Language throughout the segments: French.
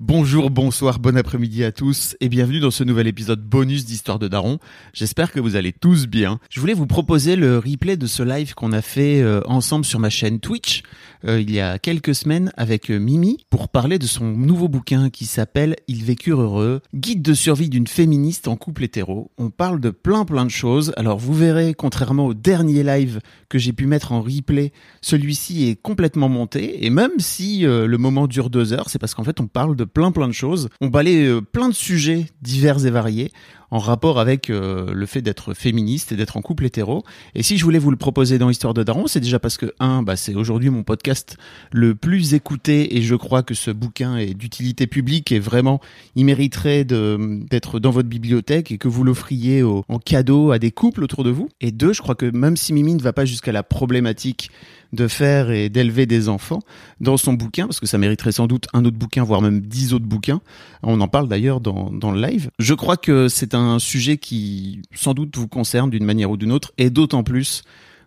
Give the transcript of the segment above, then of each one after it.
Bonjour, bonsoir, bon après-midi à tous et bienvenue dans ce nouvel épisode bonus d'Histoire de Daron. J'espère que vous allez tous bien. Je voulais vous proposer le replay de ce live qu'on a fait euh, ensemble sur ma chaîne Twitch euh, il y a quelques semaines avec euh, Mimi pour parler de son nouveau bouquin qui s'appelle Ils vécurent heureux, guide de survie d'une féministe en couple hétéro. On parle de plein plein de choses. Alors vous verrez, contrairement au dernier live que j'ai pu mettre en replay, celui-ci est complètement monté et même si euh, le moment dure deux heures, c'est parce qu'en fait on parle de plein plein de choses. On balaye plein de sujets divers et variés en rapport avec le fait d'être féministe et d'être en couple hétéro. Et si je voulais vous le proposer dans Histoire de Daron, c'est déjà parce que, un, bah, c'est aujourd'hui mon podcast le plus écouté et je crois que ce bouquin est d'utilité publique et vraiment, il mériterait d'être dans votre bibliothèque et que vous l'offriez en cadeau à des couples autour de vous. Et deux, je crois que même si Mimi ne va pas jusqu'à la problématique de faire et d'élever des enfants dans son bouquin, parce que ça mériterait sans doute un autre bouquin, voire même dix autres bouquins. On en parle d'ailleurs dans le live. Je crois que c'est un sujet qui sans doute vous concerne d'une manière ou d'une autre, et d'autant plus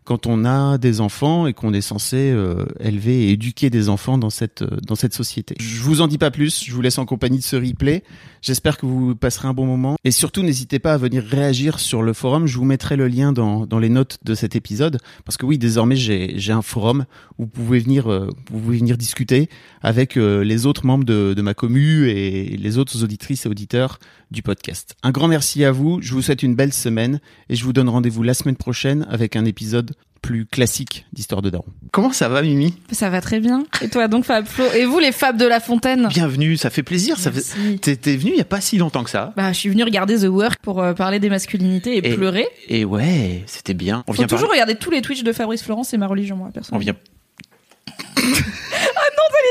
quand on a des enfants et qu'on est censé euh, élever et éduquer des enfants dans cette euh, dans cette société. Je vous en dis pas plus, je vous laisse en compagnie de ce replay. J'espère que vous passerez un bon moment et surtout n'hésitez pas à venir réagir sur le forum, je vous mettrai le lien dans dans les notes de cet épisode parce que oui, désormais j'ai j'ai un forum où vous pouvez venir euh, vous pouvez venir discuter avec les autres membres de de ma commu et les autres auditrices et auditeurs du podcast. Un grand merci à vous, je vous souhaite une belle semaine et je vous donne rendez-vous la semaine prochaine avec un épisode plus classique d'Histoire de Daron. Comment ça va Mimi? Ça va très bien. Et toi donc Fab Flo? Et vous les Fab de la Fontaine? Bienvenue, ça fait plaisir. Ça fait... T'es t'es venu il y a pas si longtemps que ça. Bah, je suis venue regarder The Work pour euh, parler des masculinités et, Et- pleurer. Et ouais, c'était bien. On Faut vient toujours parler- regarder tous les Twitch de Fabrice Florence, c'est ma religion, moi, On personnellement. vient.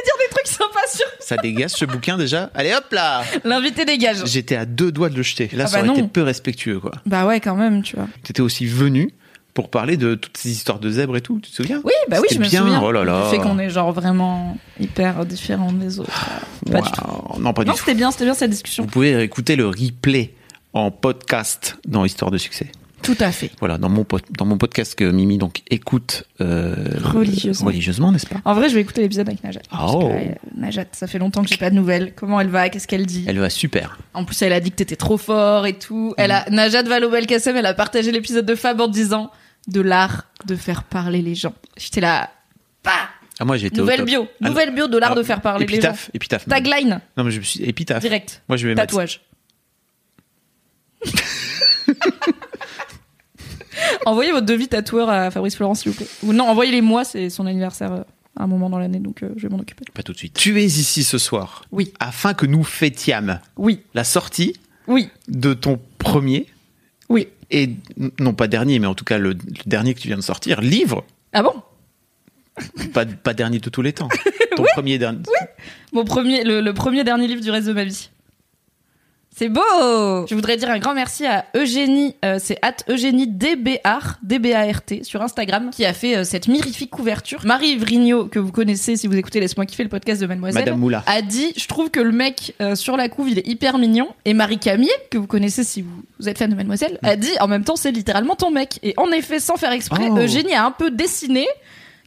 Dire des trucs sympas sur Ça dégage ce bouquin déjà. Allez hop là l'invité dégage. J'étais à deux doigts de le jeter. Là, Ah ça bah aurait non. été peu respectueux quoi. Bah ouais, quand même, tu vois. T'étais aussi venu pour parler de toutes ces histoires de zèbres et tout. Tu te souviens? Oui, bah oui, je me bien, souviens. oh là là. Le fait qu'on est genre vraiment hyper différents des autres. euh, Pas du tout. Non, pas du Non, tout. c'était bien, c'était bien cette discussion. Vous pouvez écouter le replay en podcast dans Histoire de succès. Tout à fait. Voilà, dans mon, dans mon podcast que Mimi donc écoute euh, Religieusement. religieusement, n'est-ce pas? En vrai, je vais écouter l'épisode avec Najat. Oh. que, euh, Najat, ça fait longtemps que j'ai pas de nouvelles. Comment elle va? Qu'est-ce qu'elle dit? Elle va super. En plus, elle a dit que t'étais trop fort et tout. Elle a, Najat Vallaud-Belkacem, elle a partagé l'épisode de Fab en disant de l'art de faire parler les gens. J'étais là, bah, Ah, moi j'étais nouvelle bio, Ah, nouvelle bio de l'art ah, de faire parler les gens. épitaphe. Tagline, Non, mais je me suis épitaphe. direct, Moi je vais mettre tatouage. Envoyez votre devis tatoueur à Fabrice Florent, s'il vous plaît. Ou non, envoyez-les moi, c'est son anniversaire euh, à un moment dans l'année, donc euh, je vais m'en occuper. Pas tout de suite. Tu es ici ce soir. Oui. Afin que nous fêtiams Oui, la sortie oui, de ton premier oui. et non pas dernier, mais en tout cas le, le dernier que tu viens de sortir, livre. Ah bon? Pas, pas dernier de tous les temps. Ton premier dernier. Mon premier, le, le premier dernier livre du reste de ma vie. C'est beau Je voudrais dire un grand merci à Eugénie, euh, c'est at Eugénie DBAR, D-B-A-R-T, sur Instagram, qui a fait euh, cette mirifique couverture. Marie Vrigno, que vous connaissez si vous écoutez Laisse-moi kiffer le podcast de Mademoiselle, Madame Moula. a dit « Je trouve que le mec euh, sur la couve, il est hyper mignon. » Et Marie Camier, que vous connaissez si vous, vous êtes fan de Mademoiselle, a dit « En même temps, c'est littéralement ton mec. » Et en effet, sans faire exprès, Oh. Eugénie a un peu dessiné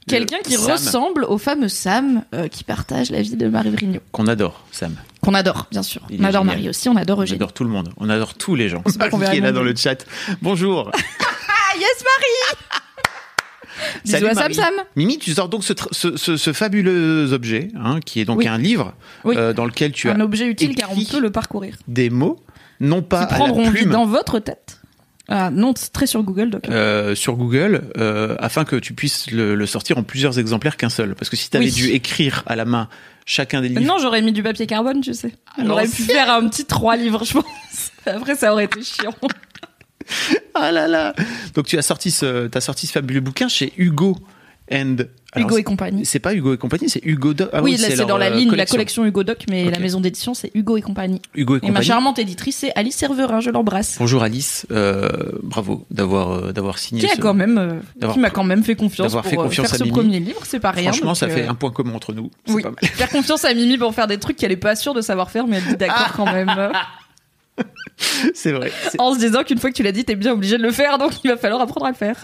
quelqu'un qui Sam. ressemble au fameux Sam euh, qui partage la vie de Marie Vrigno. Qu'on adore, Sam. Qu'on adore, bien sûr. Il on adore génial. Marie aussi, on adore On Eugénie. adore tout le monde. On adore tous les gens. qu'on verra qui est là dans le chat. Bonjour. Ah, yes, Marie Bisous Salut, à Sam Marie. Sam. Mimi, tu sors donc ce, tr- ce, ce- ce fabuleux objet, hein, qui est donc Oui. un livre Oui. euh, dans lequel tu as Un objet utile car on peut le parcourir. des mots, non pas Qui à la prendront vie plume, dans votre tête. Ah, non, très sur Google, donc. euh, sur Google, euh, afin que tu puisses le, le sortir en plusieurs exemplaires qu'un seul. Parce que si tu avais Oui. dû écrire à la main chacun des livres, Non, j'aurais mis du papier carbone, tu sais. On Alors, aurait pu faire un petit trois livres, je pense. Après, ça aurait été chiant. ah là là Donc tu as sorti ce, t'as sorti ce fabuleux bouquin chez Hugo and Hugo et compagnie. C'est pas Hugo et compagnie, c'est Hugo Doc. Ah oui, là, c'est dans la euh, ligne, la collection. Hugo Doc, mais la maison d'édition, c'est Hugo et compagnie. Hugo et Et ma charmante éditrice, c'est Alice Serverin, je l'embrasse. Bonjour Alice, euh, bravo d'avoir euh, d'avoir signé. Qui a ce- quand même, euh, d'avoir- qui m'a quand même fait confiance d'avoir pour fait confiance faire à ce Mimi. premier livre, c'est pas rien. Franchement, ça fait un point commun entre nous. Oui, pas mal. faire confiance à Mimi pour faire des trucs qu'elle est pas sûre de savoir faire, mais elle dit d'accord quand même. C'est vrai. En se disant qu'une fois que tu l'as dit, t'es bien obligé de le faire, donc il va falloir apprendre à le faire.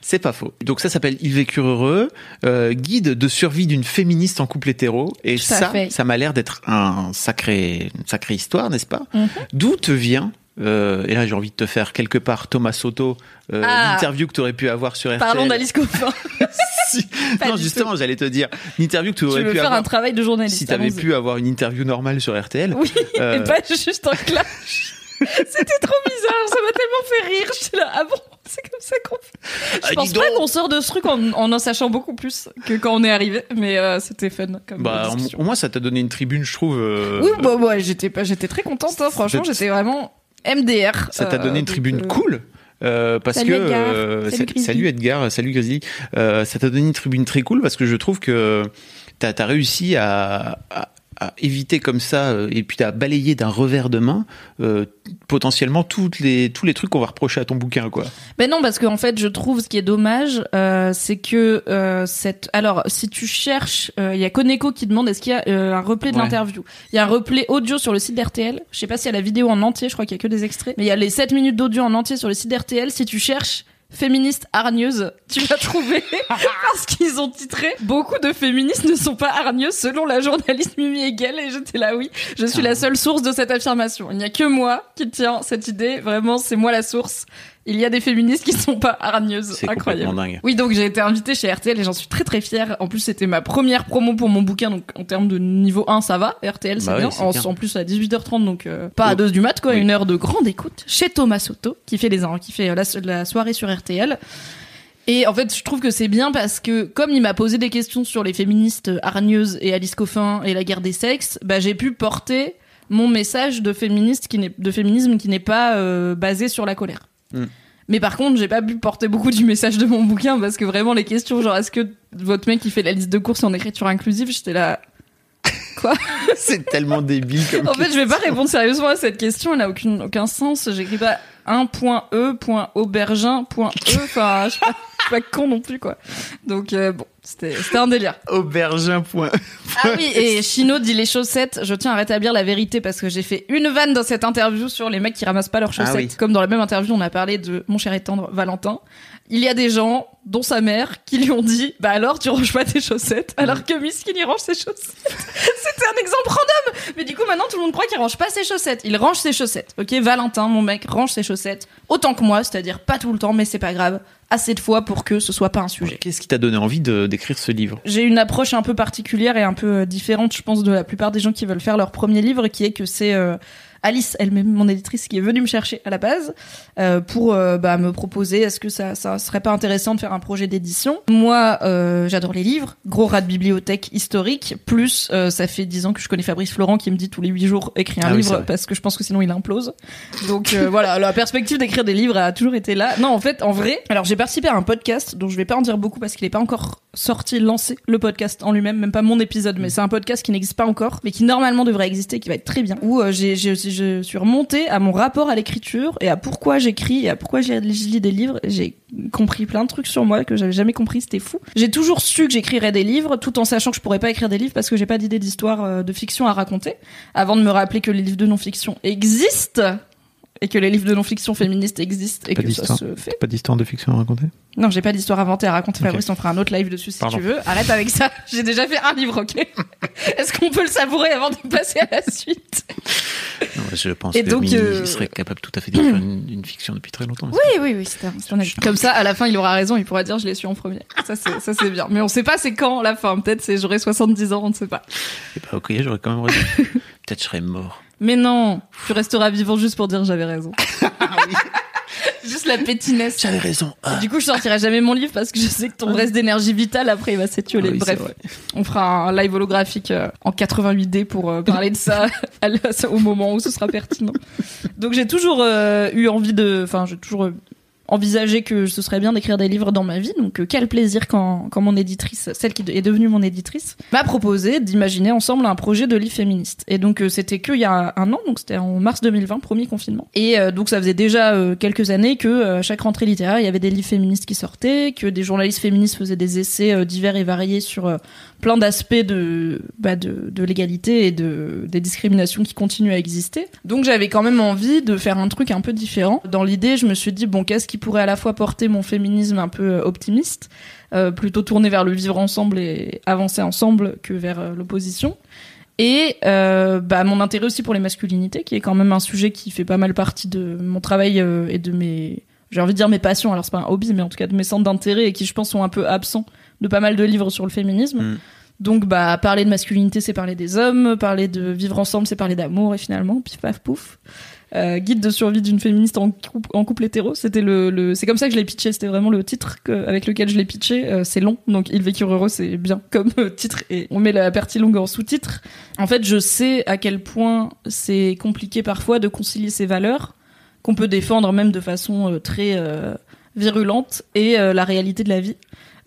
C'est pas faux. Donc ça s'appelle Ils vécurent heureux, euh, guide de survie d'une féministe en couple hétéro. Et Tout ça, ça m'a l'air d'être un sacré, une sacrée histoire, n'est-ce pas Mhm. D'où te vient euh, et là j'ai envie de te faire quelque part Thomas Soto, euh, Ah. l'interview que tu aurais pu avoir sur RTL. Parlons d'Alice Coffin. Si- non, justement, j'allais te dire l'interview que tu tu aurais veux pu faire avoir un travail de journaliste. si tu avais pu avoir une interview normale sur RTL. Oui, Euh, et pas juste un clash. C'était trop bizarre, ça m'a tellement fait rire. J'étais là, ah bon, c'est comme ça qu'on fait. Je Ah, pense pas qu'on sort de ce truc en, en en sachant beaucoup plus que quand on est arrivé, mais euh, c'était fun comme Bah, au moins, ça t'a donné une tribune, je trouve. euh, Oui, bah, ouais, j'étais pas, j'étais très contente. hein, franchement, Ça- j'étais vraiment MDR. Ça t'a euh, donné une donc, tribune euh, cool. euh, parce Salut que Edgar. euh, Salut Edgar, salut Grizzly. Euh, ça t'a donné une tribune très cool parce que je trouve que t'as as réussi à, à- à éviter comme ça euh, et puis t'as balayé d'un revers de main euh, potentiellement toutes les tous les trucs qu'on va reprocher à ton bouquin quoi. Ben non, parce qu'en fait, je trouve ce qui est dommage, euh, c'est que euh, cette. Alors, si tu cherches, euh, il y a Koneko qui demande est-ce qu'il y a un replay de Ouais. l'interview? Il y a un replay audio sur le site d'RTL. Je sais pas s'il y a la vidéo en entier. Je crois qu'il y a que des extraits. Mais il y a les 7 minutes d'audio en entier sur le site d'RTL. Si tu cherches féministe hargneuse, tu vas trouver parce qu'ils ont titré beaucoup de féministes ne sont pas hargneuses selon la journaliste Mimi Hegel et j'étais là oui, je suis la seule source de cette affirmation. Il n'y a que moi qui tient cette idée, vraiment c'est moi la source. Il y a des féministes qui sont pas hargneuses, C'est incroyable. dingue. Oui, donc j'ai été invitée chez RTL et j'en suis très très fière. En plus, c'était ma première promo pour mon bouquin, donc en termes de niveau 1, ça va. RTL, c'est Bah bien. En, bien. en plus, à 18h30, donc euh, pas à Oh. 2 du mat, quoi. Oui. Une heure de grande écoute chez Thomas Soto, qui fait les qui fait euh, la, la soirée sur RTL. Et en fait, je trouve que c'est bien parce que comme il m'a posé des questions sur les féministes hargneuses et Alice Coffin et la guerre des sexes, bah j'ai pu porter mon message de féministe qui n'est de féminisme qui n'est pas euh, basé sur la colère. Mm. Mais par contre, j'ai pas pu porter beaucoup du message de mon bouquin parce que vraiment les questions genre est-ce que votre mec qui fait la liste de courses en écriture inclusive, j'étais là quoi? C'est tellement débile comme En fait, je vais pas répondre sérieusement à cette question, elle n'a aucun aucun sens. J'écris pas 1.e.aubergin.e. Enfin, je suis pas, je suis pas con non plus, quoi. Donc, euh, bon, c'était c'était un délire. aubergin. point. Ah oui, et Chino dit les chaussettes. Je tiens à rétablir la vérité parce que j'ai fait une vanne dans cette interview sur les mecs qui ramassent pas leurs Ah chaussettes. oui. Comme dans la même interview, on a parlé de mon cher et tendre Valentin. Il y a des gens, dont sa mère, qui lui ont dit Bah alors, tu ranges pas tes chaussettes, alors que Miskin, il range ses chaussettes. C'était un exemple random Mais du coup, maintenant, tout le monde croit qu'il range pas ses chaussettes. Il range ses chaussettes. Ok, Valentin, mon mec, range ses chaussettes autant que moi, c'est-à-dire pas tout le temps, mais c'est pas grave. Assez de fois pour que ce soit pas un sujet. Qu'est-ce qui t'a donné envie de d'écrire ce livre? J'ai une approche un peu particulière et un peu euh, différente, je pense, de la plupart des gens qui veulent faire leur premier livre, qui est que c'est euh, Alice elle-même, mon éditrice, qui est venue me chercher à la base euh, pour euh, bah, me proposer est-ce que ça, ça serait pas intéressant de faire un projet d'édition? Moi, euh, j'adore les livres, gros rat de bibliothèque historique, plus ça fait dix ans que je connais Fabrice Florent qui me dit tous les huit jours écris un Ah livre parce que je pense que sinon il implose. Donc voilà, la perspective d'écrire des livres a toujours été là. Non, en fait, en vrai, alors j'ai participé à un podcast dont je vais pas en dire beaucoup parce qu'il est pas encore sorti, lancé, le podcast en lui-même, même pas mon épisode, mais c'est un podcast qui n'existe pas encore, mais qui normalement devrait exister, qui va être très bien. Où j'ai, j'ai- je suis remontée à mon rapport à l'écriture et à pourquoi j'écris et à pourquoi j'ai- je lis des livres. J'ai compris plein de trucs sur moi que j'avais jamais compris, c'était fou. J'ai toujours su que j'écrirais des livres, tout en sachant que je pourrais pas écrire des livres parce que j'ai pas d'idée d'histoire euh, de fiction à raconter, avant de me rappeler que les livres de non-fiction existent et que les livres de non-fiction féministes existent et que ça se fait. Pas d'histoire de fiction à raconter Non, j'ai pas d'histoire inventée à raconter. Fabrice. On fera un autre live dessus si Pardon. tu veux. Arrête avec ça. J'ai déjà fait un livre, ok Est-ce qu'on peut le savourer avant de passer à la suite? Non, Je pense Et que donc, euh, serait capable tout à fait d'écrire une, une fiction depuis très longtemps. Oui, oui, oui, c'est un, avis. Comme ça, à la fin, il aura raison. Il pourra dire je l'ai su en premier. Ça, c'est, ça, c'est bien. Mais on sait pas c'est quand la fin. Peut-être c'est j'aurai 70 ans, on ne sait pas. Et bah, ok, j'aurais quand même raison. Peut-être je serais mort. Mais non, tu resteras vivant juste pour dire j'avais raison. juste la pétinesse. J'avais raison. Ah. Du coup, je sortirai jamais mon livre parce que je sais que ton reste d'énergie vitale après il va s'étioler. Ah oui, Bref, on fera un live holographique euh, en 88D pour euh, parler de ça au moment où ce sera pertinent. Donc j'ai toujours euh, eu envie de, enfin j'ai toujours envisagé que ce serait bien d'écrire des livres dans ma vie. Donc, quel plaisir quand, quand mon éditrice, celle qui est devenue mon éditrice, m'a proposé d'imaginer ensemble un projet de livre féministe. Et donc, c'était qu'il y a un an, donc c'était en mars 2020, premier confinement. Et donc, ça faisait déjà quelques années que chaque rentrée littéraire, il y avait des livres féministes qui sortaient, que des journalistes féministes faisaient des essais divers et variés sur plein d'aspects de, bah, de, de l'égalité et de, des discriminations qui continuent à exister. Donc j'avais quand même envie de faire un truc un peu différent. Dans l'idée, je me suis dit, bon, qu'est-ce qui pourrait à la fois porter mon féminisme un peu euh, optimiste, euh, plutôt tourné vers le vivre ensemble et avancer ensemble que vers euh, l'opposition et bah, mon intérêt aussi pour les masculinités, qui est quand même un sujet qui fait pas mal partie de mon travail et de mes, j'ai envie de dire mes passions. Alors c'est pas un hobby, mais en tout cas de mes centres d'intérêt et qui je pense sont un peu absents de pas mal de livres sur le féminisme. Mm. Donc, bah, parler de masculinité, c'est parler des hommes, parler de vivre ensemble, c'est parler d'amour, et finalement, pif paf pouf. Euh, guide de survie d'une féministe en, coup- en couple hétéro, c'était le, le c'est comme ça que je l'ai pitché, c'était vraiment le titre que- avec lequel je l'ai pitché. Euh, c'est long, donc ils vécurent heureux, c'est bien comme euh, titre, et on met la partie longue en sous-titre. En fait, je sais à quel point c'est compliqué parfois de concilier ces valeurs qu'on peut défendre même de façon très virulente et la réalité de la vie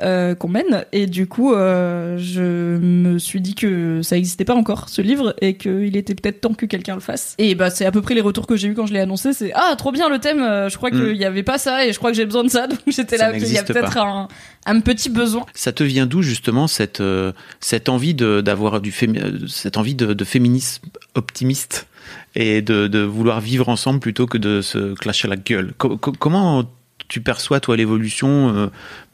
euh, qu'on mène. Et du coup, euh, je me suis dit que ça n'existait pas encore, ce livre, et qu'il était peut-être temps que quelqu'un le fasse. Et bah, c'est à peu près les retours que j'ai eu quand je l'ai annoncé. C'est ah, trop bien le thème. euh, Je crois Mm. qu'il n'y avait pas ça, et je crois que j'ai besoin de ça. Donc j'étais là. Il y a peut-être un, un petit besoin. Ça te vient d'où justement cette cette envie de d'avoir du fémi- cette envie de, de féminisme optimiste et de, de vouloir vivre ensemble plutôt que de se clasher la gueule? Co- co- comment tu perçois toi l'évolution euh,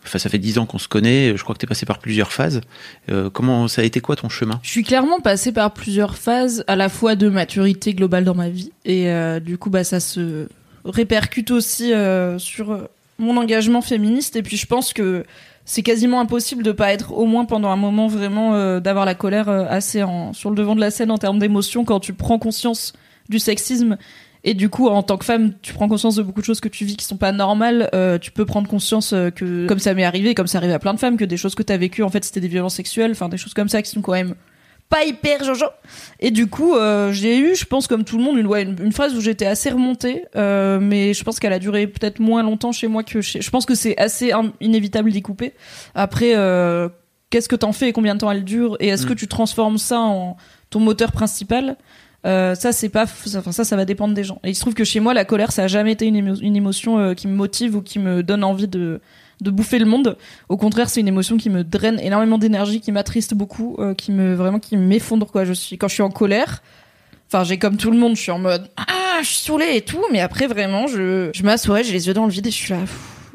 Enfin, ça fait dix ans qu'on se connaît. Je crois que tu es passé par plusieurs phases. Euh, comment ça a été quoi ton chemin? Je suis clairement passée par plusieurs phases, à la fois de maturité globale dans ma vie, et euh, du coup, bah, ça se répercute aussi euh, sur mon engagement féministe. Et puis, je pense que c'est quasiment impossible de pas être au moins pendant un moment vraiment d'avoir la colère assez sur le devant de la scène en termes d'émotion quand tu prends conscience du sexisme. Et du coup, en tant que femme, tu prends conscience de beaucoup de choses que tu vis qui sont pas normales. Euh, tu peux prendre conscience euh, que, comme ça m'est arrivé, comme ça arrive à plein de femmes, que des choses que t'as vécues, en fait, c'était des violences sexuelles, enfin des choses comme ça qui sont quand même pas hyper jojo. Et du coup, euh, j'ai eu, je pense, comme tout le monde, une, ouais, une, une phase où j'étais assez remontée, euh, mais je pense qu'elle a duré peut-être moins longtemps chez moi que chez. Je pense que c'est assez in- inévitable d'y couper. Après, euh, qu'est-ce que t'en fais et combien de temps elle dure Et est-ce Mm. que tu transformes ça en ton moteur principal? Euh, ça c'est pas enfin ça ça va dépendre des gens. Et il se trouve que chez moi la colère ça a jamais été une, une émotion euh, qui me motive ou qui me donne envie de de bouffer le monde. Au contraire c'est une émotion qui me draine énormément d'énergie qui m'attriste beaucoup euh, qui me vraiment qui m'effondre quoi. Je suis quand je suis en colère enfin j'ai comme tout le monde je suis en mode ah je suis saoulée et tout mais après vraiment je je m'assois j'ai les yeux dans le vide et je suis là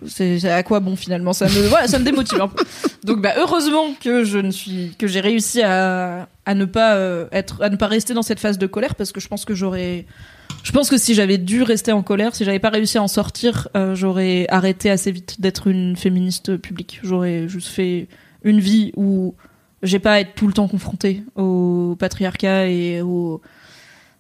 c'est à quoi bon finalement? Ça me voilà ça me démotive un peu donc bah heureusement que je ne suis que j'ai réussi à à ne pas euh, être à ne pas rester dans cette phase de colère parce que je pense que j'aurais je pense que si j'avais dû rester en colère, si j'avais pas réussi à en sortir, euh, j'aurais arrêté assez vite d'être une féministe publique. J'aurais juste fait une vie où j'ai pas à être tout le temps confrontée au patriarcat et au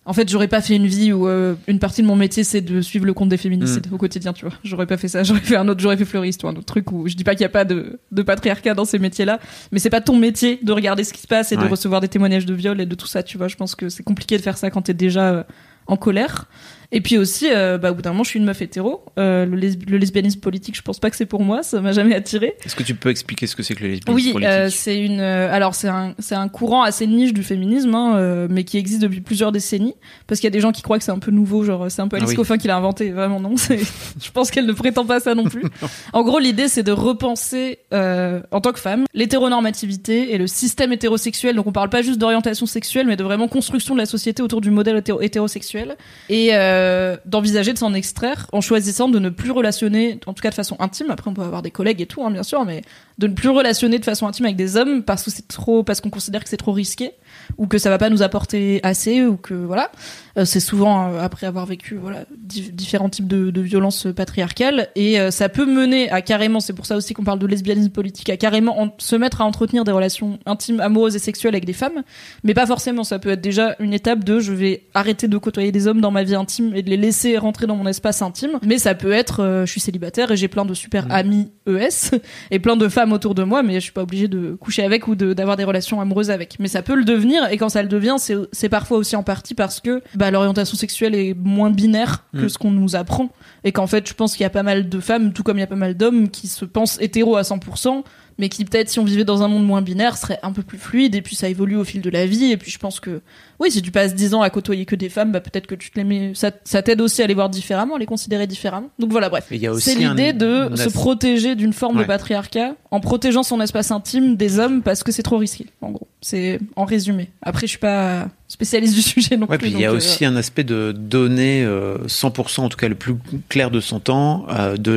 en fait, j'aurais pas fait une vie où euh, une partie de mon métier c'est de suivre le compte des féminicides au quotidien, tu vois. J'aurais pas fait ça. J'aurais fait un autre, j'aurais fait fleuriste ou un autre truc où je dis pas qu'il y a pas de, de patriarcat dans ces métiers-là, mais c'est pas ton métier de regarder ce qui se passe et de recevoir des témoignages de viol et de tout ça, tu vois. Je pense que c'est compliqué de faire ça quand t'es déjà euh, en colère. Et puis aussi, euh, bah, au bout d'un moment, je suis une meuf hétéro. Euh, le, lesbi- le lesbianisme politique, je pense pas que c'est pour moi. Ça m'a jamais attiré. Est-ce que tu peux expliquer ce que c'est que le lesbianisme Oui, politique euh, c'est une. alors c'est un c'est un courant assez niche du féminisme, hein, mais qui existe depuis plusieurs décennies. Parce qu'il y a des gens qui croient que c'est un peu nouveau, genre c'est un peu Alice Ah oui. Coffin qui l'a inventé. Vraiment non, je pense qu'elle ne prétend pas ça non plus. en gros, l'idée c'est de repenser en tant que femme l'hétéronormativité et le système hétérosexuel. Donc on parle pas juste d'orientation sexuelle, mais de vraiment construction de la société autour du modèle hétéro- hétérosexuel et euh, d'envisager de s'en extraire en choisissant de ne plus relationner, en tout cas de façon intime. Après, on peut avoir des collègues et tout, hein, bien sûr, mais de ne plus relationner de façon intime avec des hommes parce que c'est trop, parce qu'on considère que c'est trop risqué ou que ça va pas nous apporter assez ou que voilà. Euh, c'est souvent euh, après avoir vécu voilà di- différents types de, de violences patriarcales et euh, ça peut mener à carrément, c'est pour ça aussi qu'on parle de lesbianisme politique, à carrément en- se mettre à entretenir des relations intimes, amoureuses et sexuelles avec des femmes, mais pas forcément. Ça peut être déjà une étape de je vais arrêter de côtoyer des hommes dans ma vie intime et de les laisser rentrer dans mon espace intime, mais ça peut être je suis célibataire et j'ai plein de super Mm. amis ES et plein de femmes femmes autour de moi, mais je suis pas obligée de coucher avec ou de- d'avoir des relations amoureuses avec. Mais ça peut le devenir, et quand ça le devient, c'est parfois aussi en partie parce que bah, l'orientation sexuelle est moins binaire que Mm. ce qu'on nous apprend, et qu'en fait, je pense qu'il y a pas mal de femmes, tout comme il y a pas mal d'hommes, qui se pensent hétéros à 100%, mais qui peut-être, si on vivait dans un monde moins binaire, serait un peu plus fluide, et puis ça évolue au fil de la vie, et puis je pense que, oui, si tu passes 10 ans à côtoyer que des femmes, bah peut-être que tu te les mets, ça, ça t'aide aussi à les voir différemment, à les considérer différemment. Donc voilà, bref. Et il y a aussi C'est l'idée un- de se protéger d'une forme Ouais. de patriarcat en protégeant son espace intime des hommes parce que c'est trop risqué, en gros. C'est en résumé. Après, je suis pas spécialiste du sujet non Ouais, plus. puis il y a donc, euh, aussi un aspect de donner euh, 100%, en tout cas le plus clair de son temps, euh, de,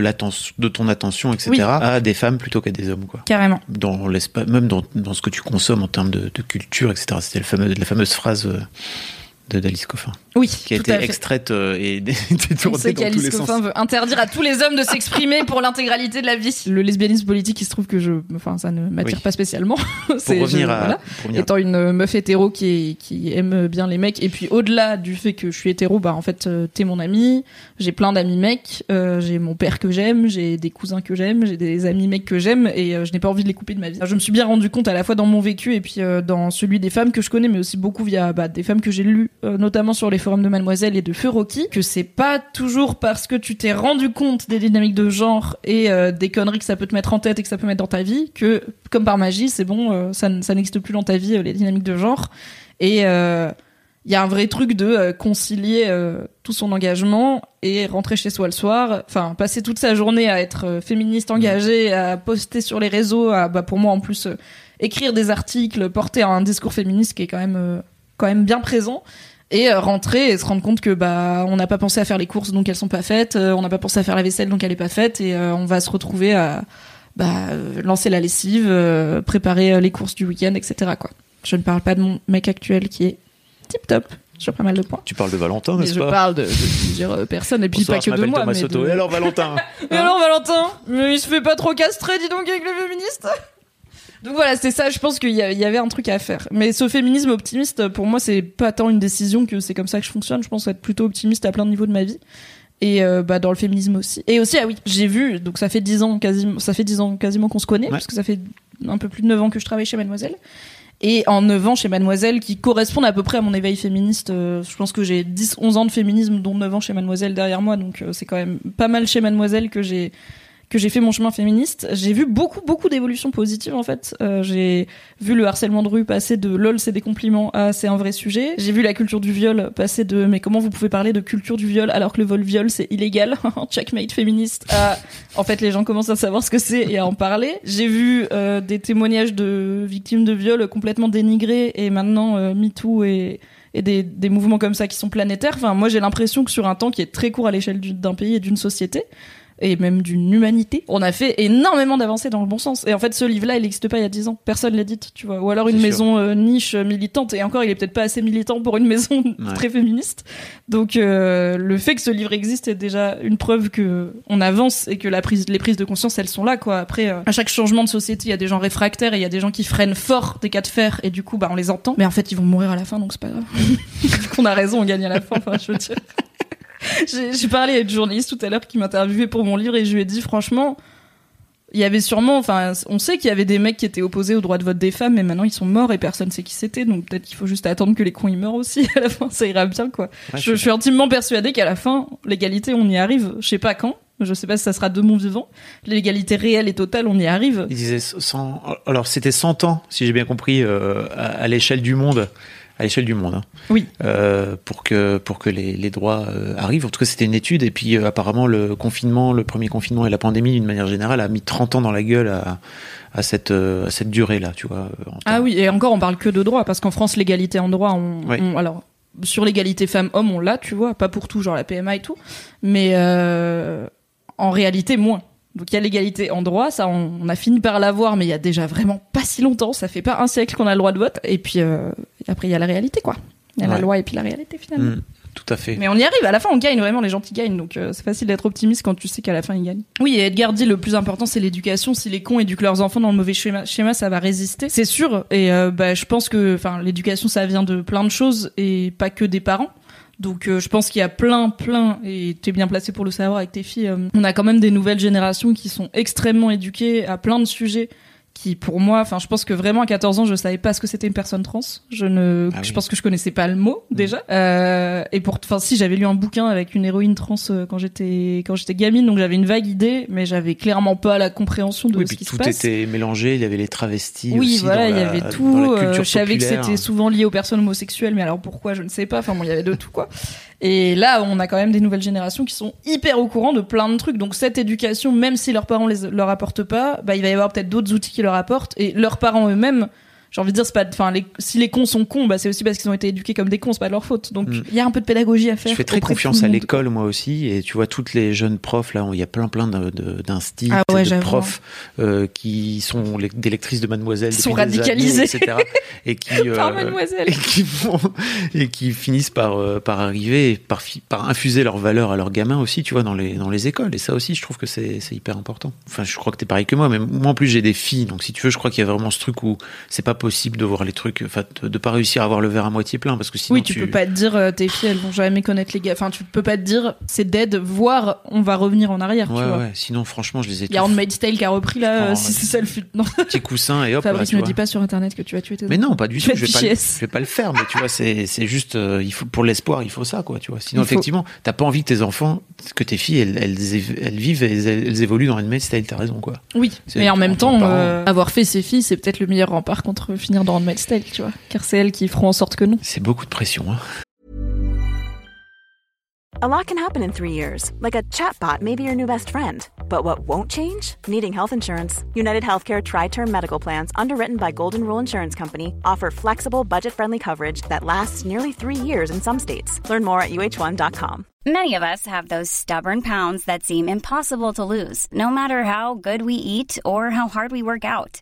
de ton attention, etc., Oui. à des femmes plutôt qu'à des hommes. Quoi. Carrément. Dans l'espace, même dans, dans ce que tu consommes en termes de, de culture, etc. C'était la fameuse phrase euh, de d'Alice Coffin, Oui, qui a tout été à fait. extraite euh, et détournée dans tous les qu'Alice sens. Coffin veut interdire à tous les hommes de s'exprimer pour l'intégralité de la vie. Le lesbianisme politique, il se trouve que je, enfin, ça ne m'attire Oui. pas spécialement. Pour C'est- revenir je- à, voilà. pour revenir à- étant une meuf hétéro qui, qui aime bien les mecs et puis au-delà du fait que je suis hétéro bah en fait euh, t'es mon ami j'ai plein d'amis mecs euh, j'ai mon père que j'aime j'ai des cousins que j'aime j'ai des amis mecs que j'aime et euh, je n'ai pas envie de les couper de ma vie je me suis bien rendu compte à la fois dans mon vécu et puis euh, dans celui des femmes que je connais mais aussi beaucoup via bah, des femmes que j'ai lues euh, notamment sur les forums de Mademoiselle et de Feu Rocky que c'est pas toujours parce que tu t'es rendu compte des dynamiques de genre et euh, des conneries que ça peut te mettre en tête et que ça peut mettre dans ta vie que comme par magie c'est bon euh, ça, ça n'existe plus dans ta vie les dynamiques de genre et il y a un vrai truc de concilier tout son engagement et rentrer chez soi le soir. Enfin, passer toute sa journée à être féministe engagée, à poster sur les réseaux, à bah, pour moi en plus écrire des articles, porter un discours féministe qui est quand même quand même bien présent. Et euh, rentrer et se rendre compte que bah on n'a pas pensé à faire les courses donc elles sont pas faites, euh, on n'a pas pensé à faire la vaisselle donc elle est pas faite et euh, on va se retrouver à bah, lancer la lessive, euh, préparer les courses du week-end, etc. Quoi. Je ne parle pas de mon mec actuel qui est tip top sur pas mal de points. Tu parles de Valentin, Mais n'est-ce je pas? parle de, plusieurs personnes et puis Bonsoir, pas je que de moi. Thomas mais Soto. de- Et alors Valentin? Et alors Valentin, mais il se fait pas trop castrer, dis donc avec les féministes. Donc voilà, c'est ça. Je pense qu'il y, a- il y avait un truc à faire. Mais ce féminisme optimiste, pour moi, c'est pas tant une décision que c'est comme ça que je fonctionne. Je pense être plutôt optimiste à plein de niveaux de ma vie. Et euh, bah dans le féminisme aussi. Et aussi ah oui, j'ai vu donc ça fait dix ans quasiment ça fait dix ans quasiment qu'on se connaît Ouais. parce que ça fait un peu plus de 9 ans que je travaille chez Mademoiselle. Et en 9 ans chez Mademoiselle, qui correspondent à peu près à mon éveil féministe, euh, je pense que j'ai 10-11 ans de féminisme, dont 9 ans chez Mademoiselle derrière moi, donc euh, c'est quand même pas mal chez Mademoiselle que j'ai que j'ai fait mon chemin féministe. J'ai vu beaucoup, beaucoup d'évolutions positives en fait. Euh, j'ai vu le harcèlement de rue passer de lol c'est des compliments à c'est un vrai sujet. J'ai vu la culture du viol passer de mais comment vous pouvez parler de culture du viol alors que le vol viol c'est illégal? Checkmate féministe à en fait les gens commencent à savoir ce que c'est et à en parler. J'ai vu euh, des témoignages de victimes de viol complètement dénigrés et maintenant euh, MeToo et et des, des mouvements comme ça qui sont planétaires. Enfin, moi, j'ai l'impression que sur un temps qui est très court à l'échelle du- d'un pays et d'une société, et même d'une humanité, on a fait énormément d'avancées dans le bon sens. Et en fait, ce livre-là, il n'existe pas il y a 10 ans. Personne l'a dit, tu vois. Ou alors une maison euh, niche euh, militante, et encore, il est peut-être pas assez militant pour une maison très féministe. Donc, euh, le fait que ce livre existe est déjà une preuve que on avance et que la prise, les prises de conscience, elles sont là, quoi. Après, euh, à chaque changement de société, il y a des gens réfractaires et il y a des gens qui freinent fort des cas de fer, et du coup, bah, on les entend. Mais en fait, ils vont mourir à la fin, donc c'est pas grave. Qu'on a raison, on gagne à la fin, enfin, je veux dire. J'ai parlé à une journaliste tout à l'heure qui m'interviewait pour mon livre et je lui ai dit franchement, il y avait sûrement, enfin, on sait qu'il y avait des mecs qui étaient opposés au droit de vote des femmes, mais maintenant ils sont morts et personne sait qui c'était, donc peut-être qu'il faut juste attendre que les cons ils meurent aussi. À la fin, ça ira bien, quoi. Ouais, je, je suis intimement persuadée qu'à la fin, l'égalité, on y arrive. Je sais pas quand. Je sais pas si ça sera de mon vivant. L'égalité réelle et totale, on y arrive. Il disait 100, alors c'était 100 ans, si j'ai bien compris, euh, à, à l'échelle du monde, à l'échelle du monde, hein, Oui. euh, pour que pour que les, les droits euh, arrivent. En tout cas, c'était une étude. Et puis euh, apparemment, le confinement, le premier confinement et la pandémie, d'une manière générale, a mis 30 ans dans la gueule à, à cette à cette durée là, tu vois. Ah oui, et encore, on parle que de droit, parce qu'en France, l'égalité en droit, on, Oui. on- alors, sur l'égalité femmes-hommes, on l'a, tu vois, pas pour tout, genre la PMA et tout, mais en réalité, moins. Donc il y a l'égalité en droit, ça on, on a fini par l'avoir, mais il y a déjà vraiment pas si longtemps, ça fait pas un siècle qu'on a le droit de vote, et puis euh, après il y a la réalité, quoi. Il y a la loi et puis la réalité, finalement. Mm, tout à fait. Mais on y arrive, à la fin on gagne, vraiment les gens qui gagnent, donc euh, c'est facile d'être optimiste quand tu sais qu'à la fin ils gagnent. Oui, et Edgar dit le plus important c'est l'éducation, si les cons éduquent leurs enfants dans le mauvais schéma, schéma ça va résister, c'est sûr, et euh, bah, je pense que l'éducation ça vient de plein de choses et pas que des parents. Donc euh, je pense qu'il y a plein, plein, et tu es bien placé pour le savoir avec tes filles, euh, on a quand même des nouvelles générations qui sont extrêmement éduquées à plein de sujets qui pour moi, enfin je pense que vraiment à 14 ans je savais pas ce que c'était une personne trans. Je ne, Ah je pense que je connaissais pas le mot déjà. Euh, et pour, enfin si j'avais lu un bouquin avec une héroïne trans euh, quand j'étais quand j'étais gamine, donc j'avais une vague idée, mais j'avais clairement pas la compréhension de Oui, ce puis qui se tout passe. était mélangé. Il y avait les travestis. Oui, aussi voilà, il y avait tout. euh, je savais que c'était souvent lié aux personnes homosexuelles, mais alors pourquoi Je ne sais pas. Enfin bon, il y avait de tout quoi. Et là, on a quand même des nouvelles générations qui sont hyper au courant de plein de trucs. Donc cette éducation, même si leurs parents les leur apportent pas, bah il va y avoir peut-être d'autres outils qui leur apportent. Et leurs parents eux-mêmes, j'ai envie de dire, c'est pas, enfin, les- si les cons sont cons, bah c'est aussi parce qu'ils ont été éduqués comme des cons, c'est pas de leur faute. Donc il Mm. y a un peu de pédagogie à faire. Je fais très confiance à l'école, moi aussi. Et tu vois, toutes les jeunes profs, là, il y a plein, plein de- de- d'instits, Ah ouais, de profs euh, qui sont les- des lectrices de Mademoiselle. Qui sont radicalisées. années, etc. Et qui, Par euh, mademoiselle. et qui vont- et qui finissent par euh, par arriver et par par infuser leurs valeurs à leurs gamins aussi tu vois dans les dans les écoles et ça aussi je trouve que c'est c'est hyper important enfin je crois que t'es pareil que moi mais moi en plus j'ai des filles donc si tu veux je crois qu'il y a vraiment ce truc où c'est pas possible de voir les trucs enfin de, pas réussir à voir le verre à moitié plein parce que sinon Oui, tu, peux pas te dire euh, tes filles elles vont jamais connaître les gars. Enfin, tu peux pas te dire c'est dead, voire on va revenir en arrière. ouais tu vois. ouais sinon franchement je les ai Il y a Handmaid's Tale qui a repris là, Oh, si c'est ça le fut. Non, petits coussins et hop Fabrice tu ne dis pas sur internet que tu as tué tes mais non, pas du Tu tout. vas Je vais pas, le, je vais pas le faire, mais tu vois, c'est juste, euh, il faut pour l'espoir, il faut ça, quoi, tu vois. Sinon, Il faut. effectivement, t'as pas envie que tes enfants, que tes filles, elles, elles, vivent, et elles, elles évoluent dans Handmaid's Tale. T'as raison, quoi. Oui, mais en même temps, euh, avoir fait ses filles, c'est peut-être le meilleur rempart contre finir dans Handmaid's Tale, tu vois. Car c'est elles qui feront en sorte que non. C'est beaucoup de pression. Hein. A lot can happen in three years, like a chatbot may be your new best friend. But what won't change? Needing health insurance. United Healthcare Tri Term Medical Plans, underwritten by Golden Rule Insurance Company, offer flexible, budget friendly coverage that lasts nearly three years in some states. Learn more at uh1.com. Many of us have those stubborn pounds that seem impossible to lose, no matter how good we eat or how hard we work out.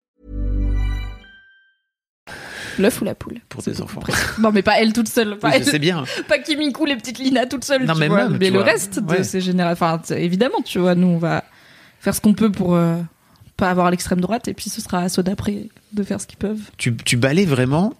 L'œuf ou la poule Pour des enfants. Non, mais pas elle toute seule. Pas, Oui, elle, je sais bien. pas Kimiko, les petites Lina toutes seules. Non, tu mais vois. même, mais tu le vois. reste de ces générations. Enfin, évidemment, tu vois, nous, on va faire ce qu'on peut pour euh, pas avoir l'extrême droite, et puis ce sera à ceux d'après de faire ce qu'ils peuvent. Tu, tu balais vraiment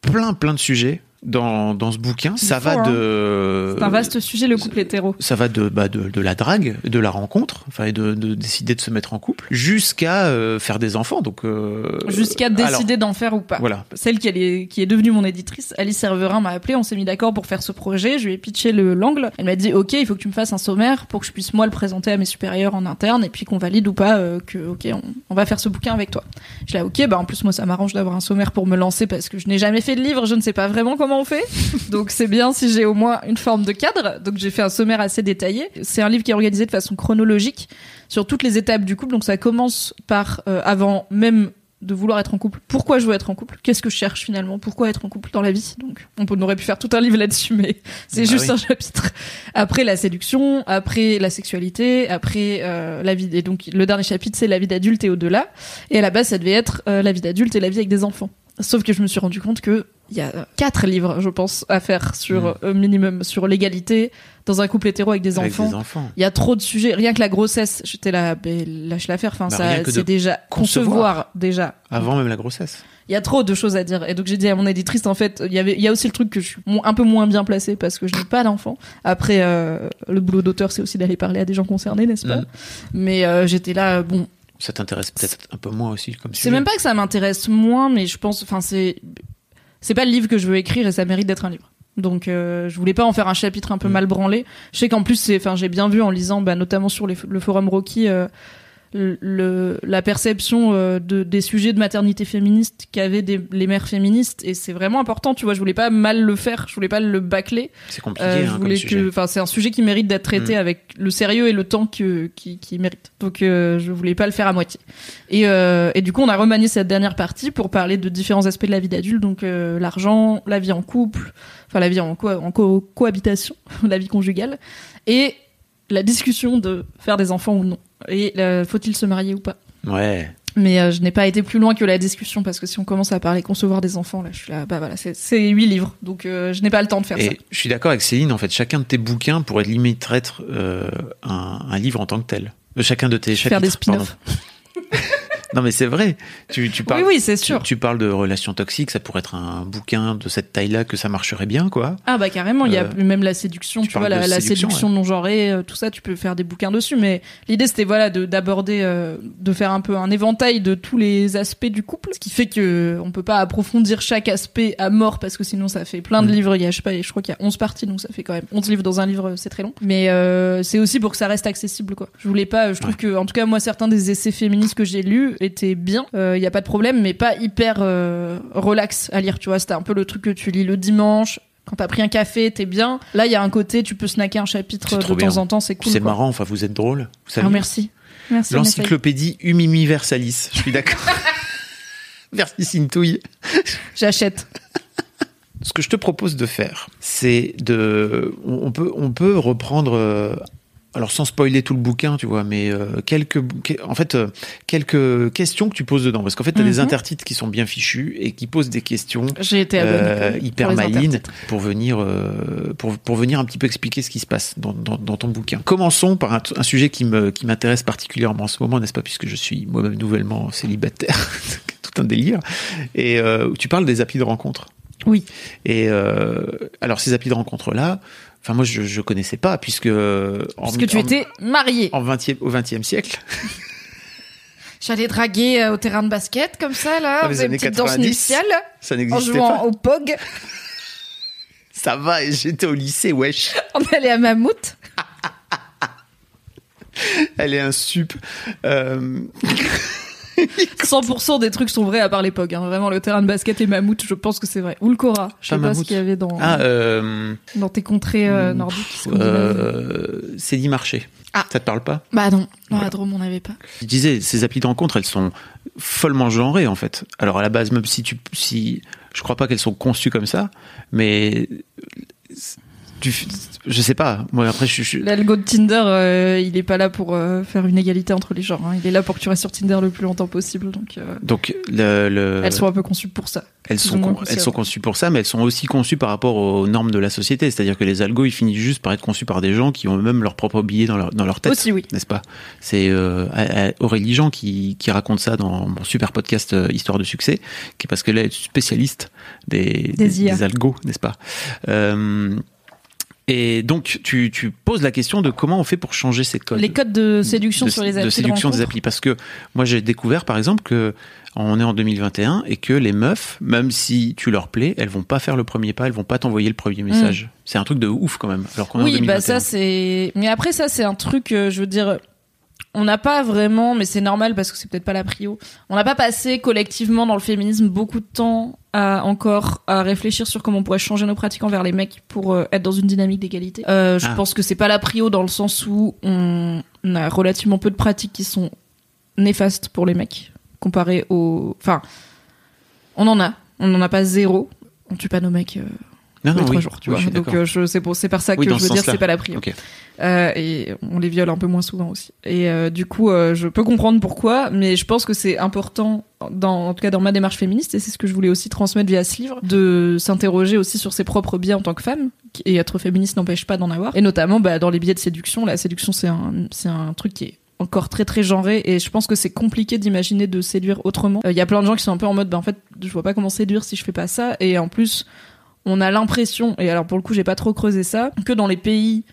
plein, plein de sujets dans, dans ce bouquin. Ça va hein. de. C'est un vaste sujet, le couple hétéro. Ça va de, bah, de, de la drague, de la rencontre, enfin, et de, de décider de se mettre en couple, jusqu'à euh, faire des enfants. Donc, euh, Jusqu'à décider d'en faire ou pas. Voilà. Celle qui, est, qui est devenue mon éditrice, Alice Serverin, m'a appelé, on s'est mis d'accord pour faire ce projet, je lui ai pitché le l'angle. Elle m'a dit, ok, il faut que tu me fasses un sommaire pour que je puisse moi le présenter à mes supérieurs en interne et puis qu'on valide ou pas euh, que, ok, on, on va faire ce bouquin avec toi. Je l'ai ok, bah en plus moi ça m'arrange d'avoir un sommaire pour me lancer parce que je n'ai jamais fait de livre, je ne sais pas vraiment comment on fait. Donc c'est bien si j'ai au moins une forme de cadre. Donc j'ai fait un sommaire assez détaillé. C'est un livre qui est organisé de façon chronologique sur toutes les étapes du couple. Donc ça commence par euh, avant même de vouloir être en couple. Pourquoi je veux être en couple? Qu'est-ce que je cherche finalement? Pourquoi être en couple dans la vie? Donc on, peut- on aurait pu faire tout un livre là-dessus, mais c'est Ah juste oui. un chapitre. Après la séduction, après la sexualité, après euh, la vie. Et donc le dernier chapitre c'est la vie d'adulte et au-delà. Et à la base ça devait être euh, la vie d'adulte et la vie avec des enfants. Sauf que je me suis rendu compte que il y a quatre livres, je pense, à faire sur Mm. euh, minimum sur l'égalité dans un couple hétéro avec des avec enfants. des enfants. Il y a trop de sujets. Rien que la grossesse, j'étais là, lâche l'affaire. Enfin, Bah, ça, c'est déjà concevoir. concevoir déjà. Avant même la grossesse. Il y a trop de choses à dire. Et donc j'ai dit à mon éditrice, en fait, il y avait, il y a aussi le truc que je suis un peu moins bien placée parce que je n'ai pas d'enfant. Après, euh, le boulot d'auteur, c'est aussi d'aller parler à des gens concernés, n'est-ce pas? Mm. Mais euh, j'étais là, bon, Ça t'intéresse peut-être un peu moins aussi comme c'est sujet. même pas que ça m'intéresse moins, mais je pense, enfin, c'est, c'est pas le livre que je veux écrire et ça mérite d'être un livre. Donc, euh, je voulais pas en faire un chapitre un peu Mm. mal branlé. Je sais qu'en plus, c'est, enfin, j'ai bien vu en lisant, bah, notamment sur les- le forum Rocky, euh, le, la perception euh, de, des sujets de maternité féministe qu'avaient des- les mères féministes et c'est vraiment important tu vois je voulais pas mal le faire je voulais pas le bâcler C'est compliqué euh, hein, je voulais que, enfin, c'est un sujet qui mérite d'être traité Mm. avec le sérieux et le temps que, qui, qui mérite. Donc, euh, je voulais pas le faire à moitié. Et, euh, et du coup, on a remanié cette dernière partie pour parler de différents aspects de la vie d'adulte, donc euh, l'argent, la vie en couple, enfin la vie en, co- en co- cohabitation, la vie conjugale, et la discussion de faire des enfants ou non. Et euh, faut-il se marier ou pas Ouais. Mais euh, je n'ai pas été plus loin que la discussion parce que si on commence à parler concevoir des enfants, là, je suis là, bah voilà, c'est- huit livres, donc euh, je n'ai pas le temps de faire ça. Et je suis d'accord avec Céline, en fait, chacun de tes bouquins pourrait limite être euh, un, un livre en tant que tel. Chacun de tes Faire des chapitres, spin-offs. Non, mais c'est vrai. Tu, tu parles, Oui, oui, c'est sûr. tu parles de relations toxiques, ça pourrait être un bouquin de cette taille-là que ça marcherait bien, quoi. Ah bah carrément, il y a Euh, même la séduction, tu tu, vois, la, de la séduction, séduction non genrée, euh, tout ça, tu peux faire des bouquins dessus. Mais l'idée c'était voilà de d'aborder, euh, de faire un peu un éventail de tous les aspects du couple, ce qui fait que on peut pas approfondir chaque aspect à mort parce que sinon ça fait plein de Mm. livres. Il y a je sais pas, je crois qu'il y a 11 parties, donc ça fait quand même 11 livres dans un livre, c'est très long. Mais euh, c'est aussi pour que ça reste accessible quoi. Je voulais pas, je trouve que en tout cas moi certains des essais féministes que j'ai lus étaient bien, il y a pas de problème, mais pas hyper euh, relax à lire. Tu vois, c'était un peu le truc que tu lis le dimanche quand t'as pris un café, t'es bien. Là, il y a un côté, tu peux snacker un chapitre C'est de temps en temps, c'est cool. c'est marrant, enfin, vous êtes drôle. Vous savez. Ah, merci. Merci. L'encyclopédie Umimiversalis. Je suis d'accord. Merci Cintouille. J'achète. Ce que je te propose de faire, c'est de. On on peut, on peut reprendre. Alors sans spoiler tout le bouquin, tu vois, mais euh, quelques, que- en fait, euh, quelques questions que tu poses dedans, parce qu'en fait, tu as des Mhm. intertitres qui sont bien fichus et qui posent des questions J'ai été euh, pour- hyper malines pour venir, euh, pour, pour venir un petit peu expliquer ce qui se passe dans, dans, dans ton bouquin. Commençons par un, un sujet qui me qui m'intéresse particulièrement en ce moment, n'est-ce pas, puisque je suis moi-même nouvellement célibataire, tout un délire. Et euh, tu parles des applis de rencontre. Oui. Et euh, alors ces applis de rencontre là, enfin moi je je connaissais pas puisque euh, en, Parce que tu en- étais mariée. en 20e, au 20e siècle, J'allais draguer euh, au terrain de basket, comme ça, là. Dans une petite danse 90, nuptiale. ça En n'existait jouant pas. au POG. Ça va, j'étais au lycée, wesh. On allait à Mammouth. Elle est un sup. Euh, 100% des trucs sont vrais à part les POG. hein. Vraiment, le terrain de basket et Mammouth, je pense que c'est vrai. Ou le Cora. Je sais Pas ce qu'il y avait dans, Ah, euh, dans tes contrées euh, nordiques. scandinaves. euh, c'est dit marché. Ah. Ça te parle pas? Bah non, dans Voilà. la Drôme, on n'avait pas. Je disais, ces applis de rencontre, elles sont follement genrées en fait. Alors à la base, même si tu, si, je crois pas qu'elles sont conçues comme ça, mais tu, je sais pas. Moi après, je, je- L'algo de Tinder, euh, il est pas là pour euh, faire une égalité entre les genres. hein. Il est là pour que tu restes sur Tinder le plus longtemps possible. Donc, euh, donc le, le- elles sont un peu conçues pour ça. elles sont, con- conçues elles sont avant. conçues pour ça, mais elles sont aussi conçues par rapport aux normes de la société. C'est-à-dire que les algos, ils finissent juste par être conçus par des gens qui ont même leur propre billet dans leur, dans leur tête. Aussi, oui. n'est-ce pas? C'est Aurélie Jean qui, qui raconte ça dans mon super podcast Histoire de succès, qui est parce qu'elle est spécialiste des, Des IA. algos, n'est-ce pas? Et donc tu, tu poses la question de comment on fait pour changer ces codes. Les codes de séduction de, sur les applis de de, séduction des applis parce que moi j'ai découvert par exemple que on est en 2021 et que les meufs même si tu leur plais elles vont pas faire le premier pas elles vont pas t'envoyer le premier message c'est un truc de ouf quand même alors qu'on est en Mm. Oui, 2021 bah ça c'est. Mais après ça c'est un truc, euh, je veux dire, on n'a pas vraiment, mais c'est normal parce que c'est peut-être pas la prio. On n'a pas passé collectivement dans le féminisme beaucoup de temps à encore à réfléchir sur comment on pourrait changer nos pratiques envers les mecs pour euh, être dans une dynamique d'égalité. Euh, je Ah. pense que c'est pas la prio dans le sens où on a relativement peu de pratiques qui sont néfastes pour les mecs comparé aux. Enfin, on en a, on n'en a pas zéro. On tue pas nos mecs. euh, non, non, oui. jours, tu Oui, vois. Donc euh, je c'est pour c'est par ça que je ce veux dire sens-là. c'est pas la prio. Ok. Euh, et on les viole un peu moins souvent aussi. Et euh, du coup, je peux comprendre pourquoi, mais je pense que c'est important, dans, en tout cas dans ma démarche féministe, et c'est ce que je voulais aussi transmettre via ce livre, de s'interroger aussi sur ses propres biais en tant que femme. Et être féministe n'empêche pas d'en avoir. Et notamment bah, dans les biais de séduction. La séduction, c'est un, c'est un truc qui est encore très très genré et je pense que c'est compliqué d'imaginer de séduire autrement. Euh, Il y a plein de gens qui sont un peu en mode bah en fait je vois pas comment séduire si je fais pas ça et en plus on a l'impression et alors pour le coup j'ai pas trop creusé ça que dans les pays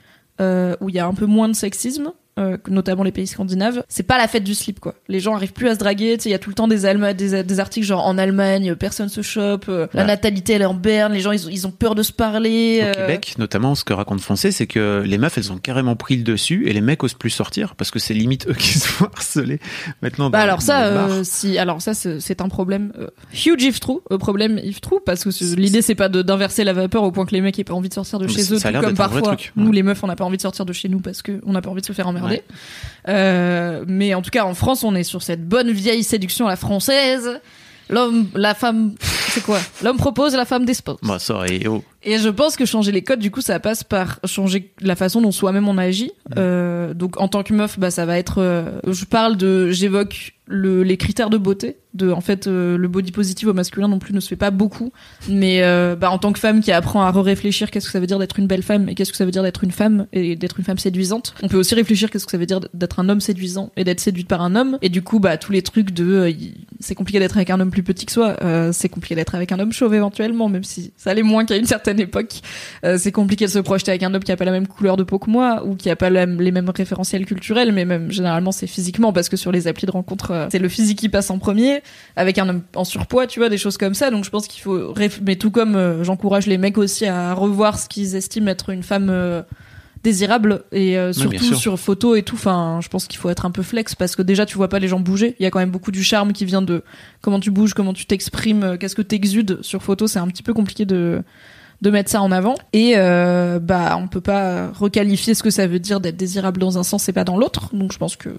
euh, où il y a un peu moins de sexisme, euh, notamment les pays scandinaves, c'est pas la fête du slip quoi. Les gens arrivent plus à se draguer, tu sais, il y a tout le temps des, des, des articles genre en Allemagne, personne se chope, euh, la Ouais. natalité elle est en berne, les gens ils, ont- ils ont peur de se parler. Au euh, Québec, notamment, ce que raconte Foncé, c'est que les meufs, elles ont carrément pris le dessus et les mecs osent plus sortir parce que c'est limite eux qui se font harceler maintenant. Bah dans- alors ça, euh, si alors ça c'est un problème euh, huge if true, euh, problème if true parce que l'idée c'est pas d'inverser la vapeur au point que les mecs aient pas envie de sortir de Mais chez eux, tout comme parfois truc, nous ouais. les meufs on n'a pas envie de sortir de chez nous parce que on n'a pas envie de se faire emmerder. Ouais. Euh, mais en tout cas en France on est sur cette bonne vieille séduction à la française. L'homme, la femme, c'est quoi? L'homme propose, la femme dispose. Bah ça, et oh. Et je pense que changer les codes, du coup, ça passe par changer la façon dont soi-même on agit. Mm. Euh, donc, en tant que meuf, bah, ça va être. euh, je parle de. J'évoque le, les critères de beauté de en fait euh, le body positive au masculin non plus ne se fait pas beaucoup. Mais euh, bah, en tant que femme qui apprend à réfléchir qu'est-ce que ça veut dire d'être une belle femme et qu'est-ce que ça veut dire d'être une femme et d'être une femme séduisante on peut aussi réfléchir qu'est-ce que ça veut dire d'être un homme séduisant et d'être séduite par un homme. Et du coup bah tous les trucs de euh, c'est compliqué d'être avec un homme plus petit que soi euh, c'est compliqué d'être avec un homme chauve éventuellement même si ça allait moins qu'à une certaine époque. Euh, c'est compliqué de se projeter avec un homme qui a pas la même couleur de peau que moi ou qui a pas les mêmes référentiels culturels mais même généralement c'est physiquement parce que sur les applis de rencontre euh, c'est le physique qui passe en premier avec un homme en surpoids tu vois des choses comme ça. Donc je pense qu'il faut mais tout comme euh, j'encourage les mecs aussi à revoir ce qu'ils estiment être une femme euh, désirable et surtout sur photo et tout. Enfin je pense qu'il faut être un peu flex parce que déjà tu vois pas les gens bouger. Il y a quand même beaucoup du charme qui vient de comment tu bouges comment tu t'exprimes qu'est-ce que t'exudes sur photo. C'est un petit peu compliqué de de mettre ça en avant. Et euh, bah on peut pas requalifier ce que ça veut dire d'être désirable dans un sens et pas dans l'autre. Donc je pense que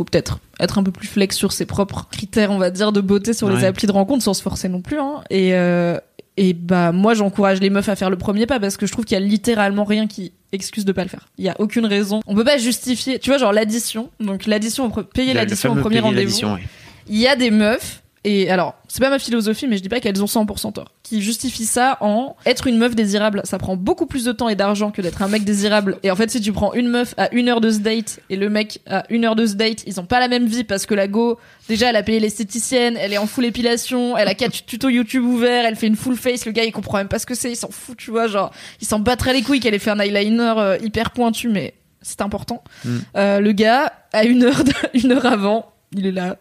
faut peut-être être un peu plus flex sur ses propres critères on va dire de beauté sur les applis de rencontre sans se forcer non plus hein. et euh, et bah moi j'encourage les meufs à faire le premier pas parce que je trouve qu'il y a littéralement rien qui excuse de pas le faire. Il y a aucune raison. On peut pas justifier. Tu vois genre l'addition. Donc l'addition, payer l'addition au premier rendez-vous. ouais. Il y a des meufs et alors c'est pas ma philosophie mais je dis pas qu'elles ont 100% tort. Qui justifient ça en être une meuf désirable, ça prend beaucoup plus de temps et d'argent que d'être un mec désirable. Et en fait si tu prends une meuf à une heure de ce date et le mec à une heure de ce date, ils ont pas la même vie parce que la go déjà elle a payé l'esthéticienne, elle est en full épilation, elle a quatre tutos YouTube ouverts, elle fait une full face, le gars il comprend même pas ce que c'est, il s'en fout tu vois genre il s'en battrait les couilles qu'elle ait fait un eyeliner euh, hyper pointu mais c'est important. Mm. Euh, le gars à une heure de- une heure avant, il est là,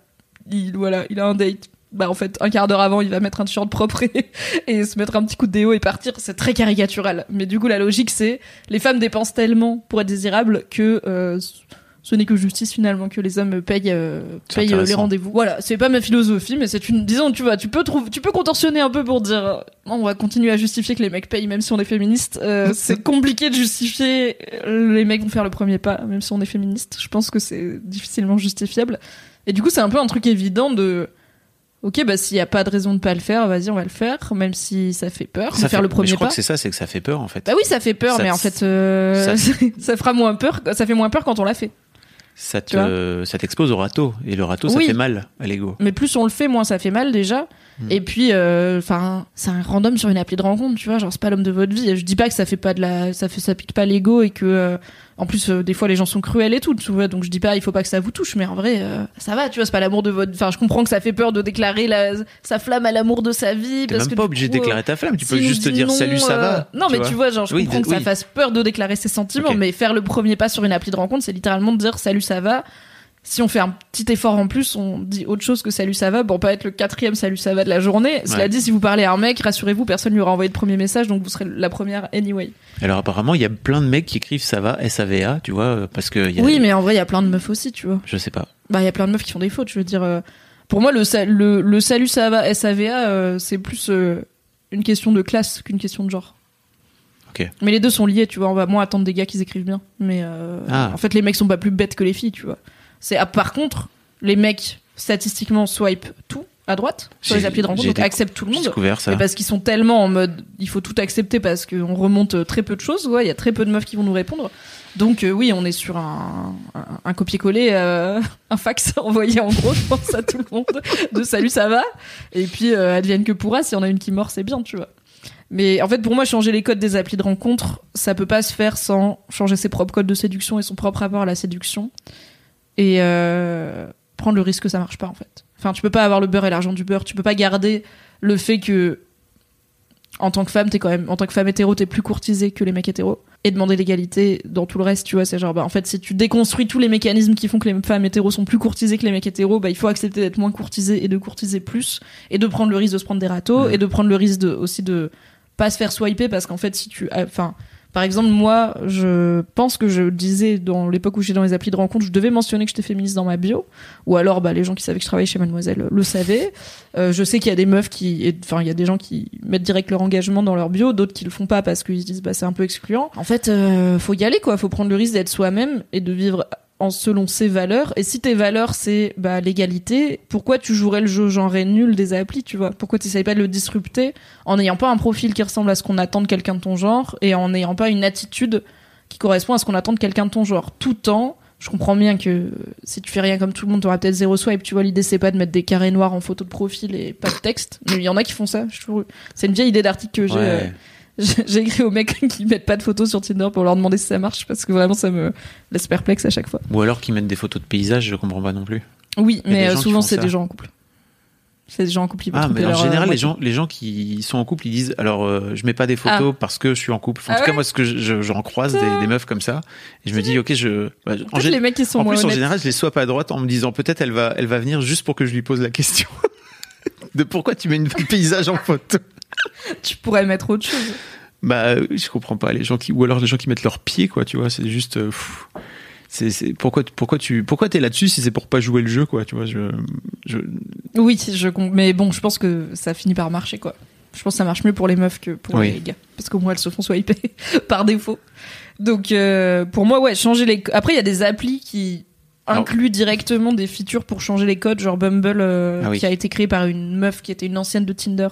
il voilà, il a un date. Bah en fait, un quart d'heure avant, il va mettre un t-shirt propre et, et se mettre un petit coup de déo et partir. C'est très caricatural. Mais du coup, la logique, c'est les femmes dépensent tellement pour être désirables que euh, ce n'est que justice finalement que les hommes payent, euh, payent euh, les rendez-vous. Voilà, c'est pas ma philosophie, mais c'est une. Disons, tu vois, tu peux trouver, tu peux contorsionner un peu pour dire, on va continuer à justifier que les mecs payent même si on est féministe. Euh, c'est compliqué de justifier. Les mecs vont faire le premier pas même si on est féministe. Je pense que c'est difficilement justifiable. Et du coup, c'est un peu un truc évident de. Ok, bah s'il y a pas de raison de pas le faire, vas-y, on va le faire, même si ça fait peur. Ça faire le mais premier je crois pas. que c'est ça, c'est que ça fait peur en fait. Bah oui, ça fait peur, Ça mais en fait, euh, ça- ça fera moins peur. Ça fait moins peur quand on l'a fait. Ça tu te, ça t'expose au râteau et le râteau, ça fait mal à l'ego. Mais plus on le fait, moins ça fait mal déjà. Hmm. Et puis, euh, enfin, c'est un random sur une appli de rencontre, tu vois. Genre, c'est pas l'homme de votre vie. Je dis pas que ça fait pas de la, ça fait, ça pique pas l'ego et que, euh, en plus, euh, des fois les gens sont cruels et tout, tu vois. Donc je dis pas, il faut pas que ça vous touche, mais en vrai, euh, ça va, tu vois. C'est pas l'amour de votre. Enfin, je comprends que ça fait peur de déclarer la, sa flamme à l'amour de sa vie. T'es parce même que pas obligé de coup, euh, déclarer ta flamme, tu peux s'il nous juste te dire non, salut, ça euh, va. Non, mais tu vois, genre, je Oui, comprends que ça fasse peur de déclarer ses sentiments, mais faire le premier pas sur une appli de rencontre, c'est littéralement de dire salut, ça va. Si on fait un petit effort en plus, on dit autre chose que salut, ça va, pour pas être le quatrième salut, ça va de la journée. Cela Ouais. dit, si vous parlez à un mec, rassurez-vous, personne lui aura envoyé de premier message, donc vous serez la première anyway. Alors apparemment, il y a plein de mecs qui écrivent ça va, S-A-V-A, tu vois, euh, parce que. il y a- Oui, mais en vrai, il y a plein de meufs aussi, tu vois. Je sais pas. Bah, il y a plein de meufs qui font des fautes, je veux dire. euh, pour moi, le, le, le salut, ça va, SAVA, euh, c'est plus euh, une question de classe qu'une question de genre. Ok. Mais les deux sont liés, tu vois. On va moins attendre des gars qui écrivent bien. Mais Ah. en fait, les mecs sont pas plus bêtes que les filles, tu vois. C'est ah, par contre, les mecs statistiquement swipe tout à droite sur les applis de rencontre, donc acceptent tout le monde. ça. Parce qu'ils sont tellement en mode, il faut tout accepter parce qu'on remonte euh, très peu de choses. Ouais, il y a très peu de meufs qui vont nous répondre. Donc euh, oui, on est sur un, un, un copier-coller, euh, un fax envoyé en gros, je pense à tout le monde, de salut, ça va. Et puis euh, advienne que pourra, si on a une qui mord, c'est bien, tu vois. Mais en fait, pour moi, changer les codes des applis de rencontre, ça peut pas se faire sans changer ses propres codes de séduction et son propre rapport à la séduction. Et euh, prendre le risque que ça marche pas, en fait. Enfin, tu peux pas avoir le beurre et l'argent du beurre. Tu peux pas garder le fait que, en tant que femme, t'es quand même, en tant que femme hétéro, t'es plus courtisée que les mecs hétéros. Et demander l'égalité dans tout le reste, tu vois, c'est genre, bah, en fait, si tu déconstruis tous les mécanismes qui font que les femmes hétéros sont plus courtisées que les mecs hétéros, bah, il faut accepter d'être moins courtisé et de courtiser plus. Et de prendre le risque de se prendre des râteaux et de prendre le risque de, aussi de pas se faire swiper parce qu'en fait, si tu, enfin, par exemple, moi, je pense que je disais dans l'époque où j'étais dans les applis de rencontre, je devais mentionner que j'étais féministe dans ma bio, ou alors bah, les gens qui savaient que je travaillais chez Mademoiselle le savaient. Euh, je sais qu'il y a des meufs qui, enfin, il y a des gens qui mettent direct leur engagement dans leur bio, d'autres qui le font pas parce qu'ils se disent bah c'est un peu excluant. En fait, euh, faut y aller quoi, faut prendre le risque d'être soi-même et de vivre en selon ses valeurs. Et si tes valeurs c'est bah l'égalité, pourquoi tu jouerais le jeu genré nul des applis, tu vois? Pourquoi tu pas de le disrupter en n'ayant pas un profil qui ressemble à ce qu'on attend de quelqu'un de ton genre et en n'ayant pas une attitude qui correspond à ce qu'on attend de quelqu'un de ton genre, tout en je comprends bien que si tu fais rien comme tout le monde, t'auras peut-être zéro swipe. Tu vois, l'idée c'est pas de mettre des carrés noirs en photo de profil et pas de texte. Mais il y en a qui font ça. Je trouve, c'est une vieille idée d'article que j'ai. Ouais. euh, j'ai écrit aux mecs qui mettent pas de photos sur Tinder pour leur demander si ça marche parce que vraiment ça me laisse perplexe à chaque fois. Ou alors qu'ils mettent des photos de paysages, je comprends pas non plus. Oui, mais euh, souvent c'est des gens en couple. C'est des gens en couple qui vont Ah, mais en euh, général, les gens, les gens qui sont en couple, ils disent alors euh, je mets pas des photos parce que je suis en couple. Enfin, en Ah tout cas, moi, ce que je- je- j'en croise des, des meufs comme ça, et je me dis ok, je. bah, en, En les mecs qui sont en plus, en honnêtes. général, je les swap à droite en me disant peut-être elle va, elle va venir juste pour que je lui pose la question de pourquoi tu mets une paysage en photo. tu pourrais mettre autre chose. Bah, je comprends pas les gens qui, ou alors les gens qui mettent leurs pieds, quoi. Tu vois, c'est juste. euh, c'est, pourquoi, pourquoi tu, pourquoi t'es là-dessus si c'est pour pas jouer le jeu, quoi. Tu vois, je, je, Oui, je mais bon, je pense que ça finit par marcher quoi. Je pense que ça marche mieux pour les meufs que pour Oui. les gars parce qu'au moins elles se font swiper par défaut. Donc euh, pour moi ouais, changer les après il y a des applis qui incluent directement des features pour changer les codes genre Bumble euh, Ah oui. qui a été créé par une meuf qui était une ancienne de Tinder.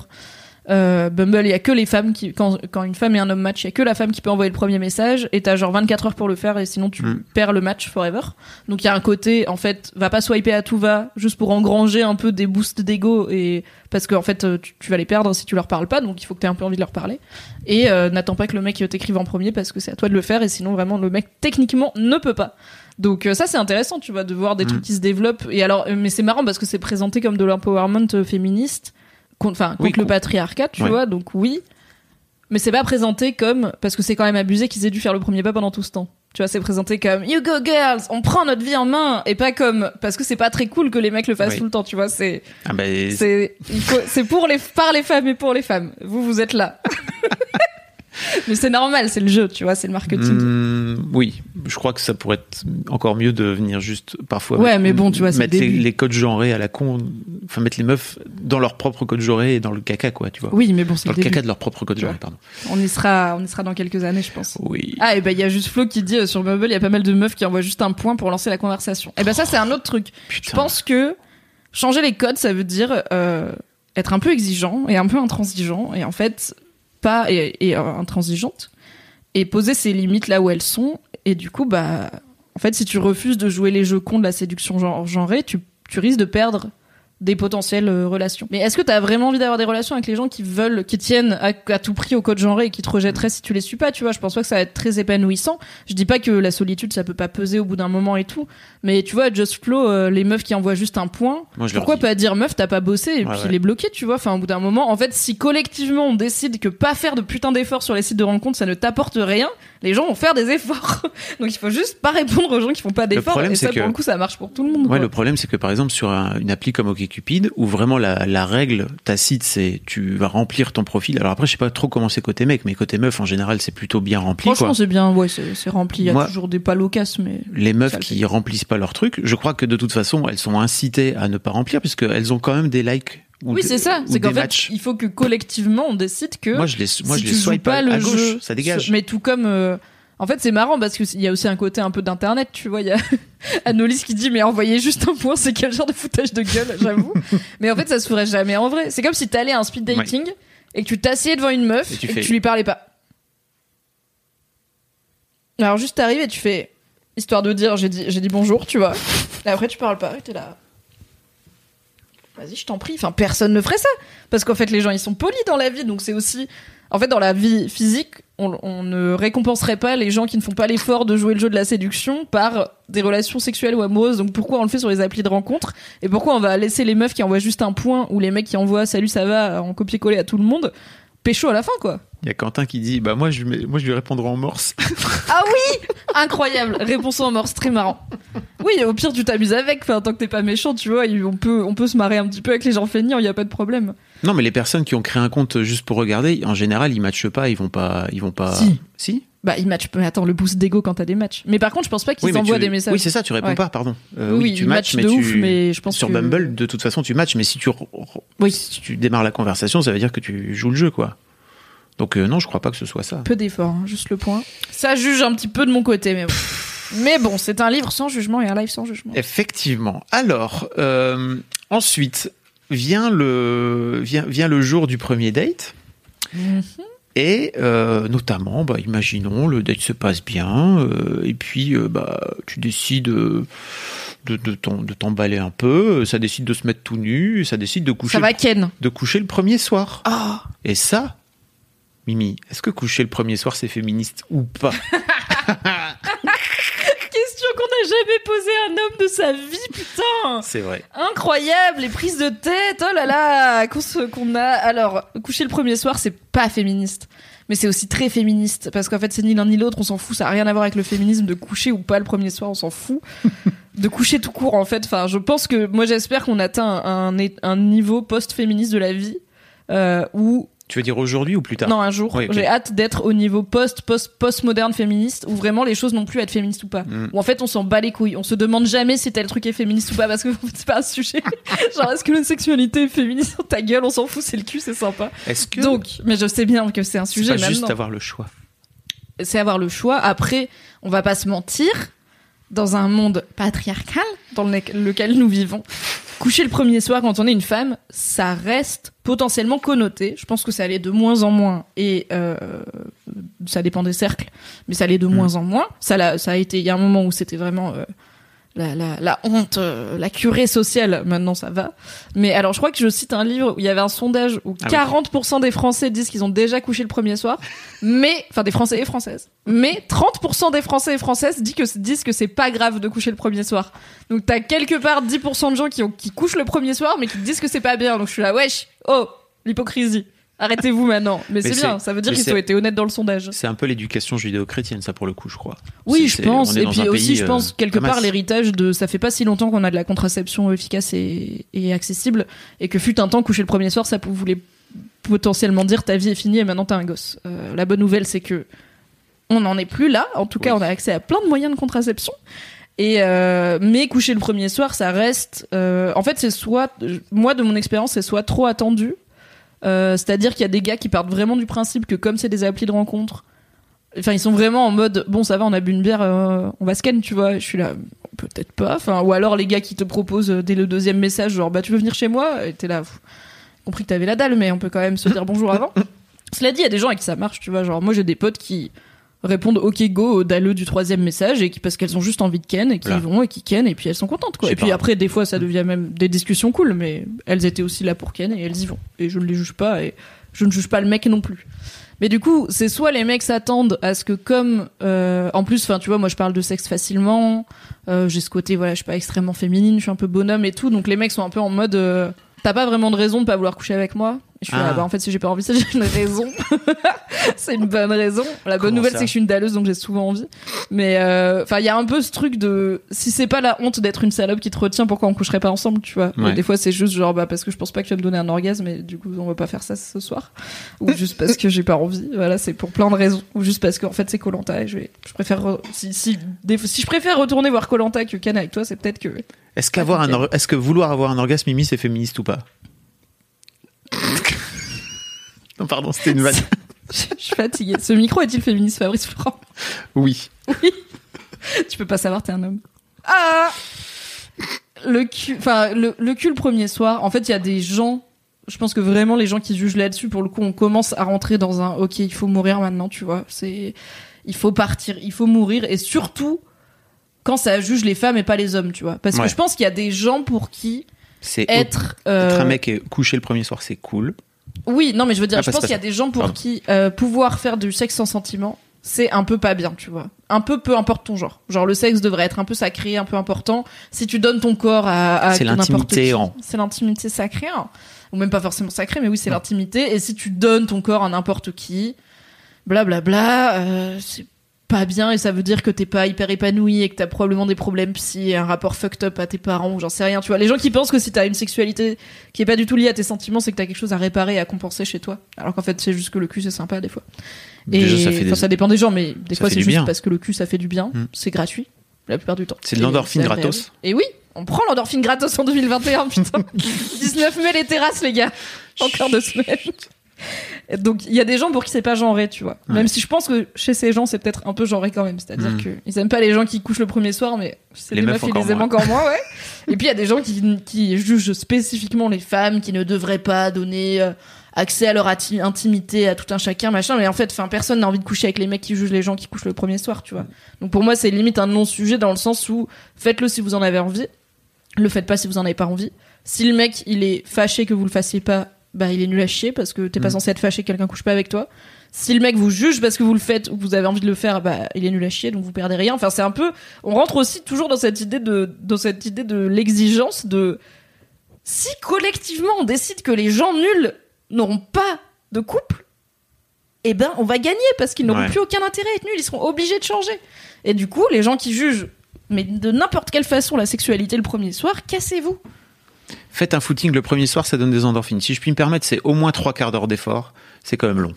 Euh, Bumble, il y a que les femmes qui quand, quand une femme et un homme match, il y a que la femme qui peut envoyer le premier message et t'as genre 24 heures pour le faire et sinon tu Mm. perds le match forever. Donc il y a un côté en fait, va pas swiper à tout va juste pour engranger un peu des boosts d'ego et parce qu'en fait euh, tu, tu vas les perdre si tu leur parles pas donc il faut que tu aies un peu envie de leur parler et euh, n'attends pas que le mec t'écrive en premier parce que c'est à toi de le faire et sinon vraiment le mec techniquement ne peut pas. Donc euh, ça c'est intéressant, tu vois, de voir des Mm. trucs qui se développent et alors euh, mais c'est marrant parce que c'est présenté comme de l'empowerment euh, féministe contre enfin contre Oui, le patriarcat, tu Ouais. vois, donc oui. Mais c'est pas présenté comme parce que c'est quand même abusé qu'ils aient dû faire le premier pas pendant tout ce temps. Tu vois, c'est présenté comme You go girls, on prend notre vie en main et pas comme parce que c'est pas très cool que les mecs le fassent Oui. tout le temps, tu vois, c'est ah bah, faut- c'est pour les par les femmes et pour les femmes. Vous vous êtes là. Mais c'est normal, c'est le jeu, tu vois, c'est le marketing. Hmm, oui, je crois que ça pourrait être encore mieux de venir juste parfois. Ouais, mettre- mais bon, tu vois, mettre le les, codes genrés à la con, enfin mettre les meufs dans leur propre code genré et dans le caca, quoi, tu vois. Oui, mais bon, c'est Dans le caca de leur propre code genré, pardon. On y sera on y sera dans quelques années, je pense. Oui. Ah, et ben il y a juste Flo qui dit euh, sur Bubble, il y a pas mal de meufs qui envoient juste un point pour lancer la conversation. Et ben ça, c'est un autre truc. Je pense que changer les codes, ça veut dire euh, être un peu exigeant et un peu intransigeant, et en fait, pas et, intransigeante, et poser ses limites là où elles sont. Et du coup, bah, en fait, si tu refuses de jouer les jeux cons de la séduction gen- genrée, tu, tu risques de perdre des potentielles euh, relations. Mais est-ce que t'as vraiment envie d'avoir des relations avec les gens qui veulent, qui tiennent à, à tout prix au code genré et qui te rejetteraient si tu les suis pas, tu vois? Je pense pas que ça va être très épanouissant. Je dis pas que la solitude ça peut pas peser au bout d'un moment et tout, mais tu vois, Just Flow, euh, les meufs qui envoient juste un point, Moi, je leur pourquoi pas dire meuf t'as pas bossé et Ouais, puis ouais. les bloquer, tu vois? Enfin, au bout d'un moment, en fait, si collectivement on décide que pas faire de putain d'efforts sur les sites de rencontres ça ne t'apporte rien, les gens vont faire des efforts. Donc il faut juste pas répondre aux gens qui font pas d'efforts. problème, Et c'est ça, que- pour le coup, ça marche pour tout le monde. Ouais, quoi. le problème, c'est que par exemple, sur un- une appli comme OkCupid, où vraiment la, la règle tacite, c'est tu vas remplir ton profil. Alors après, je sais pas trop comment c'est côté mec, mais côté meuf, en général, c'est plutôt bien rempli. Franchement, c'est bien, ouais, c'est rempli. Il y a Moi- toujours des pas locasses, mais. Les meufs qui remplissent pas leur truc, je crois que de toute façon, elles sont incitées à ne pas remplir, puisqu'elles ont quand même des likes. Ou Oui, c'est ça. C'est qu'en fait, matchs. il faut que collectivement on décide que. Moi, je les, moi, si je tu les joues swipe pas à, le à gauche, jeu, ça dégage. Mais tout comme. euh, En fait, c'est marrant parce qu'il y a aussi un côté un peu d'internet, tu vois. Il y a Anolis qui dit, mais envoyer juste un point, c'est quel genre de foutage de gueule, j'avoue. mais en fait, ça se ferait jamais en vrai. C'est comme si t'allais à un speed dating et que tu t'assieds devant une meuf Et et, tu que tu lui parlais pas. Alors, juste t'arrives et tu fais. Histoire de dire, j'ai dit, j'ai dit bonjour, tu vois. Et après, tu parles pas t'es là. Vas-y, je t'en prie. Enfin, personne ne ferait ça. Parce qu'en fait, les gens, ils sont polis dans la vie. Donc, c'est aussi. En fait, dans la vie physique, on, ne récompenserait pas les gens qui ne font pas l'effort de jouer le jeu de la séduction par des relations sexuelles ou amoureuses. Donc, pourquoi on le fait sur les applis de rencontre? Et pourquoi on va laisser les meufs qui envoient juste un point ou les mecs qui envoient salut, ça va en copier-coller à tout le monde? Pécho à la fin, quoi. Il y a Quentin qui dit, bah moi, je, moi, je lui répondrai en morse. Ah oui Incroyable Réponse en morse, très marrant. Oui, au pire, tu t'amuses avec. Enfin, tant que t'es pas méchant, tu vois, on peut, on peut se marrer un petit peu avec les gens feignants, il y a pas de problème. non, mais les personnes qui ont créé un compte juste pour regarder, en général, ils matchent pas, ils vont pas, ils vont pas. Si. Si? Bah, ils matchent. Mais attends, le boost d'ego quand t'as des matchs. Mais par contre, je pense pas qu'ils Oui, envoient tu- des messages. Oui, c'est ça, tu réponds Ouais. pas, pardon. Euh, Oui, oui, tu matches, matchent mais tu... ouf, mais je pense sur que- Bumble, de toute façon, tu matches, mais si tu, Oui. si tu démarres la conversation, ça veut dire que tu joues le jeu, quoi. Donc euh, non, je crois pas que ce soit ça. Peu d'efforts, hein, juste le point. Ça juge un petit peu de mon côté, mais bon. mais bon, c'est un livre sans jugement et un live sans jugement. Effectivement. Alors, euh, ensuite vient le vient, vient le jour du premier date. Mhm. Et euh, notamment, bah, imaginons, le date se passe bien, euh, et puis euh, bah, tu décides de, de, t'emballer un peu, ça décide de se mettre tout nu, ça décide de coucher, Ça va, Ken de coucher le premier soir. Ah Et ça, Mimi, est-ce que coucher le premier soir c'est féministe ou pas Question qu'on n'a jamais posée à un homme de sa vie, putain C'est vrai. Incroyable, les prises de tête, oh là là, qu'on a. Alors, coucher le premier soir, c'est pas féministe. Mais c'est aussi très féministe, parce qu'en fait, c'est ni l'un ni l'autre, on s'en fout, ça a rien à voir avec le féminisme de coucher ou pas le premier soir, on s'en fout. de coucher tout court, en fait. Enfin, je pense que, moi, j'espère qu'on atteint un niveau post-féministe de la vie, euh, où Tu veux dire aujourd'hui ou plus tard non, un jour. Oui. J'ai hâte d'être au niveau post, post, post-moderne féministe, où vraiment les choses n'ont plus à être féministes ou pas. Mm. Où en fait on s'en bat les couilles. On se demande jamais si tel truc est féministe ou pas, parce que c'est pas un sujet. Genre, est-ce que la sexualité est féministe Ta gueule, on s'en fout, c'est le cul, c'est sympa. Est-ce que Donc, mais je sais bien que c'est un c'est sujet pas juste avoir le choix C'est avoir le choix. Après, on va pas se mentir, dans un monde patriarcal dans le- lequel nous vivons, coucher le premier soir quand on est une femme, ça reste potentiellement connoté. Je pense que ça allait de moins en moins et euh, ça dépend des cercles, mais ça allait de moins en moins. Ça, l'a- ça a été, il y a un moment où c'était vraiment euh, la, la, la honte, euh, la curée sociale. Maintenant, ça va. Mais alors, je crois que je cite un livre où il y avait un sondage où Ah oui. 40% des Français disent qu'ils ont déjà couché le premier soir, mais enfin des Français et Françaises. Mais 30% des Français et Françaises disent que disent que c'est pas grave de coucher le premier soir. Donc t'as quelque part 10% de gens qui ont qui couchent le premier soir, mais qui disent que c'est pas bien. Donc je suis là, wesh, oh, l'hypocrisie. Arrêtez-vous maintenant. Mais, Mais c'est bien, ça veut dire qu'ils ont été honnêtes dans le sondage. C'est un peu l'éducation judéo-chrétienne, ça pour le coup, je crois. Oui, je pense. Et puis aussi, je euh, pense quelque part l'héritage de ça fait pas si longtemps qu'on a de la contraception efficace et, et accessible et que fut un temps coucher le premier soir, ça voulait potentiellement dire ta vie est finie et maintenant t'as un gosse. Euh, la bonne nouvelle, c'est que on n'en est plus là. En tout cas, on a accès à plein de moyens de contraception. Et euh, mais coucher le premier soir, ça reste. euh, en fait, c'est soit moi de mon expérience, c'est soit trop attendu. Euh, C'est-à-dire qu'il y a des gars qui partent vraiment du principe que comme c'est des applis de rencontre, enfin ils sont vraiment en mode bon ça va, on a bu une bière, euh, on va scan, tu vois. Je suis là, peut-être pas. Enfin ou alors les gars qui te proposent euh, dès le deuxième message genre bah tu veux venir chez moi, et t'es là. pff, compris que t'avais la dalle, mais on peut quand même se dire bonjour avant. Cela dit, il y a des gens avec qui ça marche, tu vois. Genre, moi, j'ai des potes qui répondent OK go au dalleux du troisième message et qui parce qu'elles ont juste envie de ken et qui Voilà. vont et qui ken et puis elles sont contentes quoi. Et puis pas. après des fois ça devient même des discussions cool mais elles étaient aussi là pour ken et elles y vont et je ne les juge pas et je ne juge pas le mec non plus. Mais du coup, c'est soit les mecs s'attendent à ce que comme euh, en plus enfin tu vois moi je parle de sexe facilement, euh, j'ai ce côté voilà, je suis pas extrêmement féminine, je suis un peu bonhomme et tout donc les mecs sont un peu en mode euh, t'as pas vraiment de raison de pas vouloir coucher avec moi. Je suis Ah. là, bah en fait si j'ai pas envie j'ai une raison. c'est une bonne raison. La bonne Comment nouvelle c'est que je suis une dalleuse donc j'ai souvent envie. Mais euh, enfin il y a un peu ce truc de si c'est pas la honte d'être une salope qui te retient pourquoi on coucherait pas ensemble tu vois? Ouais. Des fois c'est juste genre bah parce que je pense pas que tu vas me donner un orgasme et du coup on va pas faire ça ce soir ou juste parce que j'ai pas envie. Voilà, c'est pour plein de raisons ou juste parce qu'en fait c'est Colanta et je vais je préfère re- si si des fois- si je préfère retourner voir Colanta que Ken avec toi, c'est peut-être que Est-ce qu'avoir un or- est-ce que vouloir avoir un orgasme Mimi c'est féministe ou pas? Non pardon, c'était une vanne. je suis fatiguée. Ce micro est-il féministe Fabrice Florent? Oui. Tu peux pas savoir, t'es un homme. Ah Le cul, enfin, le, le cul le premier soir, en fait, il y a des gens, je pense que vraiment les gens qui jugent là-dessus, pour le coup, on commence à rentrer dans un, ok, il faut mourir maintenant, tu vois. C'est, il faut partir, il faut mourir, et surtout, quand ça juge les femmes et pas les hommes, tu vois. Parce Ouais. que je pense qu'il y a des gens pour qui C'est être, être euh, un mec et coucher le premier soir, c'est cool. Oui, non, mais je veux dire, Ah, je pense qu'il y a des gens pour Pardon. qui euh, pouvoir faire du sexe sans sentiment, c'est un peu pas bien, tu vois. Un peu peu importe ton genre. Genre le sexe devrait être un peu sacré, un peu important. Si tu donnes ton corps à, à C'est l'intimité en- c'est l'intimité sacrée, hein. ou même pas forcément sacrée, mais oui, c'est l'intimité. Et si tu donnes ton corps à n'importe qui, blablabla, euh, c'est pas bien et ça veut dire que t'es pas hyper épanoui et que t'as probablement des problèmes psy et un rapport fucked up à tes parents ou j'en sais rien tu vois. Les gens qui pensent que si t'as une sexualité qui est pas du tout liée à tes sentiments c'est que t'as quelque chose à réparer et à compenser chez toi. Alors qu'en fait c'est juste que le cul c'est sympa des fois. Et Déjà, ça des- dépend des gens mais des Ça fois c'est juste bien. parce que le cul ça fait du bien. Mm. c'est gratuit la plupart du temps. C'est de l'endorphine gratos. et oui on prend l'endorphine gratos en 2021 putain. 19 mai les terrasses les gars. Encore deux semaines donc il y a des gens pour qui c'est pas genré, tu vois. Ouais. Même si je pense que chez ces gens c'est peut-être un peu genré quand même, c'est-à-dire Mm. que ils aiment pas les gens qui couchent le premier soir, mais c'est Les les, meufs encore les aiment encore moins, ouais. Et puis il y a des gens qui, qui jugent spécifiquement les femmes qui ne devraient pas donner euh, accès à leur intimité, à tout un chacun, machin. Mais en fait, enfin, personne n'a envie de coucher avec les mecs qui jugent les gens qui couchent le premier soir, tu vois. Donc pour moi, c'est limite un non-sujet dans le sens où faites-le si vous en avez envie, le faites pas si vous en avez pas envie. Si le mec il est fâché que vous le fassiez pas, bah il est nul à chier parce que t'es pas Mm. censé être fâché que quelqu'un couche pas avec toi. Si le mec vous juge parce que vous le faites ou que vous avez envie de le faire, bah il est nul à chier donc vous perdez rien. Enfin c'est un peu, on rentre aussi toujours dans cette idée de dans cette idée de l'exigence de si collectivement on décide que les gens nuls n'auront pas de couple, eh ben on va gagner parce qu'ils n'auront Ouais. plus aucun intérêt à être nuls, ils seront obligés de changer. Et du coup, les gens qui jugent, mais de n'importe quelle façon, la sexualité le premier soir, cassez-vous. Faites un footing le premier soir, ça donne des endorphines. Si je puis me permettre, c'est au moins trois quarts d'heure d'effort. C'est quand même long.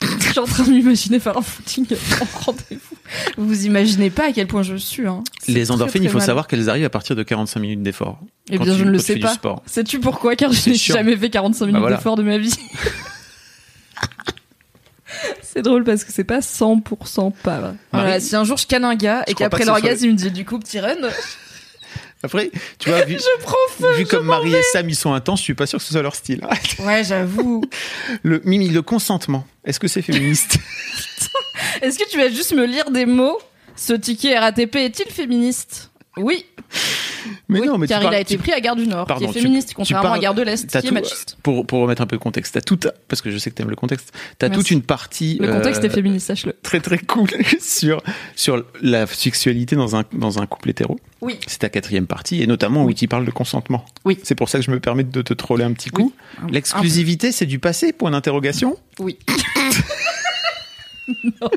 Je suis en train de m'imaginer faire un footing en rendez-vous. Vous vous imaginez pas à quel point je suis. Hein. Les endorphines, très il faut mal. savoir qu'elles arrivent à partir de 45 minutes d'effort. Eh Quand bien, je ne le sais pas. sport. Sais-tu pourquoi? Car je n'ai jamais fait 45 minutes Bah voilà. d'effort de ma vie. c'est drôle parce que c'est pas 100% pas vrai. Voilà, si un jour je canne un gars et je qu'après l'orgasme il me dit du coup petit run, Après, tu vois, vu, je prends feu. vu comme Marie et Sam, ils sont intenses, je suis pas sûr que ce soit leur style. Ouais, j'avoue. Le, Mimi, le consentement, est-ce que c'est féministe Est-ce que tu vas juste me lire des mots? Ce ticket RATP est-il féministe? Oui. Mais Oui, non, mais tu car parles- il a été tu- pris à Gare du Nord, Pardon, qui est tu- féministe, tu contrairement parles- à Gare de l'Est, qui est machiste. Pour, pour remettre un peu de contexte, t'as tout, parce que je sais que t'aimes le contexte, t'as toute une partie Le contexte euh, est féministe, sache-le. très très cool sur sur la sexualité dans un dans un couple hétéro. Oui. C'est ta quatrième partie et notamment où tu parles de consentement. Oui. C'est pour ça que je me permets de te troller un petit coup. L'exclusivité, c'est du passé? Point d'interrogation? Oui. non.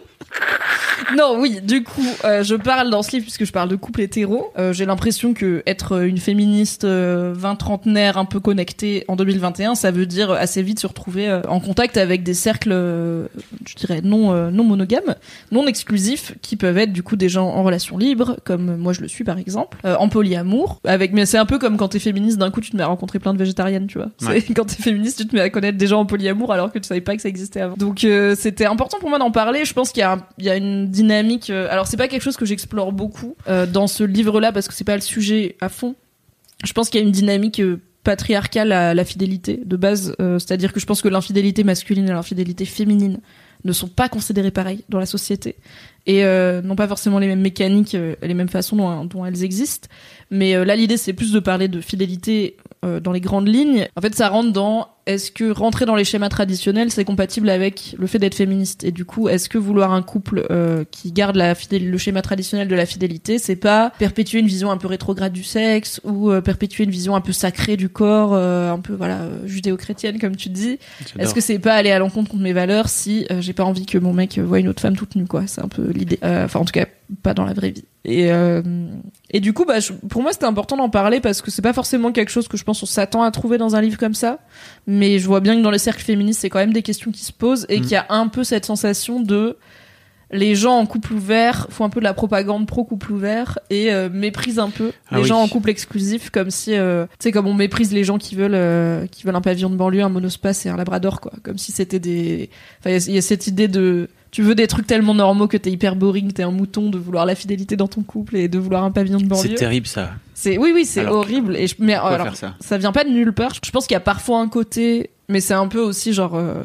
Non, oui, du coup, euh, je parle dans ce livre puisque je parle de couple hétéro. Euh, J'ai l'impression que être une féministe euh, 20-trentenaire un peu connectée en 2021, ça veut dire assez vite se retrouver euh, en contact avec des cercles, euh, je dirais, non, euh, non monogames, non exclusifs, qui peuvent être du coup des gens en relation libre, comme moi je le suis par exemple, euh, en polyamour. Avec, mais c'est un peu comme quand t'es féministe, d'un coup tu te mets à rencontrer plein de végétariennes, tu vois. Ouais. Quand t'es féministe, tu te mets à connaître des gens en polyamour alors que tu savais pas que ça existait avant. Donc euh, c'était important pour moi d'en parler. Je pense qu'il y, a y a une dynamique. euh, alors c'est pas quelque chose que j'explore beaucoup euh, dans ce livre-là parce que c'est pas le sujet à fond. Je pense qu'il y a une dynamique euh, patriarcale à la fidélité de base, c'est-à-dire que je pense que l'infidélité masculine et l'infidélité féminine ne sont pas considérées pareilles dans la société et euh, n'ont pas forcément les mêmes mécaniques, euh, les mêmes façons dont, dont elles existent. Mais euh, là, l'idée, c'est plus de parler de fidélité euh, dans les grandes lignes. En fait, ça rentre dans est-ce que rentrer dans les schémas traditionnels, c'est compatible avec le fait d'être féministe? Et du coup, est-ce que vouloir un couple euh, qui garde la le schéma traditionnel de la fidélité, c'est pas perpétuer une vision un peu rétrograde du sexe ou euh, perpétuer une vision un peu sacrée du corps, euh, un peu voilà judéo-chrétienne comme tu dis? Est-ce que c'est pas aller à l'encontre de mes valeurs si euh, j'ai pas envie que mon mec voit une autre femme toute nue quoi? C'est un peu l'idée. Euh, Enfin en tout cas pas dans la vraie vie. Et euh, et du coup bah je- pour moi c'était important d'en parler parce que c'est pas forcément quelque chose que je pense on s'attend à trouver dans un livre comme ça. Mais je vois bien que dans les cercles féministes c'est quand même des questions qui se posent et Mm. qu'il y a un peu cette sensation de les gens en couple ouvert font un peu de la propagande pro couple ouvert et euh, méprisent un peu Ah les oui. gens en couple exclusif comme si euh, tu sais comme on méprise les gens qui veulent euh, qui veulent un pavillon de banlieue un monospace et un labrador quoi comme si c'était des enfin il y a- il y, a cette idée de tu veux des trucs tellement normaux que t'es hyper boring t'es un mouton de vouloir la fidélité dans ton couple et de vouloir un pavillon de C'est banlieue terrible ça. c'est oui oui c'est horrible et je, mais Pourquoi alors faire ça ça vient pas de nulle part. Je pense qu'il y a parfois un côté, mais c'est un peu aussi genre euh,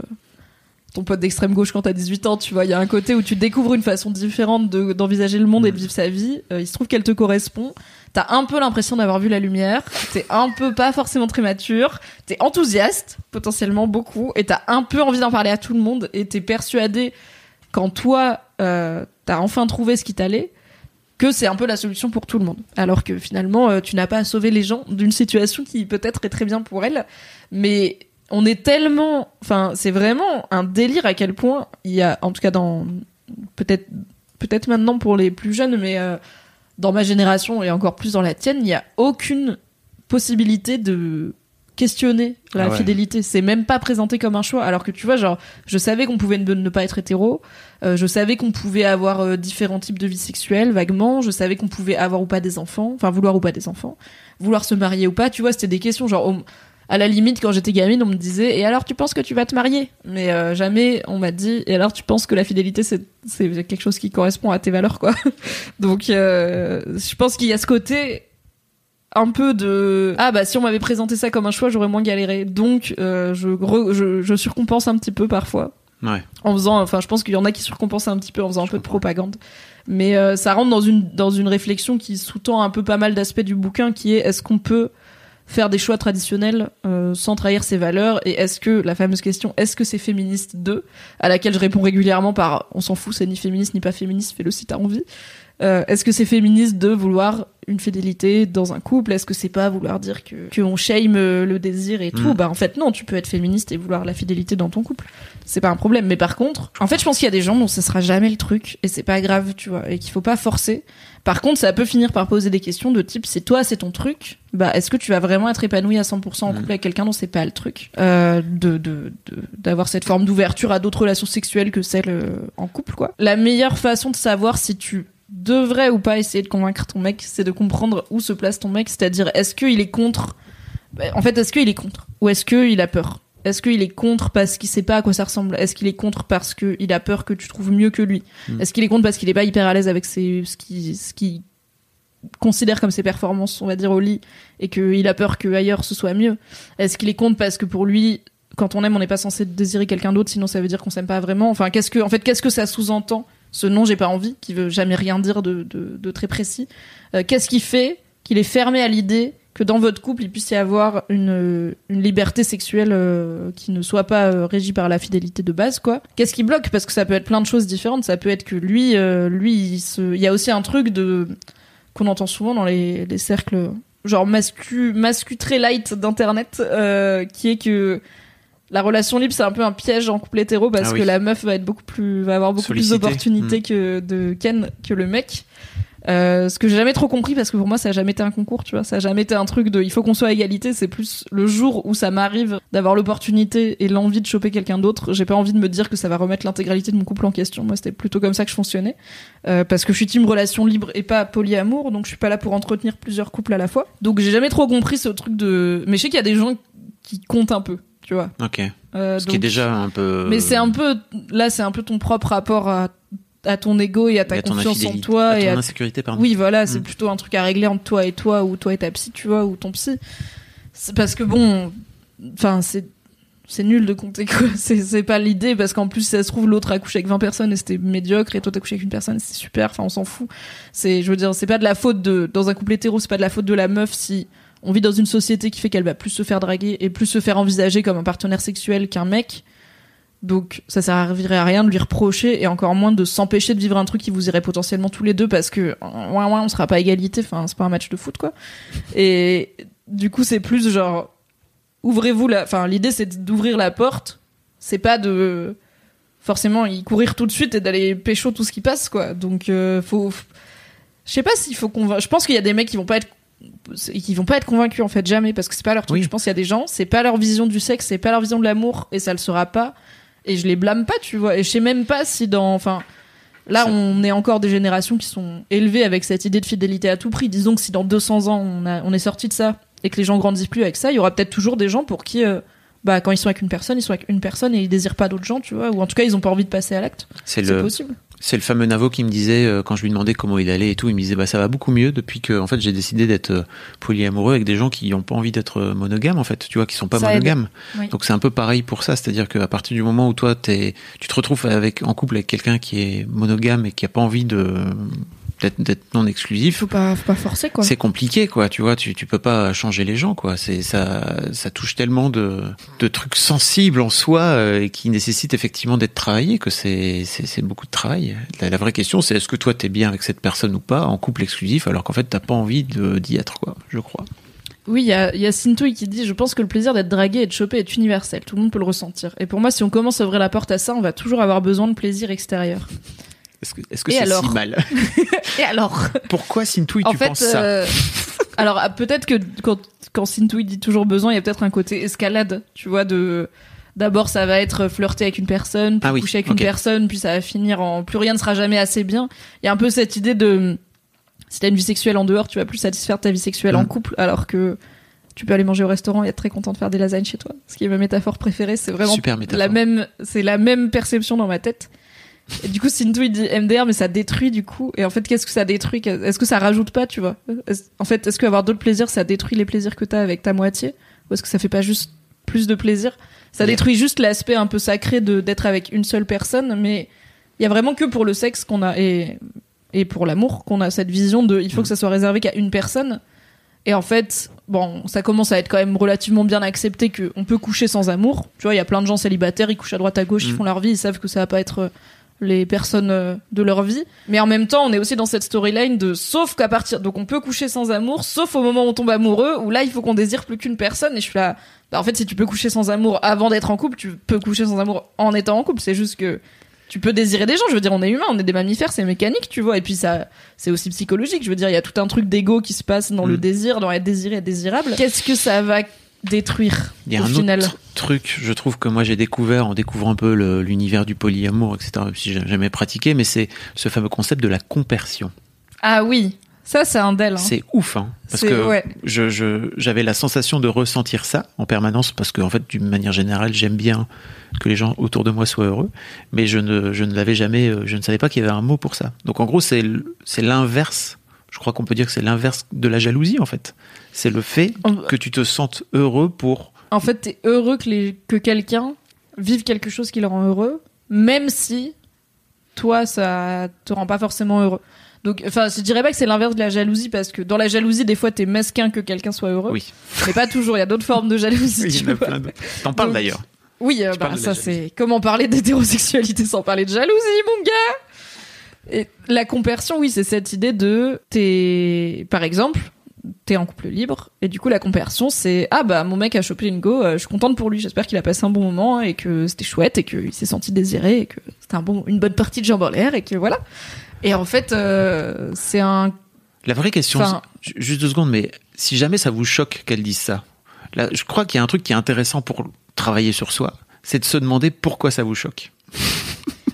ton pote d'extrême gauche quand t'as 18 ans, tu vois. Il y a un côté où tu découvres une façon différente de- d'envisager le monde et de vivre sa vie. Euh, il se trouve qu'elle te correspond. T'as un peu l'impression d'avoir vu la lumière. T'es un peu pas forcément très mature. T'es enthousiaste, potentiellement beaucoup, et t'as un peu envie d'en parler à tout le monde. Et t'es persuadé quand toi euh, t'as enfin trouvé ce qui t'allait que c'est un peu la solution pour tout le monde. Alors que finalement, euh, tu n'as pas à sauver les gens d'une situation qui peut-être est très bien pour elles. Mais on est tellement, enfin, c'est vraiment un délire à quel point il en tout cas dans, peut-être, peut-être maintenant pour les plus jeunes, mais euh, dans ma génération et encore plus dans la tienne, il n'y a aucune possibilité de questionner la Ah ouais. fidélité. C'est même pas présenté comme un choix. Alors que tu vois, genre, je savais qu'on pouvait ne, ne pas être hétéro. euh, je savais qu'on pouvait avoir euh, différents types de vie sexuelle, vaguement. Je savais qu'on pouvait avoir ou pas des enfants. Enfin, vouloir ou pas des enfants. Vouloir se marier ou pas. Tu vois, c'était des questions genre, on- à la limite, quand j'étais gamine, on me disait, et alors tu penses que tu vas te marier? Mais euh, jamais on m'a dit, et alors tu penses que la fidélité, c'est, c'est quelque chose qui correspond à tes valeurs, quoi? Donc, euh, je pense qu'il y a ce côté, un peu de ah bah si on m'avait présenté ça comme un choix j'aurais moins galéré. Donc euh, je, re- je je surcompense un petit peu parfois. Ouais. en faisant enfin je pense qu'il y en a qui surcompensent un petit peu en faisant un peu de propagande. Mais euh, ça rentre dans une dans une réflexion qui sous-tend un peu pas mal d'aspects du bouquin qui est est-ce qu'on peut faire des choix traditionnels euh, sans trahir ses valeurs? Et est-ce que la fameuse question est-ce que c'est féministe de à laquelle je réponds régulièrement par on s'en fout c'est ni féministe ni pas féministe fais-le si t'as envie. Euh, est-ce que c'est féministe de vouloir une fidélité dans un couple Est-ce que c'est pas vouloir dire que qu'on shame euh, le désir et tout Mm. Bah en fait non, tu peux être féministe et vouloir la fidélité dans ton couple. C'est pas un problème. Mais par contre, en fait, je pense qu'il y a des gens dont ce sera jamais le truc et c'est pas grave, tu vois, et qu'il faut pas forcer. Par contre, ça peut finir par poser des questions de type c'est toi, c'est ton truc. Bah est-ce que tu vas vraiment être épanoui à 100% en couple avec quelqu'un dont c'est pas le truc euh, de de de- d'avoir cette forme d'ouverture à d'autres relations sexuelles que celles euh, en couple quoi. La meilleure façon de savoir si tu devrais ou pas essayer de convaincre ton mec, c'est de comprendre où se place ton mec, c'est-à-dire est-ce qu'il est contre bah, en fait, est-ce qu'il est contre Ou est-ce qu'il a peur? Est-ce qu'il est contre parce qu'il sait pas à quoi ça ressemble? Est-ce qu'il est contre parce qu'il a peur que tu trouves mieux que lui? Mm. Est-ce qu'il est contre parce qu'il est pas hyper à l'aise avec ses, ce qu'il ce qu'il considère comme ses performances, on va dire, au lit, et qu'il a peur que ailleurs ce soit mieux? Est-ce qu'il est contre parce que pour lui, quand on aime, on n'est pas censé désirer quelqu'un d'autre, sinon ça veut dire qu'on s'aime pas vraiment? Enfin, qu'est-ce que, en fait, qu'est-ce que ça sous-entend ce non, j'ai pas envie, qui veut jamais rien dire de, très précis. Euh, qu'est-ce qui fait qu'il est fermé à l'idée que dans votre couple, il puisse y avoir une, une liberté sexuelle euh, qui ne soit pas euh, régie par la fidélité de base, quoi? Qu'est-ce qui bloque? Parce que ça peut être plein de choses différentes. Ça peut être que lui, euh, lui, il, se... il y a aussi un truc de qu'on entend souvent dans les, les cercles genre mascu, mascu très light d'internet, euh, qui est que la relation libre c'est un peu un piège en couple hétéro parce Ah oui. que la meuf va être beaucoup plus va avoir beaucoup plus d'opportunités Mm. que de Ken que le mec. Euh, ce que j'ai jamais trop compris parce que pour moi ça a jamais été un concours tu vois. Ça a jamais été un truc de il faut qu'on soit à égalité c'est plus le jour où ça m'arrive d'avoir l'opportunité et l'envie de choper quelqu'un d'autre j'ai pas envie de me dire que ça va remettre l'intégralité de mon couple en question. Moi c'était plutôt comme ça que je fonctionnais. Euh, parce que je suis team relation libre et pas polyamour donc je suis pas là pour entretenir plusieurs couples à la fois. Donc j'ai jamais trop compris ce truc de mais je sais qu'il y a des gens qui comptent un peu tu vois Ok. Euh, Ce qui est déjà un peu. mais c'est un peu là c'est un peu ton propre rapport à, à ton ego et à ta et à ton confiance en toi à et ton à insécurité, pardon. oui, voilà, c'est Mm. plutôt un truc à régler entre toi et toi, ou toi et ta psy, tu vois, ou ton psy. C'est parce que bon, enfin, c'est c'est nul de compter quoi. C'est c'est pas l'idée parce qu'en plus, si ça se trouve, l'autre a couché avec 20 personnes et c'était médiocre, et toi t'as couché avec une personne, et c'est super. Enfin, on s'en fout. C'est, je veux dire, c'est pas de la faute de dans un couple hétéro, c'est pas de la faute de la meuf si on vit dans une société qui fait qu'elle va plus se faire draguer et plus se faire envisager comme un partenaire sexuel qu'un mec. Donc ça servirait à rien de lui reprocher et encore moins de s'empêcher de vivre un truc qui vous irait potentiellement tous les deux parce que ouais, ouais, on sera pas égalité, enfin c'est pas un match de foot quoi. Et du coup c'est plus genre ouvrez-vous la, enfin l'idée c'est d'ouvrir la porte, c'est pas de forcément y courir tout de suite et d'aller pécho tout ce qui passe quoi. Donc euh, faut, je sais pas s'il faut convaincre. Je pense qu'il y a des mecs qui vont pas être qui vont pas être convaincus en fait jamais parce que c'est pas leur truc. Oui. Je pense qu'il y a des gens, c'est pas leur vision du sexe, c'est pas leur vision de l'amour et ça le sera pas. Et je les blâme pas, tu vois. Et je sais même pas si dans, enfin, là Ça- on est encore des générations qui sont élevées avec cette idée de fidélité à tout prix. Disons que si dans 200 ans on, a, on est sorti de ça et que les gens grandissent plus avec ça, il y aura peut-être toujours des gens pour qui, euh, bah, quand ils sont avec une personne, ils sont avec une personne et ils désirent pas d'autres gens, tu vois. Ou en tout cas, ils ont pas envie de passer à l'acte. C'est C'est le, possible. C'est le fameux Navo qui me disait, euh, quand je lui demandais comment il allait et tout, il me disait, bah, ça va beaucoup mieux depuis que, en fait, j'ai décidé d'être euh, polyamoureux avec des gens qui n'ont pas envie d'être euh, monogames, en fait, tu vois, qui sont pas Ça monogames. Oui. Donc c'est un peu pareil pour ça, c'est-à-dire qu'à partir du moment où toi, t'es, tu te retrouves avec, en couple avec quelqu'un qui est monogame et qui a pas envie de, d'être, d'être non exclusif, Faut pas, faut pas forcer, quoi. c'est compliqué quoi tu vois tu tu peux pas changer les gens quoi c'est ça ça touche tellement de de trucs sensibles en soi euh, et qui nécessitent effectivement d'être travaillés que c'est c'est c'est beaucoup de travail la, la vraie question c'est est-ce que toi t'es bien avec cette personne ou pas en couple exclusif alors qu'en fait t'as pas envie de d'y être quoi je crois Oui, il y a, y a Sintouille qui dit Je pense que le plaisir d'être dragué et de choper est universel. Tout le monde peut le ressentir. Et pour moi, si on commence à ouvrir la porte à ça, on va toujours avoir besoin de plaisir extérieur. Est-ce que c'est alors si mal? Et alors? Pourquoi Sintouille En tu fait, penses ça? euh, alors ah, peut-être que quand, quand Sintouille dit toujours besoin, il y a peut-être un côté escalade, tu vois, de. D'abord, ça va être flirter avec une personne, puis Ah oui, coucher avec une personne, puis ça va finir en plus rien ne sera jamais assez bien. Il y a un peu cette idée de si t'as une vie sexuelle en dehors, tu vas plus satisfaire ta vie sexuelle en Mm. couple, alors que tu peux aller manger au restaurant et être très content de faire des lasagnes chez toi. Ce qui est ma métaphore préférée, c'est vraiment Super métaphore. la même, c'est la même perception dans ma tête. Et du coup, Sintou il dit MDR, mais ça détruit du coup. Et en fait, qu'est-ce que ça détruit? Est-ce que ça rajoute pas, tu vois? En fait, est-ce qu'avoir d'autres plaisirs, ça détruit les plaisirs que t'as avec ta moitié? Ou est-ce que ça fait pas juste plus de plaisir? Ça détruit juste l'aspect un peu sacré de d'être avec une seule personne, mais il y a vraiment que pour le sexe qu'on a et et pour l'amour qu'on a cette vision de il faut que ça soit réservé qu'à une personne. Et en fait, bon, ça commence à être quand même relativement bien accepté qu'on peut coucher sans amour. Tu vois, il y a plein de gens célibataires, ils couchent à droite à gauche, ils Mm. font leur vie, ils savent que ça va pas être les personnes euh, de leur vie. Mais en même temps, on est aussi dans cette storyline de sauf qu'à partir, donc on peut coucher sans amour, sauf au moment où on tombe amoureux, où là il faut qu'on désire plus qu'une personne. Et je suis là, bah, en fait, si tu peux coucher sans amour avant d'être en couple, tu peux coucher sans amour en étant en couple. C'est juste que tu peux désirer des gens. Je veux dire, on est humain, on est des mammifères, c'est mécanique, tu vois. Et puis ça, c'est aussi psychologique. Je veux dire, il y a tout un truc d'ego qui se passe dans le Mm. désir, dans être désiré, être désirable. Qu'est-ce que ça va détruire Il y a au un final autre truc, je trouve que moi j'ai découvert en découvrant un peu l'univers du polyamour, etc. Même si j'ai jamais pratiqué, mais c'est ce fameux concept de la compersion. Ah oui, ça c'est un del. hein. C'est ouf, hein, parce que ouais. je je- j'avais la sensation de ressentir ça en permanence, parce que en fait, d'une manière générale, j'aime bien que les gens autour de moi soient heureux, mais je ne je ne l'avais jamais, euh, je ne savais pas qu'il y avait un mot pour ça. Donc en gros, c'est l'inverse. Je crois qu'on peut dire que c'est l'inverse de la jalousie en fait. C'est le fait que tu te sentes heureux pour En fait, t'es heureux que, les, que quelqu'un vive quelque chose qui le rend heureux, même si toi, ça te rend pas forcément heureux. Donc, enfin, je dirais pas que c'est l'inverse de la jalousie, parce que dans la jalousie, des fois, t'es mesquin que quelqu'un soit heureux. Oui. Mais pas toujours, il y a d'autres formes de jalousie. Oui, tu il y en a vois. plein d'autres. T'en parles d'ailleurs. Oui, euh, bah, de ça c'est comment parler d'hétérosexualité sans parler de jalousie, mon gars? Et la compersion, oui, c'est cette idée de t'es, par exemple, t'es en couple libre et du coup la compersion, c'est ah bah mon mec a chopé une go, euh, je suis contente pour lui, j'espère qu'il a passé un bon moment et que c'était chouette et qu'il s'est senti désiré et que c'était un bon, une bonne partie de jambes en l'air et que voilà. Et en fait, euh, c'est un La vraie question, Enfin- juste deux secondes, mais si jamais ça vous choque qu'elle dise ça, là, je crois qu'il y a un truc qui est intéressant pour travailler sur soi, c'est de se demander pourquoi ça vous choque.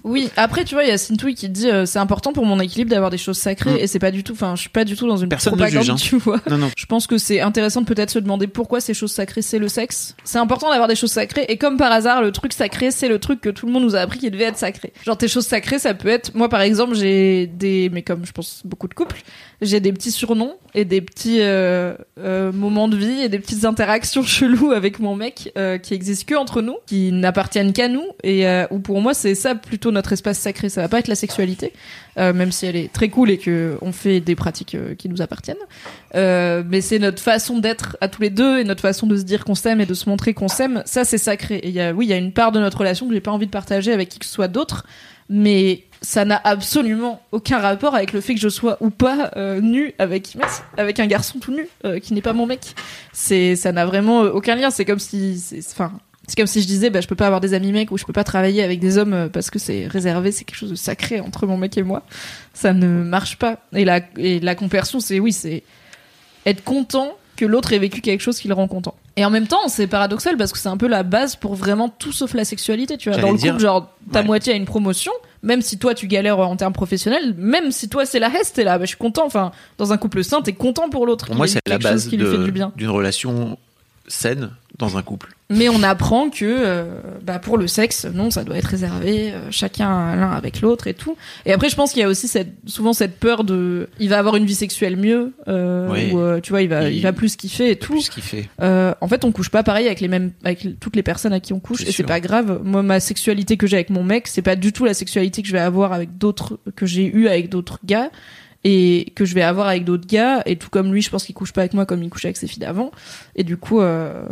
Oui, après tu vois, il y a Sintoui qui dit euh, c'est important pour mon équilibre d'avoir des choses sacrées Mm. et c'est pas du tout, enfin je suis pas du tout dans une Personne ne propagande, juge, hein. tu vois. Non, non. Je pense que c'est intéressant de peut-être se demander pourquoi ces choses sacrées c'est le sexe. C'est important d'avoir des choses sacrées et comme par hasard le truc sacré c'est le truc que tout le monde nous a appris qui devait être sacré. Genre tes choses sacrées ça peut être moi par exemple j'ai des mais comme je pense beaucoup de couples j'ai des petits surnoms et des petits euh, euh, moments de vie et des petites interactions cheloues avec mon mec euh, qui existent que entre nous qui n'appartiennent qu'à nous et où pour moi c'est ça plutôt notre espace sacré ça va pas être la sexualité même si elle est très cool et que on fait des pratiques qui nous appartiennent mais c'est notre façon d'être à tous les deux et notre façon de se dire qu'on s'aime et de se montrer qu'on s'aime. Ça, c'est sacré. Et oui, il y a une part de notre relation que j'ai pas envie de partager avec qui que ce soit d'autre, mais ça n'a absolument aucun rapport avec le fait que je sois ou pas euh, nue avec avec un garçon tout nu euh, qui n'est pas mon mec. C'est ça n'a vraiment euh, aucun lien. C'est comme si, enfin. C'est comme si je disais, bah, je peux pas avoir des amis mecs ou je peux pas travailler avec des hommes parce que c'est réservé, c'est quelque chose de sacré entre mon mec et moi. Ça ne marche pas. Et la, et la compersion, c'est oui, c'est être content que l'autre ait vécu quelque chose qui le rend content. Et en même temps, c'est paradoxal parce que c'est un peu la base pour vraiment tout sauf la sexualité, tu vois. Dans le couple, genre, ta Ouais. moitié a une promotion, même si toi tu galères en termes professionnels, même si toi c'est la heste, t'es là, bah, je suis content. Enfin, dans un couple sain, t'es content pour l'autre. Pour moi, c'est la base d'une relation saine dans un couple. Mais on apprend que euh, bah, pour le sexe, non, ça doit être réservé, euh, chacun l'un avec l'autre et tout. Et après, je pense qu'il y a aussi cette, souvent cette peur de, il va avoir une vie sexuelle mieux, euh, Oui. ou euh, tu vois, il va, il, Il- va plus kiffer et tout. Fait. Euh, en fait, on couche pas pareil avec les mêmes, avec toutes les personnes à qui on couche, et c'est pas grave. Moi, ma sexualité que j'ai avec mon mec, c'est pas du tout la sexualité que je vais avoir avec d'autres, que j'ai eu avec d'autres gars, et que je vais avoir avec d'autres gars. Et tout comme lui, je pense qu'il couche pas avec moi comme il couche avec ses filles d'avant. Et du coup, euh,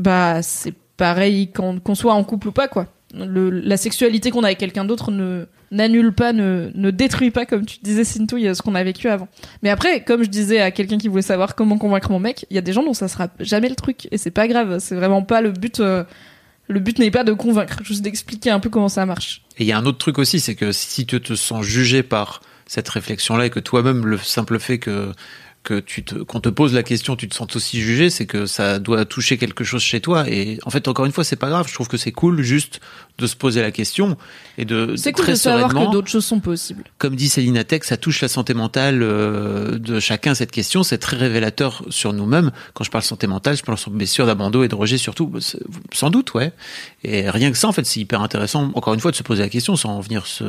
bah, c'est pareil qu'on soit en couple ou pas, quoi. La sexualité qu'on a avec quelqu'un d'autre ne n'annule pas, ne, ne détruit pas, comme tu disais, Cintouille, ce qu'on a vécu avant. Mais après, comme je disais à quelqu'un qui voulait savoir comment convaincre mon mec, il y a des gens dont ça sera jamais le truc. Et c'est pas grave, c'est vraiment pas le but. euh, le but n'est pas de convaincre, juste d'expliquer un peu comment ça marche. Et il y a un autre truc aussi, c'est que si tu te sens jugé par cette réflexion-là et que toi-même, le simple fait que que tu te, qu'on te pose la question, tu te sens aussi jugé, c'est que ça doit toucher quelque chose chez toi. Et en fait, encore une fois, c'est pas grave. Je trouve que c'est cool juste de se poser la question et de C'est cool très de savoir que d'autres choses sont possibles. comme dit Céline Atec, ça touche la santé mentale euh, de chacun cette question. C'est très révélateur sur nous-mêmes. Quand je parle santé mentale, je parle sur blessure d'abandon et de rejet surtout. Bah, Sans doute, ouais. Et rien que ça, en fait, c'est hyper intéressant. Encore une fois, de se poser la question sans venir se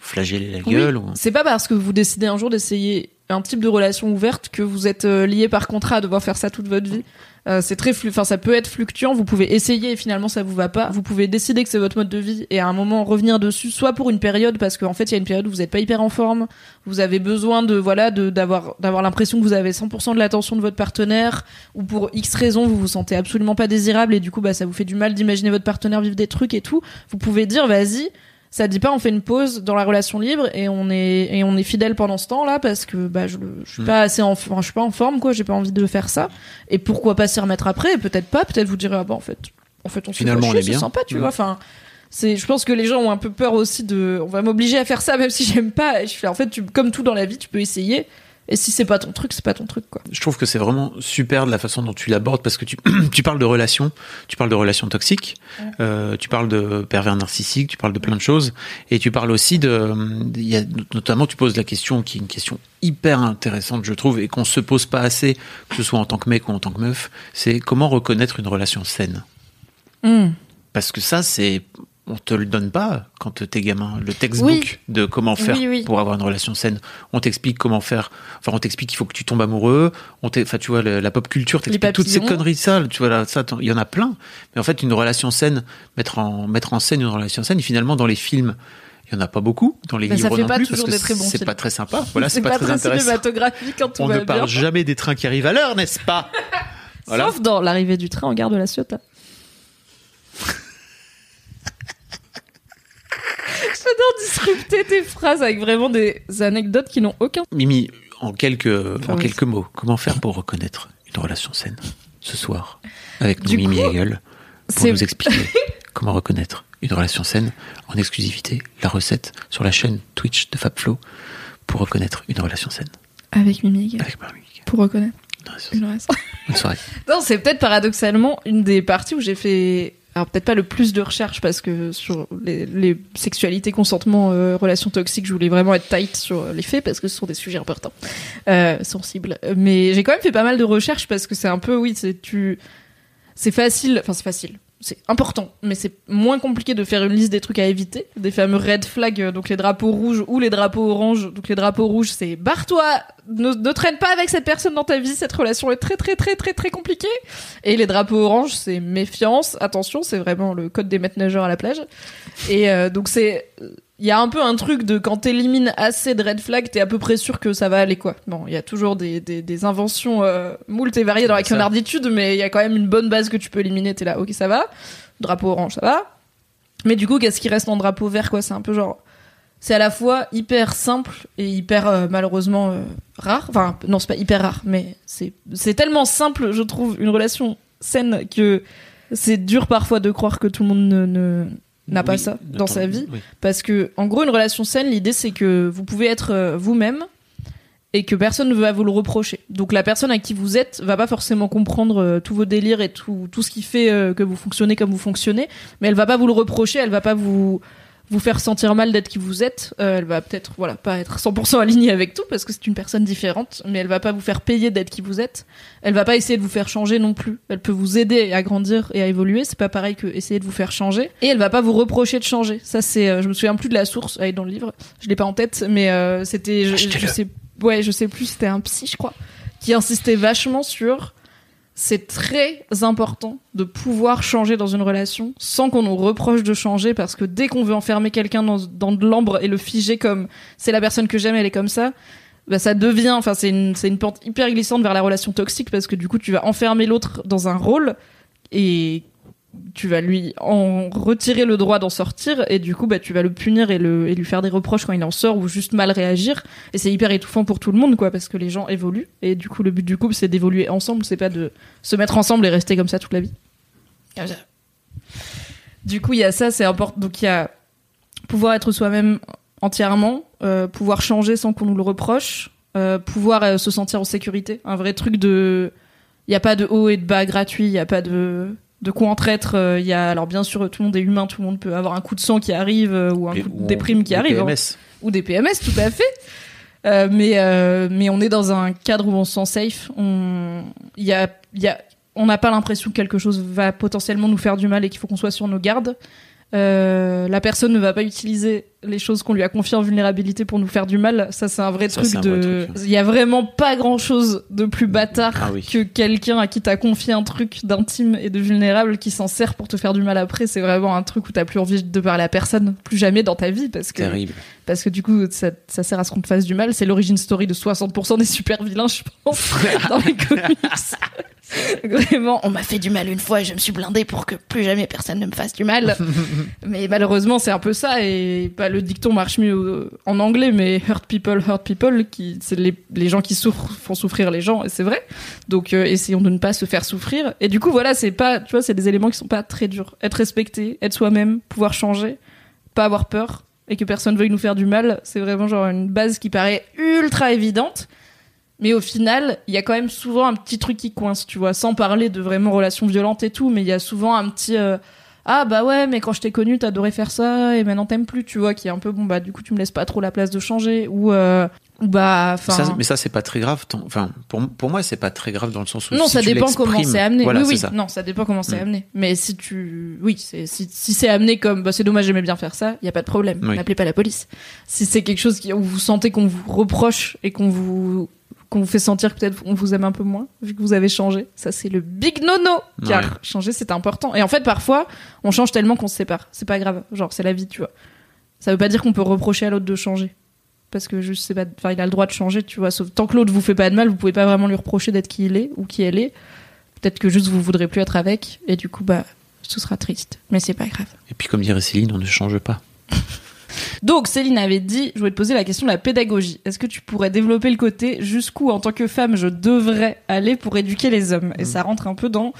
flageller la Oui. gueule. ou- C'est pas parce que vous décidez un jour d'essayer un type de relation ouverte que vous êtes euh, lié par contrat à devoir faire ça toute votre vie. Euh, c'est très enfin ça peut être fluctuant. Vous pouvez essayer et finalement ça vous va pas. Vous pouvez décider que c'est votre mode de vie et à un moment revenir dessus, soit pour une période parce qu'en fait il y a une période où vous êtes pas hyper en forme, vous avez besoin de voilà de d'avoir d'avoir l'impression que vous avez 100% de l'attention de votre partenaire ou pour X raisons vous vous sentez absolument pas désirable et du coup bah ça vous fait du mal d'imaginer votre partenaire vivre des trucs et tout. Vous pouvez dire vas-y ça dit pas on fait une pause dans la relation libre et on est et on est fidèle pendant ce temps là parce que bah je, je suis Mm. pas assez en enfin, je suis pas en forme quoi. J'ai pas envie de faire ça. Et pourquoi pas s'y remettre après? Peut-être pas. Peut-être vous direz ah bah en fait en fait on se fait Finalement, on est bien. sympa tu Mm. vois. Enfin c'est je pense que les gens ont un peu peur aussi de on va m'obliger à faire ça même si j'aime pas. Et je fais en fait tu comme tout dans la vie tu peux essayer et si c'est pas ton truc c'est pas ton truc quoi Je trouve que c'est vraiment super de la façon dont tu l'abordes parce que tu, tu parles de relations, tu parles de relations toxiques, euh, tu parles de pervers narcissiques, tu parles de plein de choses et tu parles aussi de, il y a, notamment tu poses la question qui est une question hyper intéressante je trouve et qu'on se pose pas assez que ce soit en tant que mec ou en tant que meuf, c'est comment reconnaître une relation saine? Mm. Parce que ça c'est on te le donne pas quand t'es gamin. Le textbook Oui. de comment faire Oui, oui. pour avoir une relation saine. On t'explique comment faire. Enfin, on t'explique qu'il faut que tu tombes amoureux. On enfin, tu vois, la pop culture t'explique toutes ces conneries, ça. Tu vois, là, ça, t'en- il y en a plein. Mais en fait, une relation saine, mettre en, mettre en scène une relation saine, finalement, dans les films, il y en a pas beaucoup. Dans les ça livres non pas plus, parce que c'est pas très sympa. Voilà, c'est pas, pas très très intéressant. cinématographique quand tout On va ne parle bien jamais des trains qui arrivent à l'heure, n'est-ce pas? Voilà. sauf dans l'arrivée du train en gare de la Ciotat J'adore disrupter tes phrases avec vraiment des anecdotes qui n'ont aucun Mimi, en quelques, en oui. quelques mots, comment faire pour reconnaître une relation saine ce soir avec nous, Mimi Gueule, pour nous expliquer comment reconnaître une relation saine en exclusivité, la recette sur la chaîne Twitch de FabFlow pour reconnaître une relation saine avec Mimi Gaël, avec Marie. pour reconnaître Une relation saine. une soirée. Non, c'est peut-être paradoxalement une des parties où j'ai fait. Alors peut-être pas le plus de recherches parce que sur les, les sexualités, consentement, euh, relations toxiques, je voulais vraiment être tight sur les faits parce que ce sont des sujets importants, euh, sensibles. Mais j'ai quand même fait pas mal de recherches parce que c'est un peu, oui, c'est tu, c'est facile, enfin c'est facile, c'est important, mais c'est moins compliqué de faire une liste des trucs à éviter, des fameux red flags, euh, donc les drapeaux rouges ou les drapeaux oranges. Donc les drapeaux rouges, c'est barre-toi, ne, ne traîne pas avec cette personne dans ta vie, cette relation est très très très très très compliquée. Et les drapeaux oranges, c'est méfiance, attention, c'est vraiment le code des maîtres nageurs à la plage. Et euh, donc c'est, il y a un peu un truc de quand t'élimines assez de red flags, t'es à peu près sûr que ça va aller quoi. Bon, il y a toujours des, des, des inventions euh, moult et variées dans la canarditude, mais il y a quand même une bonne base que tu peux éliminer. T'es là, ok, ça va. Drapeau orange, ça va. Mais du coup, qu'est-ce qui reste en drapeau vert quoi? C'est un peu genre, c'est à la fois hyper simple et hyper euh, malheureusement euh, rare. Enfin, non, c'est pas hyper rare, mais c'est c'est tellement simple, je trouve, une relation saine que c'est dur parfois de croire que tout le monde ne- ne n'a pas ça dans sa vie. oui. Parce que, en gros, une relation saine, l'idée c'est que vous pouvez être euh, vous-même et que personne ne va vous le reprocher. Donc la personne à qui vous êtes va pas forcément comprendre euh, tous vos délires et tout, tout ce qui fait euh, que vous fonctionnez comme vous fonctionnez, mais elle va pas vous le reprocher, elle va pas vous vous faire sentir mal d'être qui vous êtes. Euh, elle va peut-être voilà pas être 100% alignée avec tout parce que c'est une personne différente, mais elle va pas vous faire payer d'être qui vous êtes. Elle va pas essayer de vous faire changer non plus. Elle peut vous aider à grandir et à évoluer. C'est pas pareil que essayer de vous faire changer. Et elle va pas vous reprocher de changer. Ça c'est, euh, je me souviens plus de la source. Elle est dans le livre. Je l'ai pas en tête, mais euh, c'était, je, je sais, ouais, je sais plus. C'était un psy, je crois, qui insistait vachement sur. C'est très important de pouvoir changer dans une relation sans qu'on nous reproche de changer parce que dès qu'on veut enfermer quelqu'un dans, de l'ambre et le figer comme c'est la personne que j'aime, elle est comme ça, bah ça devient, enfin c'est une, c'est une pente hyper glissante vers la relation toxique parce que du coup tu vas enfermer l'autre dans un rôle et tu vas lui en retirer le droit d'en sortir et du coup bah tu vas le punir et, le, et lui faire des reproches quand il en sort ou juste mal réagir. Et c'est hyper étouffant pour tout le monde quoi parce que les gens évoluent. Et du coup le but du couple c'est d'évoluer ensemble c'est pas de se mettre ensemble et rester comme ça toute la vie. Du coup il y a ça c'est important donc il y a pouvoir être soi-même entièrement euh, pouvoir changer sans qu'on nous le reproche euh, pouvoir euh, se sentir en sécurité, un vrai truc de, il y a pas de haut et de bas gratuit, il y a pas de de quoi en traître. euh, Il y a alors bien sûr tout le monde est humain, tout le monde peut avoir un coup de sang qui arrive euh, ou un Et- coup ou de déprime qui arrive. hein PMS. ou des PMS, tout à fait. Euh, mais euh, mais on est dans un cadre où on se sent safe. On il y a il y a on n'a pas l'impression que quelque chose va potentiellement nous faire du mal et qu'il faut qu'on soit sur nos gardes. Euh, la personne ne va pas utiliser les choses qu'on lui a confiées en vulnérabilité pour nous faire du mal. Ça, c'est un vrai Ça, truc vrai de. truc. Il y a vraiment pas grand chose de plus bâtard Ah oui. que quelqu'un à qui t'as confié un truc d'intime et de vulnérable qui s'en sert pour te faire du mal après. C'est vraiment un truc où t'as plus envie de parler à personne, plus jamais dans ta vie, parce que Terrible. parce que du coup ça, ça sert à ce qu'on te fasse du mal c'est l'origine story de 60% des super vilains je pense dans les comics vraiment on m'a fait du mal une fois et je me suis blindée pour que plus jamais personne ne me fasse du mal. Mais malheureusement c'est un peu ça et pas le dicton marche mieux euh, en anglais mais hurt people hurt people qui c'est les, les gens qui souffrent font souffrir les gens et c'est vrai. Donc euh, essayons de ne pas se faire souffrir. Et du coup voilà c'est pas tu vois c'est des éléments qui sont pas très durs. Être respecté être soi-même pouvoir changer pas avoir peur et que personne veuille nous faire du mal, c'est vraiment genre une base qui paraît ultra évidente. Mais au final, il y a quand même souvent un petit truc qui coince, tu vois, sans parler de vraiment relations violentes et tout, mais il y a souvent un petit euh, ah bah ouais, mais quand je t'ai connu, t'adorais faire ça et maintenant t'aimes plus, tu vois, qui est un peu bon bah du coup tu me laisses pas trop la place de changer ou euh, bah enfin mais ça, c'est pas très grave. Enfin, pour, pour moi, c'est pas très grave dans le sens où. non, si ça tu dépend comment c'est amené. Voilà, oui, oui. ça. Non, ça dépend comment c'est Mm. amené. Mais si tu, oui, c'est si, si c'est amené comme, bah c'est dommage, j'aimais bien faire ça, il y a pas de problème. Oui. N'appelez pas la police. Si c'est quelque chose qui, où vous sentez qu'on vous reproche et qu'on vous qu'on vous fait sentir que peut-être on vous aime un peu moins vu que vous avez changé, ça c'est le big nono. Car Ouais. changer c'est important. Et en fait, parfois, on change tellement qu'on se sépare. C'est pas grave. Genre, c'est la vie, tu vois. Ça veut pas dire qu'on peut reprocher à l'autre de changer. Parce que juste, c'est pas, enfin, il a le droit de changer, tu vois. Sauf tant que l'autre vous fait pas de mal, vous pouvez pas vraiment lui reprocher d'être qui il est ou qui elle est. Peut-être que juste vous voudrez plus être avec, et du coup, bah, ce sera triste. Mais c'est pas grave. Et puis, comme dirait Céline, on ne change pas. Donc, Céline avait dit, je voulais te poser la question de la pédagogie. Est-ce que tu pourrais développer le côté jusqu'où, en tant que femme, je devrais aller pour éduquer les hommes? Et ça rentre un peu dans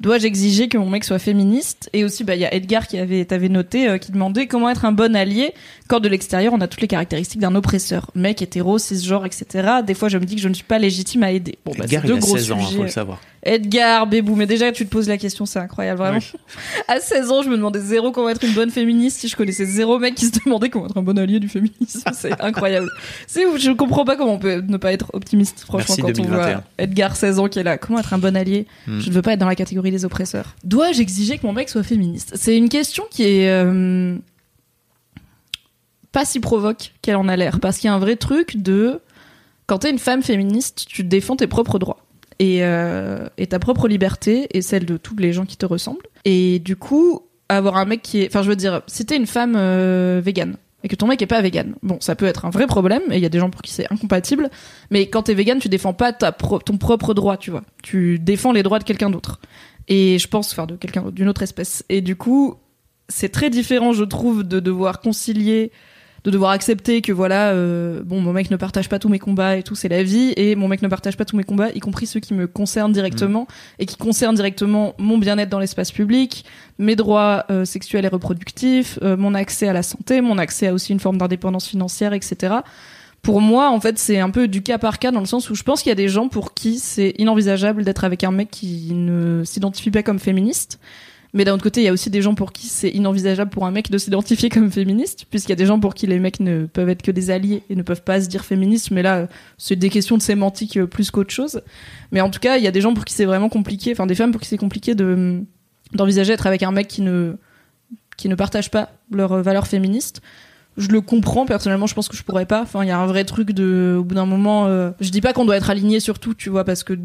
dois-je exiger que mon mec soit féministe? Et aussi, bah, il y a Edgar qui avait, t'avais noté, euh, qui demandait comment être un bon allié quand de l'extérieur on a toutes les caractéristiques d'un oppresseur, mec, hétéro, cisgenre, etc. Des fois, je me dis que je ne suis pas légitime à aider. Bon, bah, Edgar, il deux a gros 16 ans, hein, faut le savoir. Edgar, Bébou, mais déjà tu te poses la question, c'est incroyable, vraiment. À 16 ans, je me demandais zéro comment être une bonne féministe si je connaissais zéro mec qui se demandait comment être un bon allié du féminisme. C'est incroyable. C'est je comprends pas comment on peut ne pas être optimiste, franchement, Merci, quand on 2021. voit Edgar, 16 ans, qui est là. Comment être un bon allié? Hmm. Je ne veux pas être dans la catégorie des oppresseurs. Dois-je exiger que mon mec soit féministe? C'est une question qui est euh, pas si provoque qu'elle en a l'air, parce qu'il y a un vrai truc de quand t'es une femme féministe, tu défends tes propres droits et, euh, et ta propre liberté et celle de tous les gens qui te ressemblent. Et du coup, avoir un mec qui est, enfin, je veux dire, si t'es une femme euh, végane et que ton mec est pas vegan, bon, ça peut être un vrai problème et il y a des gens pour qui c'est incompatible. Mais quand t'es vegan, tu défends pas ta ton propre droit, tu vois. Tu défends les droits de quelqu'un d'autre. Et je pense, enfin, de quelqu'un d'une autre espèce. Et du coup, c'est très différent, je trouve, de devoir concilier de devoir accepter que voilà euh, bon mon mec ne partage pas tous mes combats et tout c'est la vie et mon mec ne partage pas tous mes combats y compris ceux qui me concernent directement et qui concernent directement mon bien-être dans l'espace public mes droits euh, sexuels et reproductifs euh, mon accès à la santé mon accès à aussi une forme d'indépendance financière etc pour moi, en fait, c'est un peu du cas par cas dans le sens où je pense qu'il y a des gens pour qui c'est inenvisageable d'être avec un mec qui ne s'identifie pas comme féministe. Mais d'un autre côté, il y a aussi des gens pour qui c'est inenvisageable pour un mec de s'identifier comme féministe, puisqu'il y a des gens pour qui les mecs ne peuvent être que des alliés et ne peuvent pas se dire féministes. Mais là, c'est des questions de sémantique euh, plus qu'autre chose. Mais en tout cas, il y a des gens pour qui c'est vraiment compliqué, enfin des femmes pour qui c'est compliqué de d'envisager d'être avec un mec qui ne qui ne partage pas leurs valeurs féministes. Je le comprends personnellement, je pense que je pourrais pas. Enfin, il y a un vrai truc de, au bout d'un moment, euh, je dis pas qu'on doit être aligné sur tout, tu vois, parce que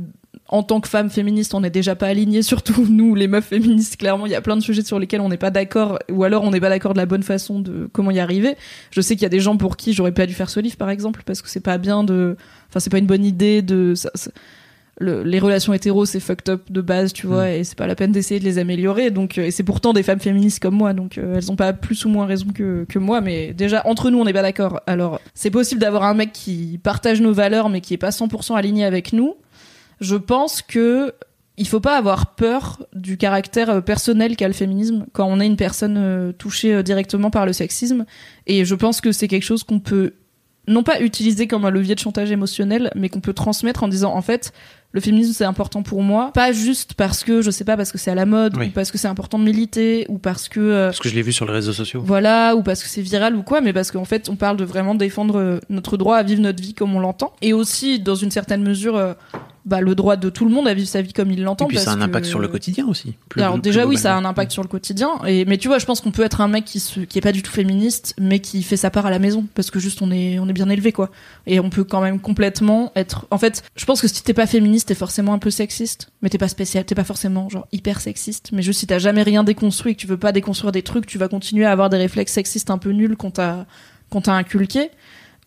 en tant que femme féministe, on n'est déjà pas aligné sur tout. Nous, les meufs féministes, clairement, il y a plein de sujets sur lesquels on n'est pas d'accord, ou alors on n'est pas d'accord de la bonne façon de comment y arriver. Je sais qu'il y a des gens pour qui j'aurais pas dû faire ce livre, par exemple, parce que c'est pas bien de, enfin, c'est pas une bonne idée de, ça- ça- le- les relations hétéros c'est fucked up de base tu vois et c'est pas la peine d'essayer de les améliorer donc euh, et c'est pourtant des femmes féministes comme moi donc euh, elles ont pas plus ou moins raison que, que moi mais déjà entre nous on n'est pas d'accord alors c'est possible d'avoir un mec qui partage nos valeurs mais qui est pas 100% aligné avec nous je pense que il faut pas avoir peur du caractère euh, personnel qu'a le féminisme quand on est une personne euh, touchée euh, directement par le sexisme et je pense que c'est quelque chose qu'on peut non pas utilisé comme un levier de chantage émotionnel, mais qu'on peut transmettre en disant en fait le féminisme c'est important pour moi, pas juste parce que je sais pas parce que c'est à la mode Oui. ou parce que c'est important de militer ou parce que euh, Parce que je l'ai vu sur les réseaux sociaux. voilà ou parce que c'est viral ou quoi, mais parce qu'en fait on parle de vraiment défendre notre droit à vivre notre vie comme on l'entend et aussi dans une certaine mesure euh, bah, le droit de tout le monde à vivre sa vie comme il Et l'entend. puis ça a un impact que- sur le quotidien aussi. plus- alors plus déjà oui, ça a un impact sur le quotidien. Et mais tu vois, je pense qu'on peut être un mec qui se, qui est pas du tout féministe, mais qui fait sa part à la maison parce que juste on est on est bien élevé quoi. Et on peut quand même complètement être. En fait, je pense que si t'es pas féministe, t'es forcément un peu sexiste, mais t'es pas spécial, t'es pas forcément genre hyper sexiste. Mais juste si t'as jamais rien déconstruit et que tu veux pas déconstruire des trucs, tu vas continuer à avoir des réflexes sexistes un peu nuls qu'on t'a qu'on t'a inculqué.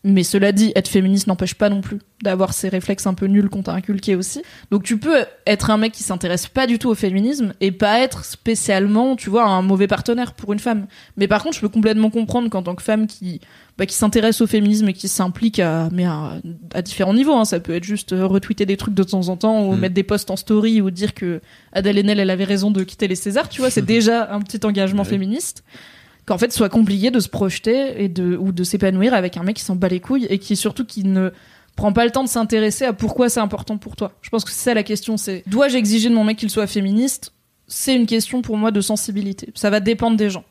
Mais cela dit, être féministe n'empêche pas non plus d'avoir ces réflexes un peu nuls qu'on t'a inculqués aussi. Donc tu peux être un mec qui s'intéresse pas du tout au féminisme et pas être spécialement, tu vois, un mauvais partenaire pour une femme. Mais par contre, je peux complètement comprendre qu'en tant que femme qui bah, qui s'intéresse au féminisme et qui s'implique à mais à, à différents niveaux, hein, ça peut être juste euh, retweeter des trucs de temps en temps ou Mm. mettre des posts en story ou dire que Adèle Haenel elle avait raison de quitter les Césars, tu vois, c'est déjà un petit engagement Ouais. féministe qu'en fait soit compliqué de se projeter et de ou de s'épanouir avec un mec qui s'en bat les couilles et qui surtout qui ne prend pas le temps de s'intéresser à pourquoi c'est important pour toi. Je pense que c'est ça la question, c'est dois-je exiger de mon mec qu'il soit féministe? C'est une question pour moi de sensibilité. Ça va dépendre des gens.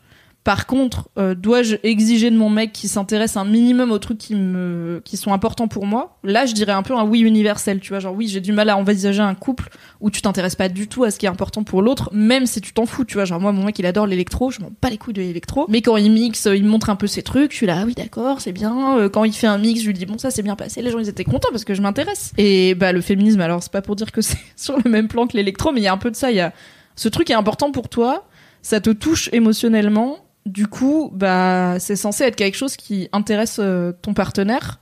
Par contre, euh, dois-je exiger de mon mec qui s'intéresse un minimum aux trucs qui me qui sont importants pour moi? Là, je dirais un peu un oui universel, tu vois, genre oui, j'ai du mal à envisager un couple où tu t'intéresses pas du tout à ce qui est important pour l'autre, même si tu t'en fous, tu vois, genre moi mon mec il adore l'électro, je m'en bats les couilles de l'électro, mais quand il mixe, euh, il me montre un peu ses trucs, je suis là ah oui d'accord, c'est bien. Euh, Quand il fait un mix, je lui dis bon ça c'est bien passé, les gens ils étaient contents parce que je m'intéresse. Et bah le féminisme alors c'est pas pour dire que c'est sur le même plan que l'électro, mais il y a un peu de ça, il y a ce truc est important pour toi, ça te touche émotionnellement. Du coup, bah, c'est censé être quelque chose qui intéresse euh, ton partenaire.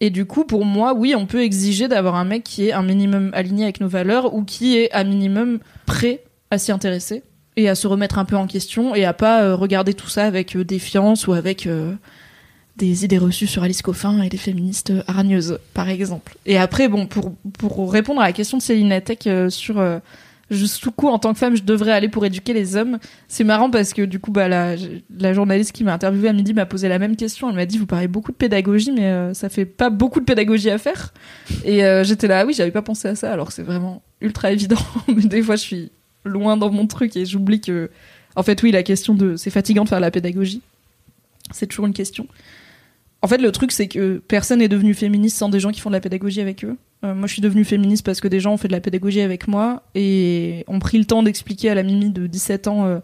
Et du coup, pour moi, oui, on peut exiger d'avoir un mec qui est un minimum aligné avec nos valeurs ou qui est un minimum prêt à s'y intéresser et à se remettre un peu en question et à pas euh, regarder tout ça avec euh, défiance ou avec des idées reçues sur Alice Coffin et des féministes hargneuses, par exemple. Et après, bon, pour, pour répondre à la question de Céline euh, sur euh, jusqu'où coup en tant que femme je devrais aller pour éduquer les hommes, c'est marrant parce que du coup, bah, la, journaliste qui m'a interviewée à midi m'a posé la même question. Elle m'a dit, vous parlez beaucoup de pédagogie, mais euh, ça fait pas beaucoup de pédagogie à faire. Et euh, j'étais là, ah oui, j'avais pas pensé à ça, alors c'est vraiment ultra évident. mais des fois, je suis loin dans mon truc et j'oublie que, en fait, oui, la question de, c'est fatigant de faire la pédagogie. C'est toujours une question. En fait, le truc, c'est que personne n'est devenu féministe sans des gens qui font de la pédagogie avec eux. Euh, moi, je suis devenue féministe parce que des gens ont fait de la pédagogie avec moi et ont pris le temps d'expliquer à la Mimi de 17 ans, euh,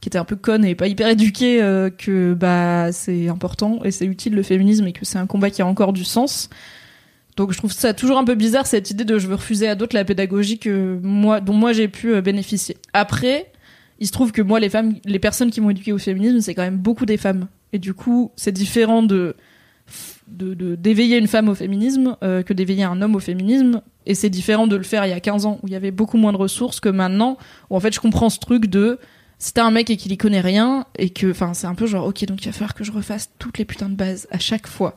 qui était un peu conne et pas hyper éduquée, euh, que bah c'est important et c'est utile le féminisme et que c'est un combat qui a encore du sens. Donc, je trouve ça toujours un peu bizarre cette idée de je veux refuser à d'autres la pédagogie que moi, dont moi j'ai pu bénéficier. Après, il se trouve que moi, les femmes, les personnes qui m'ont éduquée au féminisme, c'est quand même beaucoup des femmes. Et du coup, c'est différent de de- de- d'éveiller une femme au féminisme euh, que d'éveiller un homme au féminisme. Et c'est différent de le faire il y a 15 ans où il y avait beaucoup moins de ressources que maintenant où en fait je comprends ce truc de si t'as un mec et qu'il y connaît rien et que, enfin, c'est un peu genre, ok, donc il va falloir que je refasse toutes les putains de bases à chaque fois.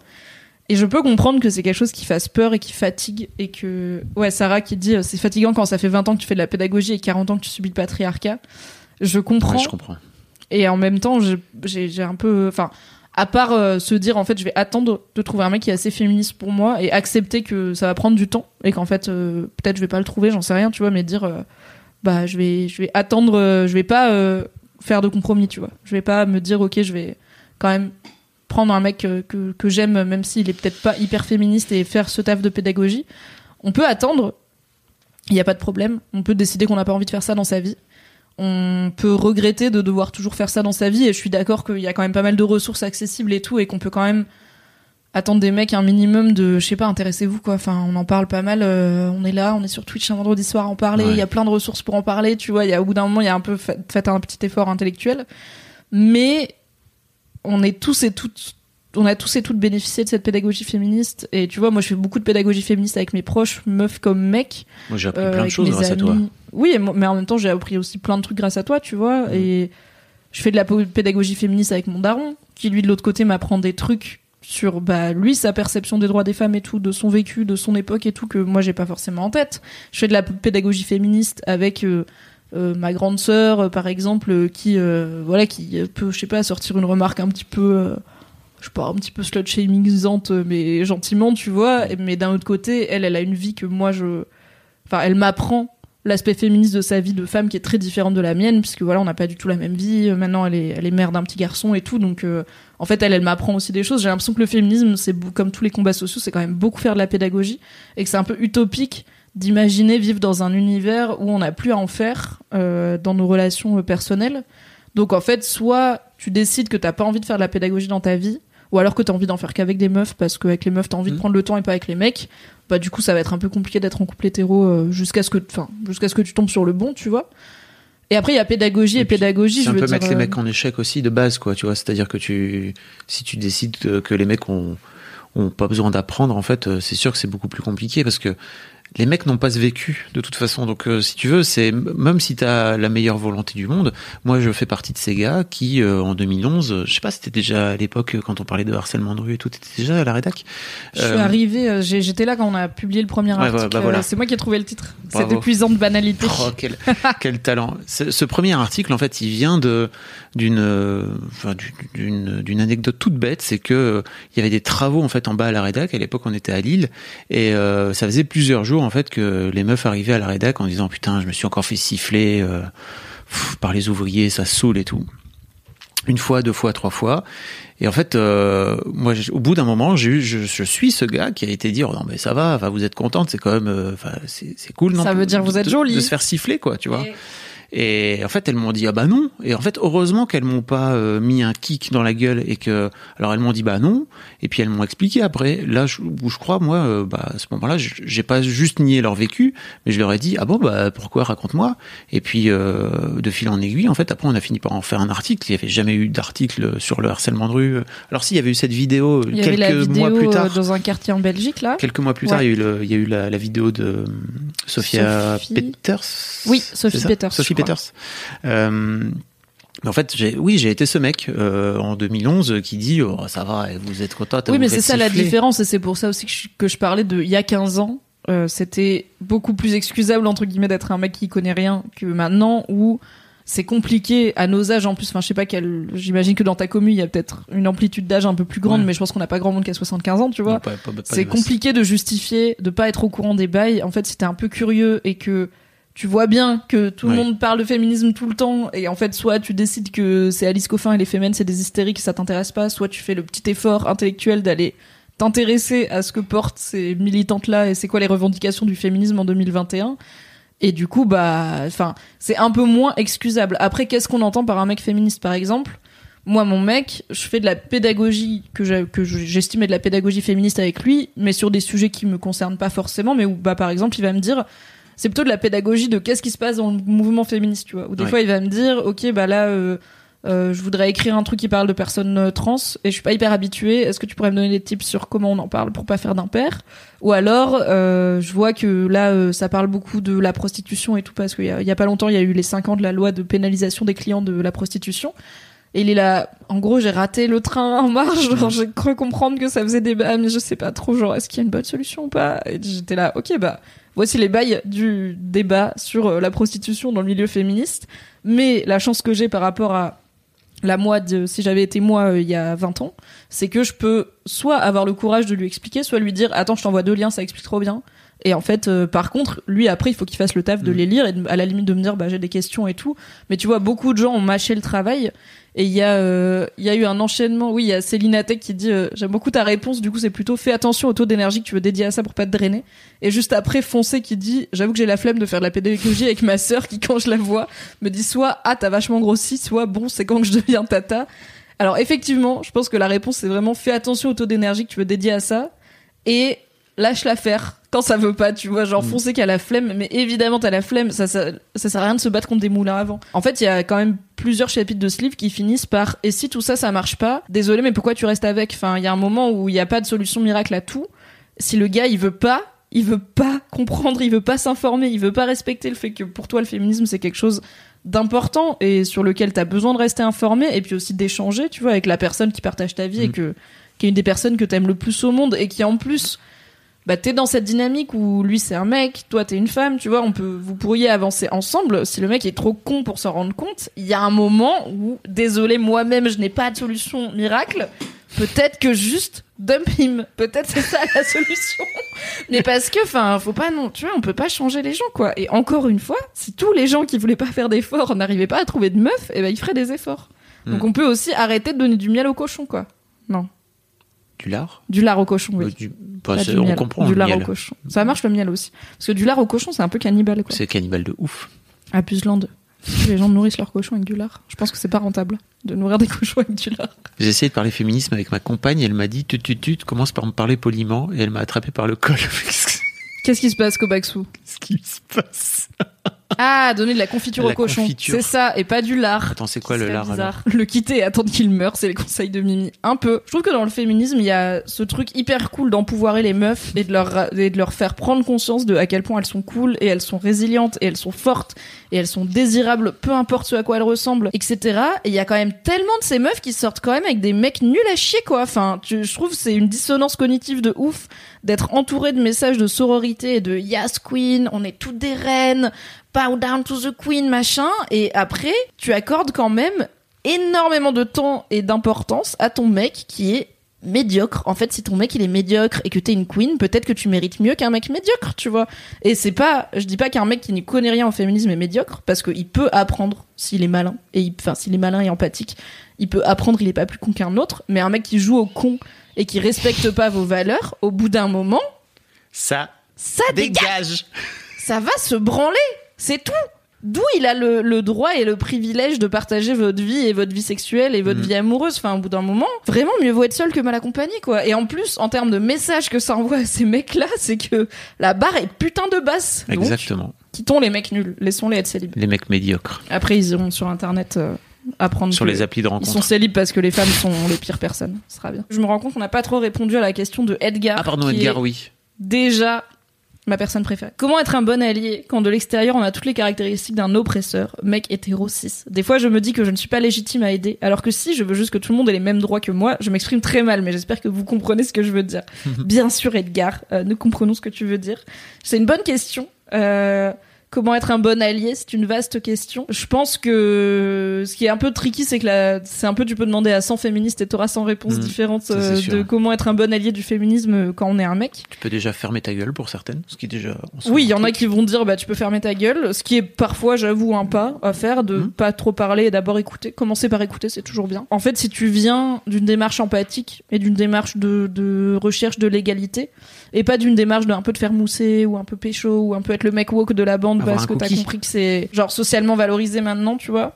Et je peux comprendre que c'est quelque chose qui fasse peur et qui fatigue et que, ouais, Sarah qui dit, euh, c'est fatigant quand ça fait 20 ans que tu fais de la pédagogie et 40 ans que tu subis le patriarcat. Je comprends. Ouais, je comprends. Et en même temps, j'ai un peu. Enfin, à part euh, se dire, en fait, je vais attendre de trouver un mec qui est assez féministe pour moi et accepter que ça va prendre du temps et qu'en fait, euh, peut-être je vais pas le trouver, j'en sais rien, tu vois, mais dire, euh, bah, je vais, je vais attendre, je vais pas faire de compromis, tu vois. Je vais pas me dire, ok, je vais quand même prendre un mec euh, que, que j'aime, même s'il est peut-être pas hyper féministe et faire ce taf de pédagogie. On peut attendre, il n'y a pas de problème. On peut décider qu'on n'a pas envie de faire ça dans sa vie on peut regretter de devoir toujours faire ça dans sa vie et je suis d'accord qu'il y a quand même pas mal de ressources accessibles et tout et qu'on peut quand même attendre des mecs un minimum de je sais pas intéressez-vous quoi. Enfin on en parle pas mal euh, on est là on est sur Twitch un vendredi soir à en parler il Ouais. y a plein de ressources pour en parler tu vois. Il y a au bout d'un moment il y a un peu fait, un petit effort intellectuel. Mais on est tous et toutes on a tous et toutes bénéficié de cette pédagogie féministe et tu vois moi je fais beaucoup de pédagogie féministe avec mes proches meufs comme mecs. Moi, j'ai appris euh, plein de avec choses grâce à toi. Oui, mais en même temps, j'ai appris aussi plein de trucs grâce à toi, tu vois. Mm. Et je fais de la pédagogie féministe avec mon daron, qui lui de l'autre côté m'apprend des trucs sur bah lui sa perception des droits des femmes et tout, de son vécu, de son époque et tout que moi j'ai pas forcément en tête. Je fais de la pédagogie féministe avec euh, euh, ma grande sœur, euh, par exemple, qui euh, voilà, qui peut, je sais pas, sortir une remarque un petit peu je sais pas, un petit peu slut mais gentiment, tu vois. Mais d'un autre côté, elle, elle a une vie que moi, je. Enfin, elle m'apprend l'aspect féministe de sa vie de femme qui est très différente de la mienne, puisque voilà, on n'a pas du tout la même vie. Maintenant, elle est, elle est mère d'un petit garçon et tout. Donc, euh, en fait, elle, elle m'apprend aussi des choses. J'ai l'impression que le féminisme, c'est comme tous les combats sociaux, c'est quand même beaucoup faire de la pédagogie et que c'est un peu utopique d'imaginer vivre dans un univers où on n'a plus à en faire euh, dans nos relations euh, personnelles. Donc, en fait, soit tu décides que t'as pas envie de faire de la pédagogie dans ta vie, ou alors que t'as envie d'en faire qu'avec des meufs parce qu'avec les meufs t'as envie de Mhm. prendre le temps et pas avec les mecs bah du coup ça va être un peu compliqué d'être en couple hétéro euh, jusqu'à ce que enfin jusqu'à ce que tu tombes sur le bon tu vois et après il y a pédagogie et, Et puis, pédagogie C'est je un veux peu dire, mettre les euh, mecs en échec aussi de base, quoi. Tu vois, c'est-à-dire que tu, si tu décides que que les mecs ont, ont pas besoin d'apprendre, en fait, euh, c'est sûr que c'est beaucoup plus compliqué parce que les mecs n'ont pas ce vécu de toute façon. Donc, euh, si tu veux, c'est même si t'as la meilleure volonté du monde. Moi, je fais partie de ces gars qui, euh, en 2011, euh, je sais pas, c'était déjà à l'époque quand on parlait de harcèlement de rue et tout, t'étais déjà à la rédac. je suis Euh, j'ai- j'étais là quand on a publié le premier Ouais, article bah, bah, voilà. c'est moi qui ai trouvé le titre cette épuisante banalité Oh, quel, quel talent. Ce, premier article, en fait, il vient de d'une enfin, d'une anecdote toute bête, c'est que il y avait des travaux en fait en bas à la rédac. À l'époque, on était à Lille et ça faisait plusieurs jours en fait que les meufs arrivaient à la rédac en disant putain, je me suis encore fait siffler euh, pff, par les ouvriers, ça saoule et tout. Une fois, deux fois, trois fois. Et en fait, euh, moi, au bout d'un moment, j'ai eu, je, je suis ce gars qui a été dire, non mais ça va, vous êtes contente, c'est quand même, euh, enfin, c'est cool, non Ça veut dire vous êtes jolie. de se faire siffler, quoi, tu vois. Et- Et en fait, elles m'ont dit ah bah non. Et en fait, heureusement qu'elles m'ont pas euh, mis un kick dans la gueule et que alors elles m'ont dit bah non. Et puis elles m'ont expliqué après. Là je, où je crois moi, euh, bah à ce moment-là, j'ai pas juste nié leur vécu, mais je leur ai dit ah bon bah pourquoi? Raconte-moi. Et puis euh, de fil en aiguille, en fait, après on a fini par en faire un article. Il y avait jamais eu d'article sur le harcèlement de rue. Alors si, il y avait eu cette vidéo il y quelques avait la vidéo mois plus tard. dans un quartier en Belgique là Quelques mois plus tard, il y a eu, le- il y a eu la, la vidéo de Sophia Sophie- Peters. Oui, Sophie Peters, Sophie. Peters. Euh, mais en fait, oui, j'ai été ce mec euh, en 2011 qui dit oh, ça va, vous êtes contente. Oui, mais c'est ça la différence, et c'est pour ça aussi que je, que je parlais de il y a 15 ans. euh, c'était beaucoup plus excusable entre guillemets d'être un mec qui connaît rien que maintenant où c'est compliqué à nos âges en plus enfin je sais pas quel j'imagine que dans ta commune il y a peut-être une amplitude d'âge un peu plus grande Ouais. mais je pense qu'on n'a pas grand monde qui a 75 ans tu vois c'est compliqué de justifier de pas être au courant des bails. En fait, si t'es un peu curieux et que tu vois bien que tout le monde parle de féminisme tout le temps et en fait, soit tu décides que c'est Alice Coffin et les fémènes, c'est des hystériques, ça t'intéresse pas, soit tu fais le petit effort intellectuel d'aller t'intéresser à ce que portent ces militantes-là et c'est quoi les revendications du féminisme en 2021. Et du coup, bah, enfin, c'est un peu moins excusable. Après, qu'est-ce qu'on entend par un mec féministe, par exemple? Moi, mon mec, je fais de la pédagogie que j'ai- que je- j'estimais de la pédagogie féministe avec lui, mais sur des sujets qui me concernent pas forcément, mais où, bah, par exemple, il va me dire, c'est plutôt de la pédagogie de qu'est-ce qui se passe dans le mouvement féministe, tu vois. Ou des Ouais. fois, il va me dire, ok, bah là, euh, euh, je voudrais écrire un truc qui parle de personnes euh, trans et je suis pas hyper habituée. Est-ce que tu pourrais me donner des tips sur comment on en parle pour pas faire d'impair Ou alors, euh, je vois que là, euh, ça parle beaucoup de la prostitution et tout parce qu'il y, a- il y a pas longtemps, il y a eu les 5 ans de la loi de pénalisation des clients de la prostitution. Et il est là, en gros, j'ai raté le train en marche, genre, j'ai cru comprendre que ça faisait débat, mais je sais pas trop, genre, est-ce qu'il y a une bonne solution ou pas? Et j'étais là, ok, bah, voici les bails du débat sur euh, la prostitution dans le milieu féministe. Mais la chance que j'ai par rapport à la moi de si j'avais été moi euh, il y a 20 ans, c'est que je peux soit avoir le courage de lui expliquer, soit lui dire attends, je t'envoie deux liens, ça explique trop bien. Et en fait, euh, par contre, lui après, il faut qu'il fasse le taf de Mm. les lire et de- à la limite de me dire bah j'ai des questions et tout. Mais tu vois, beaucoup de gens ont mâché le travail et il y a euh, y a eu un enchaînement. Oui, il y a Céline Atec qui dit euh, j'aime beaucoup ta réponse. Du coup, c'est plutôt fais attention au taux d'énergie que tu veux dédier à ça pour pas te drainer. Et juste après, Foncé qui dit j'avoue que j'ai la flemme de faire de la pédagogie avec ma sœur qui quand je la vois me dit soit ah t'as vachement grossi, soit bon c'est quand que je deviens tata. Alors effectivement, je pense que la réponse c'est vraiment fais attention au taux d'énergie que tu veux dédier à ça et lâche la faire quand ça veut pas, tu vois, genre Foncé qui a la flemme, mais évidemment t'as la flemme, ça, ça ça sert à rien de se battre contre des moulins avant. En fait, il y a quand même plusieurs chapitres de ce livre qui finissent par et si tout ça ça marche pas, désolé mais pourquoi tu restes avec? Enfin, il y a un moment où il n'y a pas de solution miracle à tout. Si le gars il veut pas, il veut pas comprendre, il veut pas s'informer, il veut pas respecter le fait que pour toi le féminisme c'est quelque chose d'important et sur lequel t'as besoin de rester informé et puis aussi d'échanger, tu vois, avec la personne qui partage ta vie et Mm. que qui est une des personnes que t'aimes le plus au monde et qui en plus bah t'es dans cette dynamique où lui c'est un mec, toi t'es une femme, tu vois, on peut, vous pourriez avancer ensemble. Si le mec est trop con pour s'en rendre compte, il y a un moment où, désolé, moi-même je n'ai pas de solution miracle. peut-être que juste dump him. Peut-être c'est ça la solution. Mais parce que, enfin, faut pas non, tu vois, on peut pas changer les gens, quoi. Et encore une fois, si tous les gens qui voulaient pas faire d'efforts n'arrivaient pas à trouver de meufs, eh ben, ils feraient des efforts. Donc Mm. on peut aussi arrêter de donner du miel au cochon, quoi. Non. Du lard Du lard au cochon, oui. Euh, du- bah, du On miel. comprend Du lard miel. au cochon. Ça marche le miel aussi. Parce que du lard au cochon, c'est un peu cannibale. C'est cannibale de ouf. À les gens nourrissent leurs cochons avec du lard. Je pense que c'est pas rentable de nourrir des cochons avec du lard. J'ai essayé de parler féminisme avec ma compagne elle m'a dit tu, tu, tu, tu commences par me parler poliment et elle m'a attrapé par le col. Qu'est-ce qui se passe, Kobaksou Qu'est-ce qui se passe? Ah, donner de la confiture La au cochon. C'est ça, et pas du lard. Attends, c'est quoi le lard bizarre. Le quitter et attendre qu'il meure, c'est les conseils de Mimi. Un peu. Je trouve que dans le féminisme, il y a ce truc hyper cool d'empouvoirer les meufs et de leur et de leur faire prendre conscience de à quel point elles sont cool et elles sont résilientes et elles sont fortes et elles sont désirables, peu importe ce à quoi elles ressemblent, etc. Et il y a quand même tellement de ces meufs qui sortent quand même avec des mecs nuls à chier, quoi. Enfin, tu- je trouve que c'est une dissonance cognitive de ouf d'être entouré de messages de sororité et de yes queen, on est toutes des reines, bow down to the queen, machin. Et après, tu accordes quand même énormément de temps et d'importance à ton mec qui est médiocre. En fait, si ton mec il est médiocre et que t'es une queen, peut-être que tu mérites mieux qu'un mec médiocre, tu vois. Et c'est pas, je dis pas qu'un mec qui ne connaît rien au féminisme est médiocre, parce qu'il peut apprendre s'il est malin et il- enfin s'il est malin et empathique, il peut apprendre, il est pas plus con qu'un autre. Mais un mec qui joue au con et qui respecte pas vos valeurs, au bout d'un moment, Ça ça dégage dégage ça va se branler. C'est tout. D'où il a le, le droit et le privilège de partager votre vie et votre vie sexuelle et votre Mhm. vie amoureuse. Enfin, au bout d'un moment, vraiment mieux vaut être seul que mal accompagné, quoi. Et en plus, en termes de message que ça envoie à ces mecs-là, c'est que la barre est putain de basse. Donc, Exactement. quittons les mecs nuls. Laissons-les être célibes. Les mecs médiocres. Après, ils iront sur Internet euh, apprendre Sur les applis de ils sont rencontre. célibes parce que les femmes sont les pires personnes. Ce sera bien. Je me rends compte qu'on n'a pas trop répondu à la question de Edgar. Ah pardon, qui Edgar, est oui. déjà ma personne préférée. Comment être un bon allié quand de l'extérieur on a toutes les caractéristiques d'un oppresseur, mec hétéro cis? Des fois je me dis que je ne suis pas légitime à aider, alors que si je veux juste que tout le monde ait les mêmes droits que moi, je m'exprime très mal, mais j'espère que vous comprenez ce que je veux dire. Bien sûr Edgar, euh, nous comprenons ce que tu veux dire. C'est une bonne question. Euh, Comment être un bon allié, c'est une vaste question. Je pense que ce qui est un peu tricky, c'est que la... c'est un peu tu peux demander à 100 féministes et t'auras 100 réponses Mhm. différentes Ça, euh, de comment être un bon allié du féminisme quand on est un mec. Tu peux déjà fermer ta gueule pour certaines, ce qui est déjà. Oui, il y en a qui vont dire bah tu peux fermer ta gueule, ce qui est parfois j'avoue un pas à faire de Mhm. pas trop parler et d'abord écouter. Commencer par écouter, c'est toujours bien. En fait, si tu viens d'une démarche empathique et d'une démarche de, de recherche de l'égalité et pas d'une démarche de un peu te faire mousser ou un peu pécho ou un peu être le mec woke de la bande Avoir parce que t'as compris que c'est genre socialement valorisé maintenant, tu vois.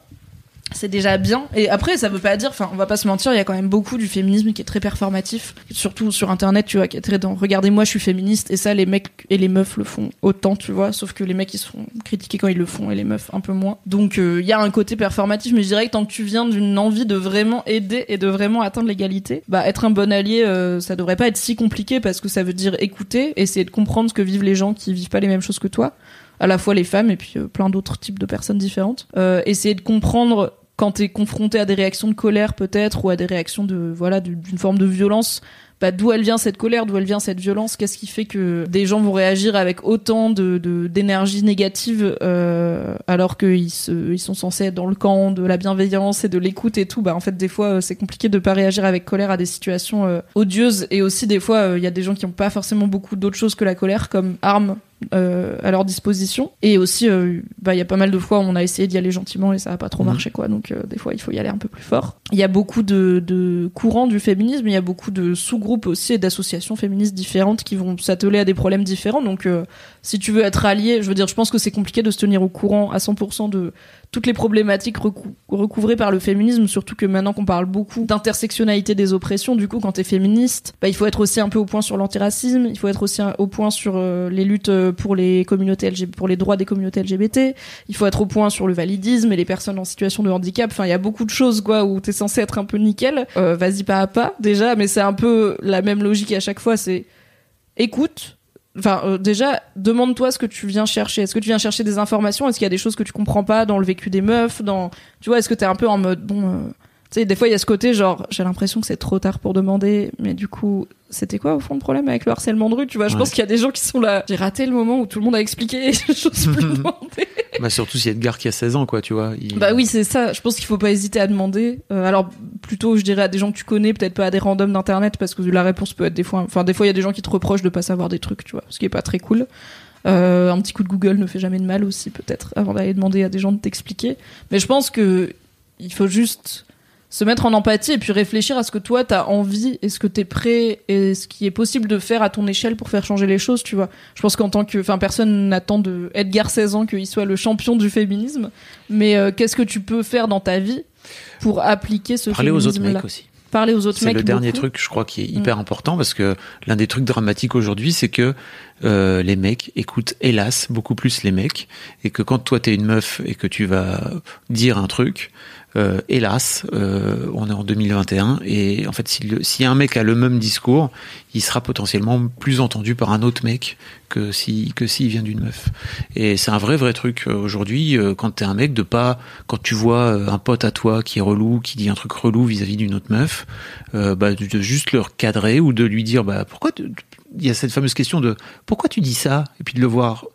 C'est déjà bien. Et après, ça veut pas dire, enfin, on va pas se mentir, il y a quand même beaucoup du féminisme qui est très performatif. Surtout sur Internet, tu vois, qui est très dans, regardez-moi, je suis féministe. Et ça, les mecs et les meufs le font autant, tu vois. Sauf que les mecs, ils se font critiquer quand ils le font et les meufs un peu moins. Donc, euh, il y a un côté performatif, mais je dirais que tant que tu viens d'une envie de vraiment aider et de vraiment atteindre l'égalité, bah, être un bon allié, euh, ça devrait pas être si compliqué parce que ça veut dire écouter, essayer de comprendre ce que vivent les gens qui vivent pas les mêmes choses que toi à la fois les femmes et puis euh, plein d'autres types de personnes différentes. Euh, essayer de comprendre quand t'es confronté à des réactions de colère peut-être ou à des réactions de voilà du- d'une forme de violence. Bah, d'où elle vient cette colère, d'où elle vient cette violence, qu'est-ce qui fait que des gens vont réagir avec autant d'énergie négative euh, alors qu'ils ils sont censés être dans le camp de la bienveillance et de l'écoute et tout? Bah en fait des fois c'est compliqué de pas réagir avec colère à des situations odieuses et aussi des fois il y a des gens qui ont pas forcément beaucoup d'autres choses que la colère comme arme euh, à leur disposition. Et aussi euh, bah il y a pas mal de fois où on a essayé d'y aller gentiment et ça a pas trop Mhm. marché quoi. Donc euh, des fois il faut y aller un peu plus fort. Il y a beaucoup de, de courants du féminisme il y a beaucoup de sous-groupes aussi et d'associations féministes différentes qui vont s'atteler à des problèmes différents. Donc si tu veux être allié je veux dire je pense que c'est compliqué de se tenir au courant à 100% de toutes les problématiques recou- recouvrées par le féminisme, surtout que maintenant qu'on parle beaucoup d'intersectionnalité des oppressions, du coup, quand t'es féministe, bah, il faut être aussi un peu au point sur l'antiracisme, il faut être aussi au point sur euh, les luttes euh, pour les communautés LG pour les droits des communautés LGBT, il faut être au point sur le validisme et les personnes en situation de handicap. Enfin, il y a beaucoup de choses, quoi, où t'es censé être un peu nickel. Euh, vas-y pas à pas, déjà, mais c'est un peu la même logique à chaque fois, c'est écoute, Enfin, euh, déjà, demande-toi ce que tu viens chercher. Est-ce que tu viens chercher des informations? Est-ce qu'il y a des choses que tu comprends pas dans le vécu des meufs Dans, tu vois, est-ce que t'es un peu en mode bon, euh, sais, des fois il y a ce côté genre, j'ai l'impression que c'est trop tard pour demander, mais du coup, c'était quoi au fond le problème avec le harcèlement de rue Tu vois, je Ouais. pense qu'il y a des gens qui sont là. J'ai raté le moment où tout le monde a expliqué. J'ose plus demander. Bah, surtout si Edgar qui a 16 ans, quoi, tu vois. il- Bah oui, c'est ça. Je pense qu'il faut pas hésiter à demander. Euh, alors plutôt, je dirais, à des gens que tu connais, peut-être pas à des randoms d'internet, parce que la réponse peut être des fois, enfin, des fois, il y a des gens qui te reprochent de pas savoir des trucs, tu vois, ce qui est pas très cool. Euh, un petit coup de Google ne fait jamais de mal aussi, peut-être, avant d'aller demander à des gens de t'expliquer. Mais je pense que il faut juste se mettre en empathie et puis réfléchir à ce que toi t'as envie et ce que t'es prêt et ce qui est possible de faire à ton échelle pour faire changer les choses, tu vois. Je pense qu'en tant que, enfin, personne n'attend de Edgar 16 ans qu'il soit le champion du féminisme, mais euh, qu'est-ce que tu peux faire dans ta vie pour appliquer ce Parler aux autres mecs aussi. Parler aux autres C'est mecs. le dernier beaucoup. truc, je crois, qui est Mm. hyper important parce que l'un des trucs dramatiques aujourd'hui, c'est que euh, les mecs écoutent, hélas, beaucoup plus les mecs et que quand toi t'es une meuf et que tu vas dire un truc, euh, hélas, euh, on est en 2021 et en fait, si, un mec a le même discours, il sera potentiellement plus entendu par un autre mec que si que s'il vient d'une meuf. Et c'est un vrai vrai truc euh, aujourd'hui euh, quand t'es un mec de pas quand tu vois euh, un pote à toi qui est relou, qui dit un truc relou vis-à-vis d'une autre meuf, euh, bah, de, juste le recadrer ou de lui dire bah pourquoi il y a cette fameuse question de pourquoi tu dis ça? Et puis de le voir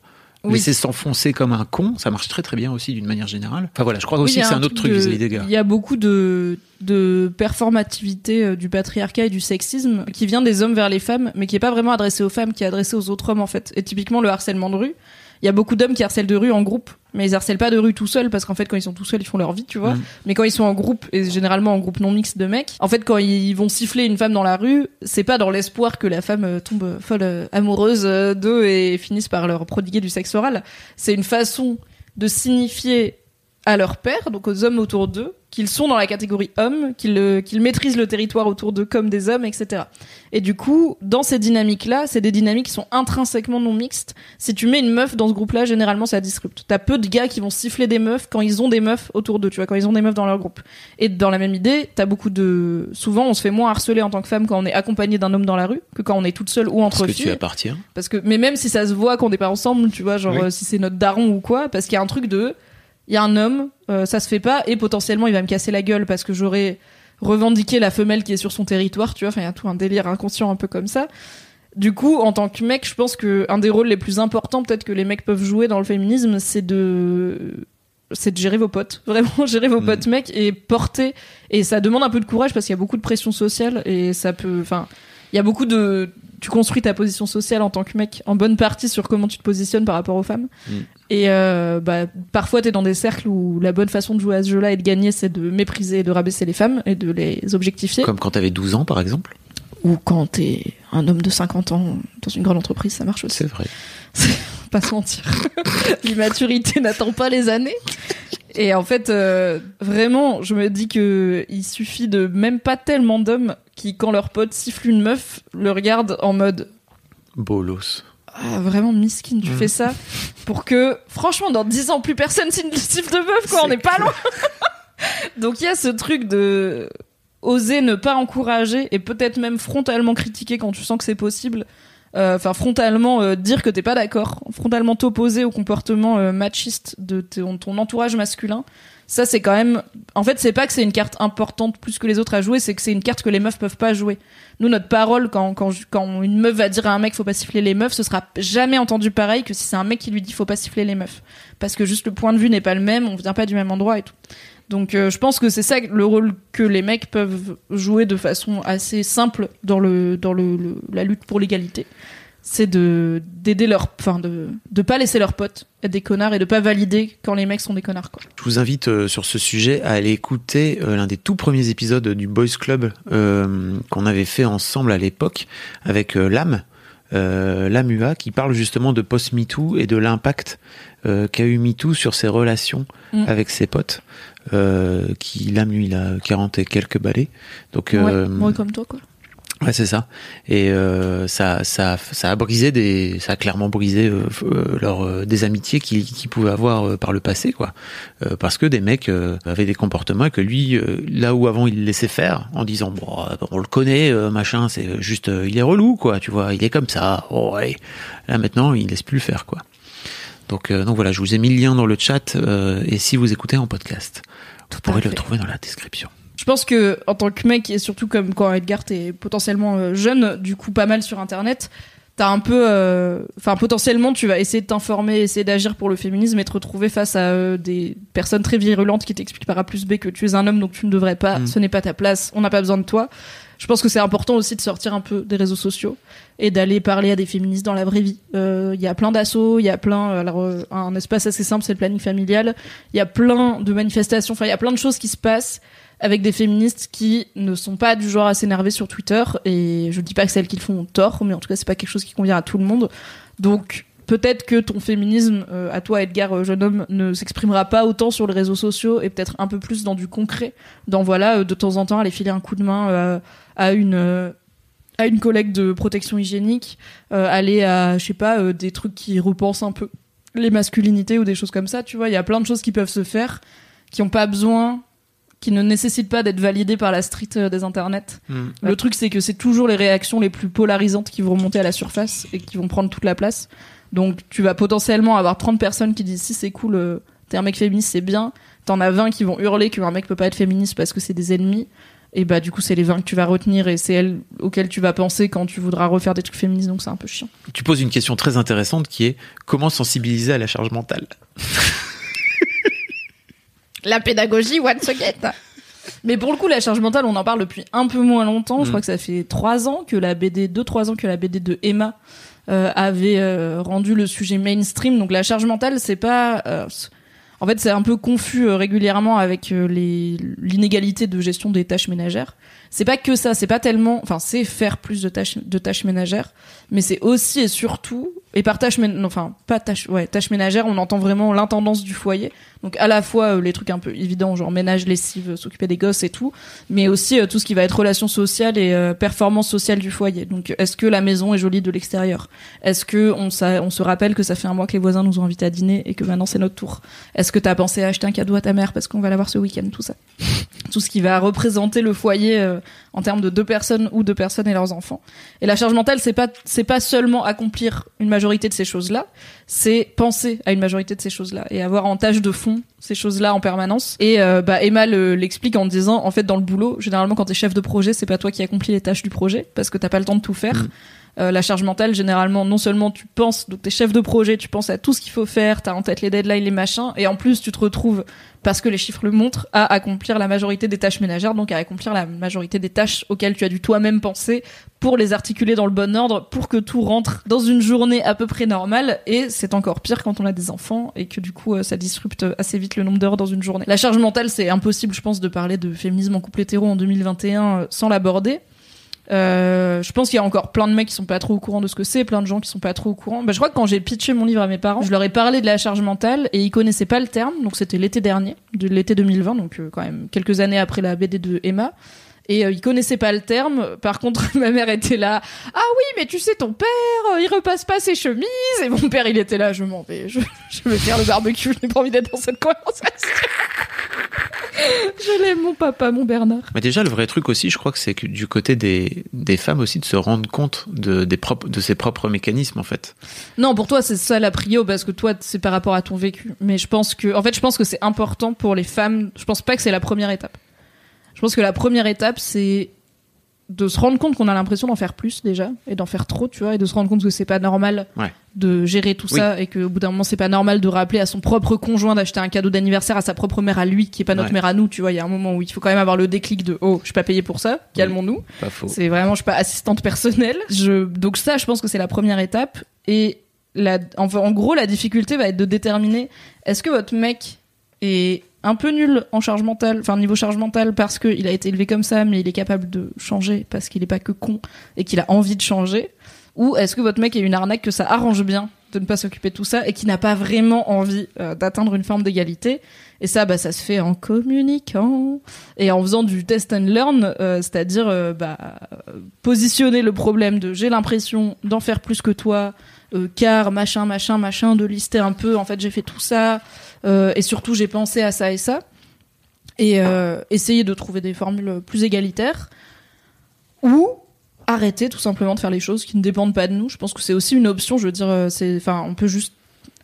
Oui. laisser s'enfoncer comme un con, ça marche très très bien aussi d'une manière générale. Enfin voilà, je crois Oui, aussi que c'est un autre truc de- vis-à-vis des gars. Il y a beaucoup de, de performativité euh, du patriarcat et du sexisme qui vient des hommes vers les femmes, mais qui est pas vraiment adressé aux femmes, qui est adressé aux autres hommes en fait. Et typiquement le harcèlement de rue, il y a beaucoup d'hommes qui harcèlent de rue en groupe, mais ils harcèlent pas de rue tout seuls parce qu'en fait quand ils sont tout seuls ils font leur vie, tu vois. Mm. Mais quand ils sont en groupe et généralement en groupe non mixte de mecs, en fait quand ils vont siffler une femme dans la rue, c'est pas dans l'espoir que la femme euh, tombe folle euh, amoureuse euh, d'eux et finisse par leur prodiguer du sexe oral. C'est une façon de signifier à leur père, donc aux hommes autour d'eux, qu'ils sont dans la catégorie hommes, qu'ils qu'ils maîtrisent le territoire autour d'eux comme des hommes, etc. Et du coup, dans ces dynamiques-là, c'est des dynamiques qui sont intrinsèquement non mixtes. Si tu mets une meuf dans ce groupe-là, généralement ça disrupte. T'as peu de gars qui vont siffler des meufs quand ils ont des meufs autour d'eux, tu vois, quand ils ont des meufs dans leur groupe. Et dans la même idée, t'as beaucoup de... Souvent, on se fait moins harceler en tant que femme quand on est accompagné d'un homme dans la rue que quand on est toute seule ou entre Parce que filles. tu appartiens. Parce que, mais même si ça se voit qu'on n'est pas ensemble, tu vois, genre Oui. euh, si c'est notre daron ou quoi, parce qu'il y a un truc de, il y a un homme, euh, ça se fait pas, et potentiellement il va me casser la gueule parce que j'aurais revendiqué la femelle qui est sur son territoire, tu vois, enfin il y a tout un délire inconscient un peu comme ça. Du coup, en tant que mec, je pense que un des rôles les plus importants peut-être que les mecs peuvent jouer dans le féminisme, c'est de c'est de gérer vos potes, vraiment gérer vos Mm. potes mecs et porter et ça demande un peu de courage parce qu'il y a beaucoup de pression sociale et ça peut enfin il y a beaucoup de tu construis ta position sociale en tant que mec en bonne partie sur comment tu te positionnes par rapport aux femmes Mm. et euh, bah parfois t'es dans des cercles où la bonne façon de jouer à ce jeu-là et de gagner c'est de mépriser et de rabaisser les femmes et de les objectifier Comme quand t'avais 12 ans par exemple. ou quand t'es un homme de 50 ans dans une grande entreprise ça marche aussi C'est vrai. pas se mentir. L'immaturité n'attend pas les années. Et en fait, euh, vraiment, je me dis que il suffit de même pas tellement d'hommes qui, quand leur pote siffle une meuf, le regardent en mode Bolos. ah, vraiment miskin, tu fais ça pour que, franchement, dans 10 ans, plus personne signe le siffle de meuf, quoi, on n'est pas loin. Donc il y a ce truc de oser ne pas encourager et peut-être même frontalement critiquer quand tu sens que c'est possible. Euh, Enfin, frontalement euh, dire que t'es pas d'accord, frontalement t'opposer au comportement euh, machiste de ton, ton entourage masculin. Ça, c'est quand même. En fait, c'est pas que c'est une carte importante plus que les autres à jouer, c'est que c'est une carte que les meufs peuvent pas jouer. Nous, notre parole, quand, quand, quand une meuf va dire à un mec faut pas siffler les meufs, ce sera jamais entendu pareil que si c'est un mec qui lui dit faut pas siffler les meufs. Parce que juste le point de vue n'est pas le même, on vient pas du même endroit et tout. Donc euh, je pense que c'est ça le rôle que les mecs peuvent jouer de façon assez simple dans le dans le, le- la lutte pour l'égalité. C'est de d'aider leur enfin de de pas laisser leurs potes être des connards et de pas valider quand les mecs sont des connards quoi. Je vous invite euh, sur ce sujet à aller écouter euh, l'un des tout premiers épisodes du Boys Club euh, qu'on avait fait ensemble à l'époque avec euh, Lame, euh, Lamua, qui parle justement de post-MeToo et de l'impact euh, qu'a eu MeToo sur ses relations Mm. avec ses potes. Euh, qui Lame, lui, il a 40 et quelques balais. Donc, euh, ouais, moi comme toi quoi. Ouais, c'est ça. Et euh, ça, ça, ça a brisé des, ça a clairement brisé euh, euh, leur euh, des amitiés qu'ils pouvaient avoir euh, par le passé, quoi. Euh, parce que des mecs euh, avaient des comportements et que lui, euh, là où avant il le laissait faire, en disant bon, on le connaît, euh, machin, c'est juste, euh, il est relou, quoi. Tu vois, il est comme ça. Oh, ouais. Là maintenant, il laisse plus le faire, quoi. Donc, euh, donc voilà, je vous ai mis le lien dans le chat euh, et si vous écoutez en podcast, vous pourrez le trouver dans la description. Je pense que en tant que mec et surtout comme quand Edgar t'es potentiellement euh, jeune, du coup pas mal sur internet, t'as un peu, euh, enfin potentiellement tu vas essayer de t'informer, essayer d'agir pour le féminisme et te retrouver face à euh, des personnes très virulentes qui t'expliquent par A plus B que tu es un homme donc tu ne devrais pas, Mm. ce n'est pas ta place, on n'a pas besoin de toi. Je pense que c'est important aussi de sortir un peu des réseaux sociaux et d'aller parler à des féministes dans la vraie vie. Euh, Il y a plein d'assauts, il y a plein, alors un espace assez simple c'est le planning familial. Il y a plein de manifestations, enfin il y a plein de choses qui se passent avec des féministes qui ne sont pas du genre à s'énerver sur Twitter et je dis pas que celles qui le font ont tort mais en tout cas c'est pas quelque chose qui convient à tout le monde. Donc peut-être que ton féminisme euh, à toi Edgar euh, jeune homme ne s'exprimera pas autant sur les réseaux sociaux et peut-être un peu plus dans du concret dans voilà euh, de temps en temps aller filer un coup de main euh, à une euh, à une collègue de protection hygiénique aller à je sais pas des trucs qui repensent un peu les masculinités ou des choses comme ça tu vois. Il y a plein de choses qui peuvent se faire qui ont pas besoin qui ne nécessitent pas d'être validées par la street euh, des internets. Mm. Le truc, c'est que c'est toujours les réactions les plus polarisantes qui vont remonter à la surface et qui vont prendre toute la place. Donc, tu vas potentiellement avoir 30 personnes qui disent si c'est cool, euh, t'es un mec féministe, c'est bien. T'en as 20 qui vont hurler qu'un mec peut pas être féministe parce que c'est des ennemis. Et bah, du coup, c'est les 20 que tu vas retenir et c'est elles auxquelles tu vas penser quand tu voudras refaire des trucs féministes. Donc, c'est un peu chiant. Tu poses une question très intéressante qui est comment sensibiliser à la charge mentale? La pédagogie, once again. Mais pour le coup, la charge mentale, on en parle depuis un peu moins longtemps. Je Mm. crois que ça fait trois ans que la BD, deux trois ans que la BD de Emma euh, avait euh, rendu le sujet mainstream. Donc la charge mentale, c'est pas. euh, en fait, c'est un peu confus euh, régulièrement avec euh, les l'inégalité de gestion des tâches ménagères. C'est pas que ça. C'est pas tellement. Enfin, c'est faire plus de tâches de tâches ménagères, mais c'est aussi et surtout et par tâches mén- non, enfin pas tâches ouais tâches ménagères, on entend vraiment l'intendance du foyer. Donc à la fois euh, les trucs un peu évidents, genre ménage, lessive, euh, s'occuper des gosses et tout, mais aussi euh, tout ce qui va être relations sociales et euh, performance sociale du foyer. Donc est-ce que la maison est jolie de l'extérieur? Est-ce que on, s'a- on se rappelle que ça fait un mois que les voisins nous ont invités à dîner et que maintenant c'est notre tour? Est-ce que t'as pensé à acheter un cadeau à ta mère parce qu'on va l'avoir ce week-end? Tout ça, tout ce qui va représenter le foyer euh, en termes de deux personnes ou deux personnes et leurs enfants. Et la charge mentale, c'est pas c'est pas seulement accomplir une majorité de ces choses-là, c'est penser à une majorité de ces choses-là et avoir en tâche de fond ces choses-là en permanence. Et euh, bah Emma le- l'explique en disant en fait dans le boulot, généralement quand t'es chef de projet, c'est pas toi qui accomplis les tâches du projet parce que t'as pas le temps de tout faire. Mm. Euh, la charge mentale, généralement, non seulement tu penses, donc t'es chef de projet, tu penses à tout ce qu'il faut faire, t'as en tête les deadlines, les machins, et en plus tu te retrouves, parce que les chiffres le montrent, à accomplir la majorité des tâches ménagères, donc à accomplir la majorité des tâches auxquelles tu as dû toi-même penser pour les articuler dans le bon ordre, pour que tout rentre dans une journée à peu près normale, et c'est encore pire quand on a des enfants, et que du coup euh, ça disrupte assez vite le nombre d'heures dans une journée. La charge mentale, c'est impossible, je pense, de parler de féminisme en couple hétéro en 2021 euh, sans l'aborder. Euh, je pense qu'il y a encore plein de mecs qui sont pas trop au courant de ce que c'est, plein de gens qui sont pas trop au courant. Bah, je crois que quand j'ai pitché mon livre à mes parents, je leur ai parlé de la charge mentale et ils connaissaient pas le terme. Donc c'était l'été dernier, de l'été 2020, donc euh, quand même quelques années après la BD de Emma. Et euh, ils connaissaient pas le terme. Par contre, ma mère était là. Ah oui, mais tu sais, ton père, euh, il repasse pas ses chemises. Et mon père, il était là. Je m'en vais. Je, je vais faire le barbecue. Je n'ai pas envie d'être dans cette conversation. je l'aime, mon papa, mon Bernard. Mais déjà, le vrai truc aussi, je crois que c'est que du côté des, des femmes aussi, de se rendre compte de, des propres, de ses propres mécanismes, en fait. Non, pour toi, c'est ça la prio parce que toi, c'est par rapport à ton vécu. Mais je pense que, en fait, je pense que c'est important pour les femmes. Je pense pas que c'est la première étape. Je pense que la première étape, c'est de se rendre compte qu'on a l'impression d'en faire plus déjà et d'en faire trop, tu vois, et de se rendre compte que c'est pas normal Ouais. de gérer tout Oui. ça et qu'au bout d'un moment, c'est pas normal de rappeler à son propre conjoint d'acheter un cadeau d'anniversaire à sa propre mère à lui, qui est pas notre Ouais. mère à nous, tu vois. Il y a un moment où il faut quand même avoir le déclic de oh, je suis pas payé pour ça, calmons-nous. Faux. C'est vraiment, je suis pas assistante personnelle. Je, donc ça, je pense que c'est la première étape. Et la, en gros, la difficulté va être de déterminer est-ce que votre mec est un peu nul en charge mentale, enfin niveau charge mentale parce qu'il a été élevé comme ça, mais il est capable de changer parce qu'il est pas que con et qu'il a envie de changer, ou est-ce que votre mec est une arnaque que ça arrange bien de ne pas s'occuper de tout ça et qui n'a pas vraiment envie euh, d'atteindre une forme d'égalité? Et ça bah ça se fait en communiquant et en faisant du test and learn euh, c'est-à-dire euh, bah, positionner le problème de j'ai l'impression d'en faire plus que toi euh, car machin machin machin de lister un peu en fait j'ai fait tout ça et surtout j'ai pensé à ça et ça. Et euh, essayer de trouver des formules plus égalitaires. Ou arrêter tout simplement de faire les choses qui ne dépendent pas de nous. Je pense que c'est aussi une option je veux dire euh, enfin on peut juste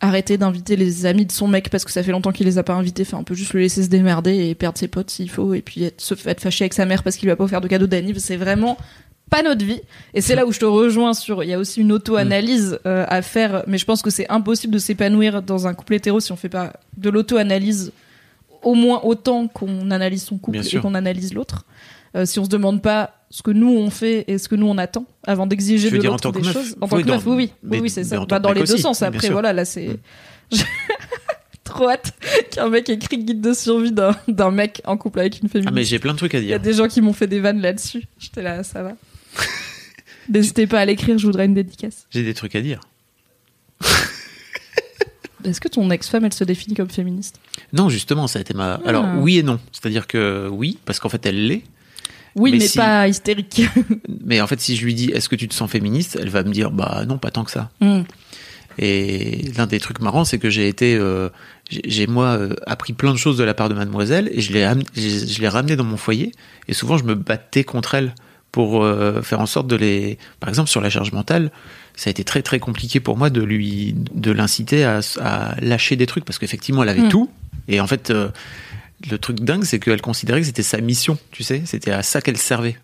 arrêter d'inviter les amis de son mec parce que ça fait longtemps qu'il les a pas invités. Enfin on peut juste le laisser se démerder et perdre ses potes s'il faut. Et puis être, se être fâché avec sa mère parce qu'il lui a pas offert de cadeau d'anniv. C'est vraiment pas notre vie. Et c'est là où je te rejoins sur, il y a aussi une auto-analyse Mm. euh, à faire, mais je pense que c'est impossible de s'épanouir dans un couple hétéro si on fait pas de l'auto-analyse au moins autant qu'on analyse son couple Bien et qu'on analyse l'autre. Euh, si on se demande pas ce que nous on fait et ce que nous on attend avant d'exiger de dire l'autre des choses. En tant que meuf, oui, oui, mais- oui, oui, c'est ça. Bah, dans les deux aussi, sens. Après, voilà, là c'est trop hâte qu'un mec écrit guide de survie d'un mec en couple avec une Ah, féminine. mais j'ai plein de trucs à Il y a dire. des gens qui m'ont fait des vannes là-dessus. J'étais là, ça va. N'hésitez pas à l'écrire, je voudrais une dédicace. J'ai des trucs à dire. Est-ce que ton ex-femme, elle se définit comme féministe? Non, justement, ça a été ma. Ah. Alors, oui et non. C'est-à-dire que oui, parce qu'en fait, elle l'est. Oui, mais, Mais si- pas hystérique. Mais en fait, si je lui dis est-ce que tu te sens féministe, elle va me dire bah non, pas tant que ça. Hmm. Et l'un des trucs marrants, c'est que j'ai été, euh, j'ai moi euh, appris plein de choses de la part de Mademoiselle et je l'ai, je, je l'ai ramené dans mon foyer. Et souvent, je me battais contre elle pour euh, faire en sorte de les, par exemple, sur la charge mentale, ça a été très très compliqué pour moi de lui, de l'inciter à, à lâcher des trucs parce qu'effectivement, elle avait Mm. tout. Et en fait, euh, le truc dingue, c'est qu'elle considérait que c'était sa mission. Tu sais, c'était à ça qu'elle servait.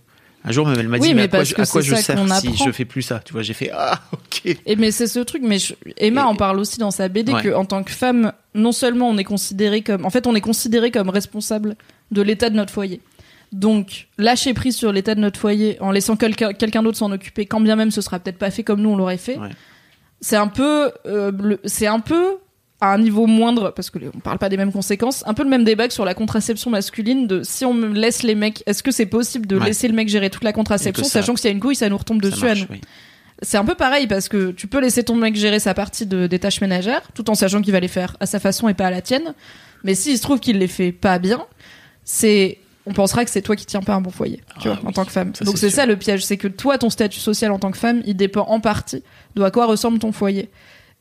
Un jour même, elle m'a Oui, dit mais mais à quoi, je- à quoi je sers qu'on si je fais plus ça. Tu vois, j'ai fait ah ok. Et mais c'est ce truc, mais je- Emma Et- en parle aussi dans sa BD Ouais. que en tant que femme, non seulement on est considéré comme, en fait, on est considéré comme responsable de l'état de notre foyer. Donc, lâcher prise sur l'état de notre foyer en laissant quelqu'un quelqu'un d'autre s'en occuper, quand bien même ce sera peut-être pas fait comme nous on l'aurait fait, Ouais. c'est un peu, euh, c'est un peu à un niveau moindre parce que on parle pas des mêmes conséquences. Un peu le même débat que sur la contraception masculine de si on me laisse les mecs, est-ce que c'est possible de Ouais. laisser le mec gérer toute la contraception, Et que ça- sachant que s'il y a une couille, ça nous retombe Ça dessus à nous. oui. C'est un peu pareil parce que tu peux laisser ton mec gérer sa partie de, des tâches ménagères tout en sachant qu'il va les faire à sa façon et pas à la tienne. Mais s'il se trouve qu'il les fait pas bien, c'est on pensera que c'est toi qui tiens pas un bon foyer, tu Ah vois, en tant que femme. ça, Donc c'est ça le piège, c'est que toi ton statut social en tant que femme, il dépend en partie de à quoi ressemble ton foyer.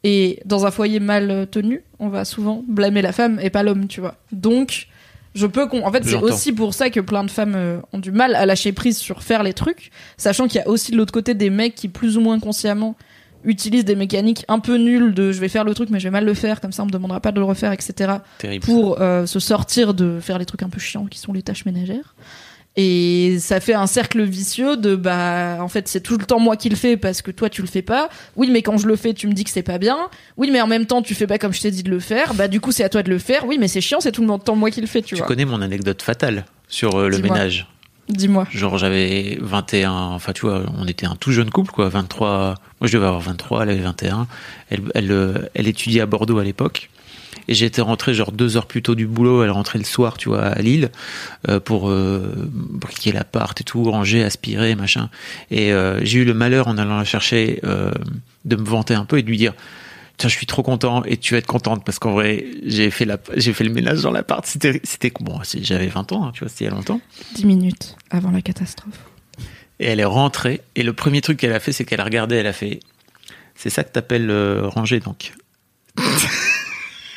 Et dans un foyer mal tenu, on va souvent blâmer la femme et pas l'homme, tu vois. Donc je peux qu'on en fait c'est aussi pour ça que plein de femmes euh, ont du mal à lâcher prise sur faire les trucs, sachant qu'il y a aussi de l'autre côté des mecs qui plus ou moins consciemment utilisent des mécaniques un peu nulles de je vais faire le truc mais je vais mal le faire comme ça on me demandera pas de le refaire etc Terrible. pour euh, se sortir de faire les trucs un peu chiants qui sont les tâches ménagères. Et ça fait un cercle vicieux de bah en fait c'est tout le temps moi qui le fais parce que toi tu le fais pas. Oui mais quand je le fais tu me dis que c'est pas bien. Oui mais en même temps tu fais pas comme je t'ai dit de le faire. Bah du coup c'est à toi de le faire. Oui mais c'est chiant c'est tout le temps moi qui le fais tu, Tu vois. connais mon anecdote fatale sur euh, le ménage. Dis-moi Genre j'avais 21, enfin tu vois, on était un tout jeune couple quoi, 23. Moi je devais avoir 23, elle avait 21. Elle, elle, euh, elle étudiait à Bordeaux à l'époque. Et j'étais rentré genre deux heures plus tôt du boulot, elle rentrait le soir, tu vois, à Lille, euh, pour euh, briquer l'appart et tout, ranger, aspirer, machin. Et euh, j'ai eu le malheur en allant la chercher de me vanter un peu et de lui dire Tiens, je suis trop content et tu vas être contente parce qu'en vrai, j'ai fait la, j'ai fait le ménage dans l'appart. C'était, c'était bon, j'avais 20 ans, hein, tu vois, c'était il y a longtemps. 10 minutes avant la catastrophe Et elle est rentrée. Et le premier truc qu'elle a fait, c'est qu'elle a regardé, elle a fait. C'est ça que t'appelles euh, ranger, donc.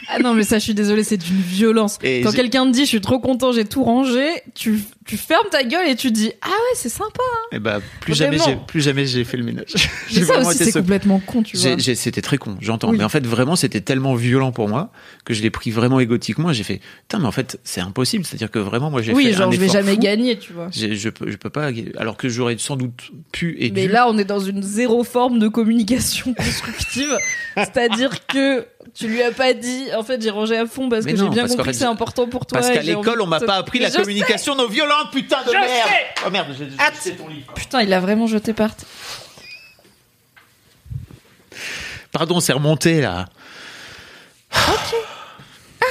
Ah non, mais ça, je suis désolée, c'est d'une violence. Et Quand quelqu'un te dit, je suis trop content, j'ai tout rangé, tu, tu fermes ta gueule et tu dis, ah ouais, c'est sympa. Et bah, plus jamais, Vraiment. plus jamais j'ai fait le ménage. Mais J'ai ça aussi, c'est ce- complètement con, tu vois. C'était très con, j'entends. Oui. Mais en fait, vraiment, c'était tellement violent pour moi que je l'ai pris vraiment égotiquement. J'ai fait, putain, mais en fait, c'est impossible. C'est-à-dire que vraiment, moi, j'ai Oui, fait genre, un je vais jamais fou. gagner, tu vois. Je peux, je peux pas. Alors que j'aurais sans doute pu et Mais dû. là, on est dans une zéro forme de communication constructive. C'est-à-dire que tu lui as pas dit, en fait, j'ai rangé à fond parce Mais que j'ai bien compris que c'est important pour toi. Parce qu'à l'école, on m'a pas appris Mais la je sais. communication non violente, putain de Je merde. sais. Oh merde, j'ai c'est ton livre. Putain, il a vraiment jeté par terre. Pardon, c'est remonté là.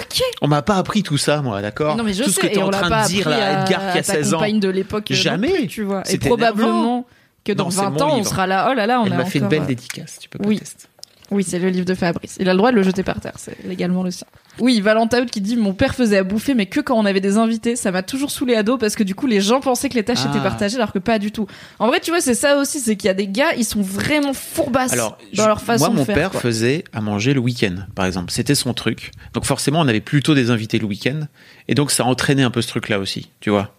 Ok. On m'a pas appris tout ça, moi, d'accord Non, mais je Tout sais, ce que et t'es en on l'a train de dire là, à, Edgar qui a ta 16 ans. de l'époque. euh, Jamais. plus, tu vois. Et probablement que dans Non, c'est 20 mon ans, on livre. sera là. Oh là là, on Elle a m'a fait une belle euh, dédicace, tu peux pas oui. tester. Oui, c'est le livre de Fabrice. Il a le droit de le jeter par terre, c'est légalement le sien. Oui, Valentin qui dit Mon père faisait à bouffer, mais que quand on avait des invités. Ça m'a toujours saoulé à dos parce que du coup, les gens pensaient que les tâches Ah. étaient partagées alors que pas du tout. En vrai, tu vois, c'est ça aussi c'est qu'il y a des gars, ils sont vraiment fourbasses Alors, dans leur façon moi, mon de faire. père quoi. faisait à manger le week-end, par exemple. C'était son truc. Donc forcément, on avait plutôt des invités le week-end. Et donc, ça entraînait un peu ce truc-là aussi, tu vois.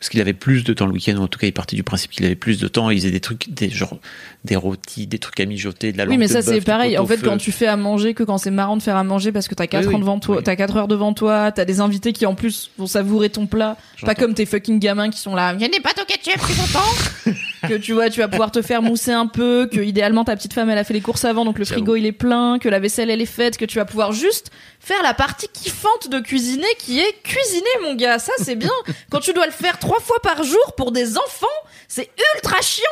Parce qu'il avait plus de temps le week-end, ou en tout cas il partait du principe qu'il avait plus de temps, il faisait des trucs, des genre des rôtis, des trucs à mijoter, de la Oui, mais ça c'est pareil. En fait, quand tu fais à manger, que quand c'est marrant de faire à manger parce que t'as 4 Oui, ans devant toi, Oui. t'as 4 heures devant toi, t'as des invités qui en plus vont savourer ton plat, pas comme tes fucking gamins qui sont là. Il des pâtes au ketchup, tu content Que tu vois, tu vas pouvoir te faire mousser un peu, que idéalement ta petite femme elle a fait les courses avant, donc le frigo il est plein, que la vaisselle elle est faite, que tu vas pouvoir juste faire la partie kiffante de cuisiner qui est cuisiner mon gars. Ça c'est bien. quand tu dois le faire trois fois par jour pour des enfants, c'est ultra chiant.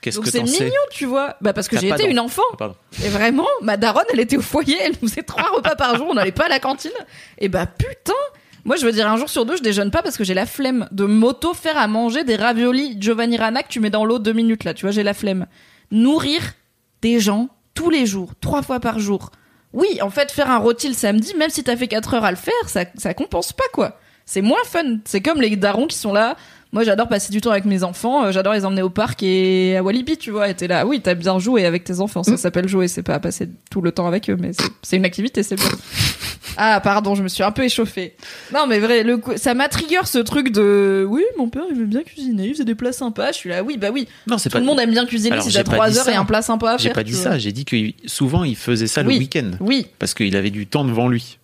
Qu'est-ce Donc que c'est t'en sais mignon, tu vois. Bah parce que T'as j'ai pas été une enfant. Ah, pardon. Et vraiment, ma daronne, elle était au foyer, elle nous faisait trois repas par jour, on n'allait pas à la cantine. Et bah putain, moi je veux dire un jour sur deux, je déjeune pas parce que j'ai la flemme de m'auto faire à manger des raviolis Giovanni Rana que tu mets dans l'eau deux minutes là, tu vois, j'ai la flemme. Nourrir des gens tous les jours, trois fois par jour. Oui, en fait, faire un rôti le samedi, même si t'as fait 4 heures à le faire, ça, ça compense pas, quoi. C'est moins fun. C'est comme les darons qui sont là. Moi, j'adore passer du temps avec mes enfants. euh, J'adore les emmener au parc et à Walibi, tu vois. Et t'es là, oui, t'as bien joué avec tes enfants. Ça s'appelle jouer. C'est pas passer tout le temps avec eux, mais c'est- une activité, c'est bien. Ah, pardon, je me suis un peu échauffée. Non, mais vrai, le coup- ça m'a trigger ce truc de, oui, mon père, il veut bien cuisiner, il faisait des plats sympas. Je suis là, oui, bah oui. Non, c'est Tout pas. le monde aime bien cuisiner si j'ai t'as pas 3 dit heures ça. et un plat sympa à J'ai faire. pas tu dit ça. J'ai dit que souvent il faisait ça Oui. le week-end Oui, parce qu'il avait du temps devant lui.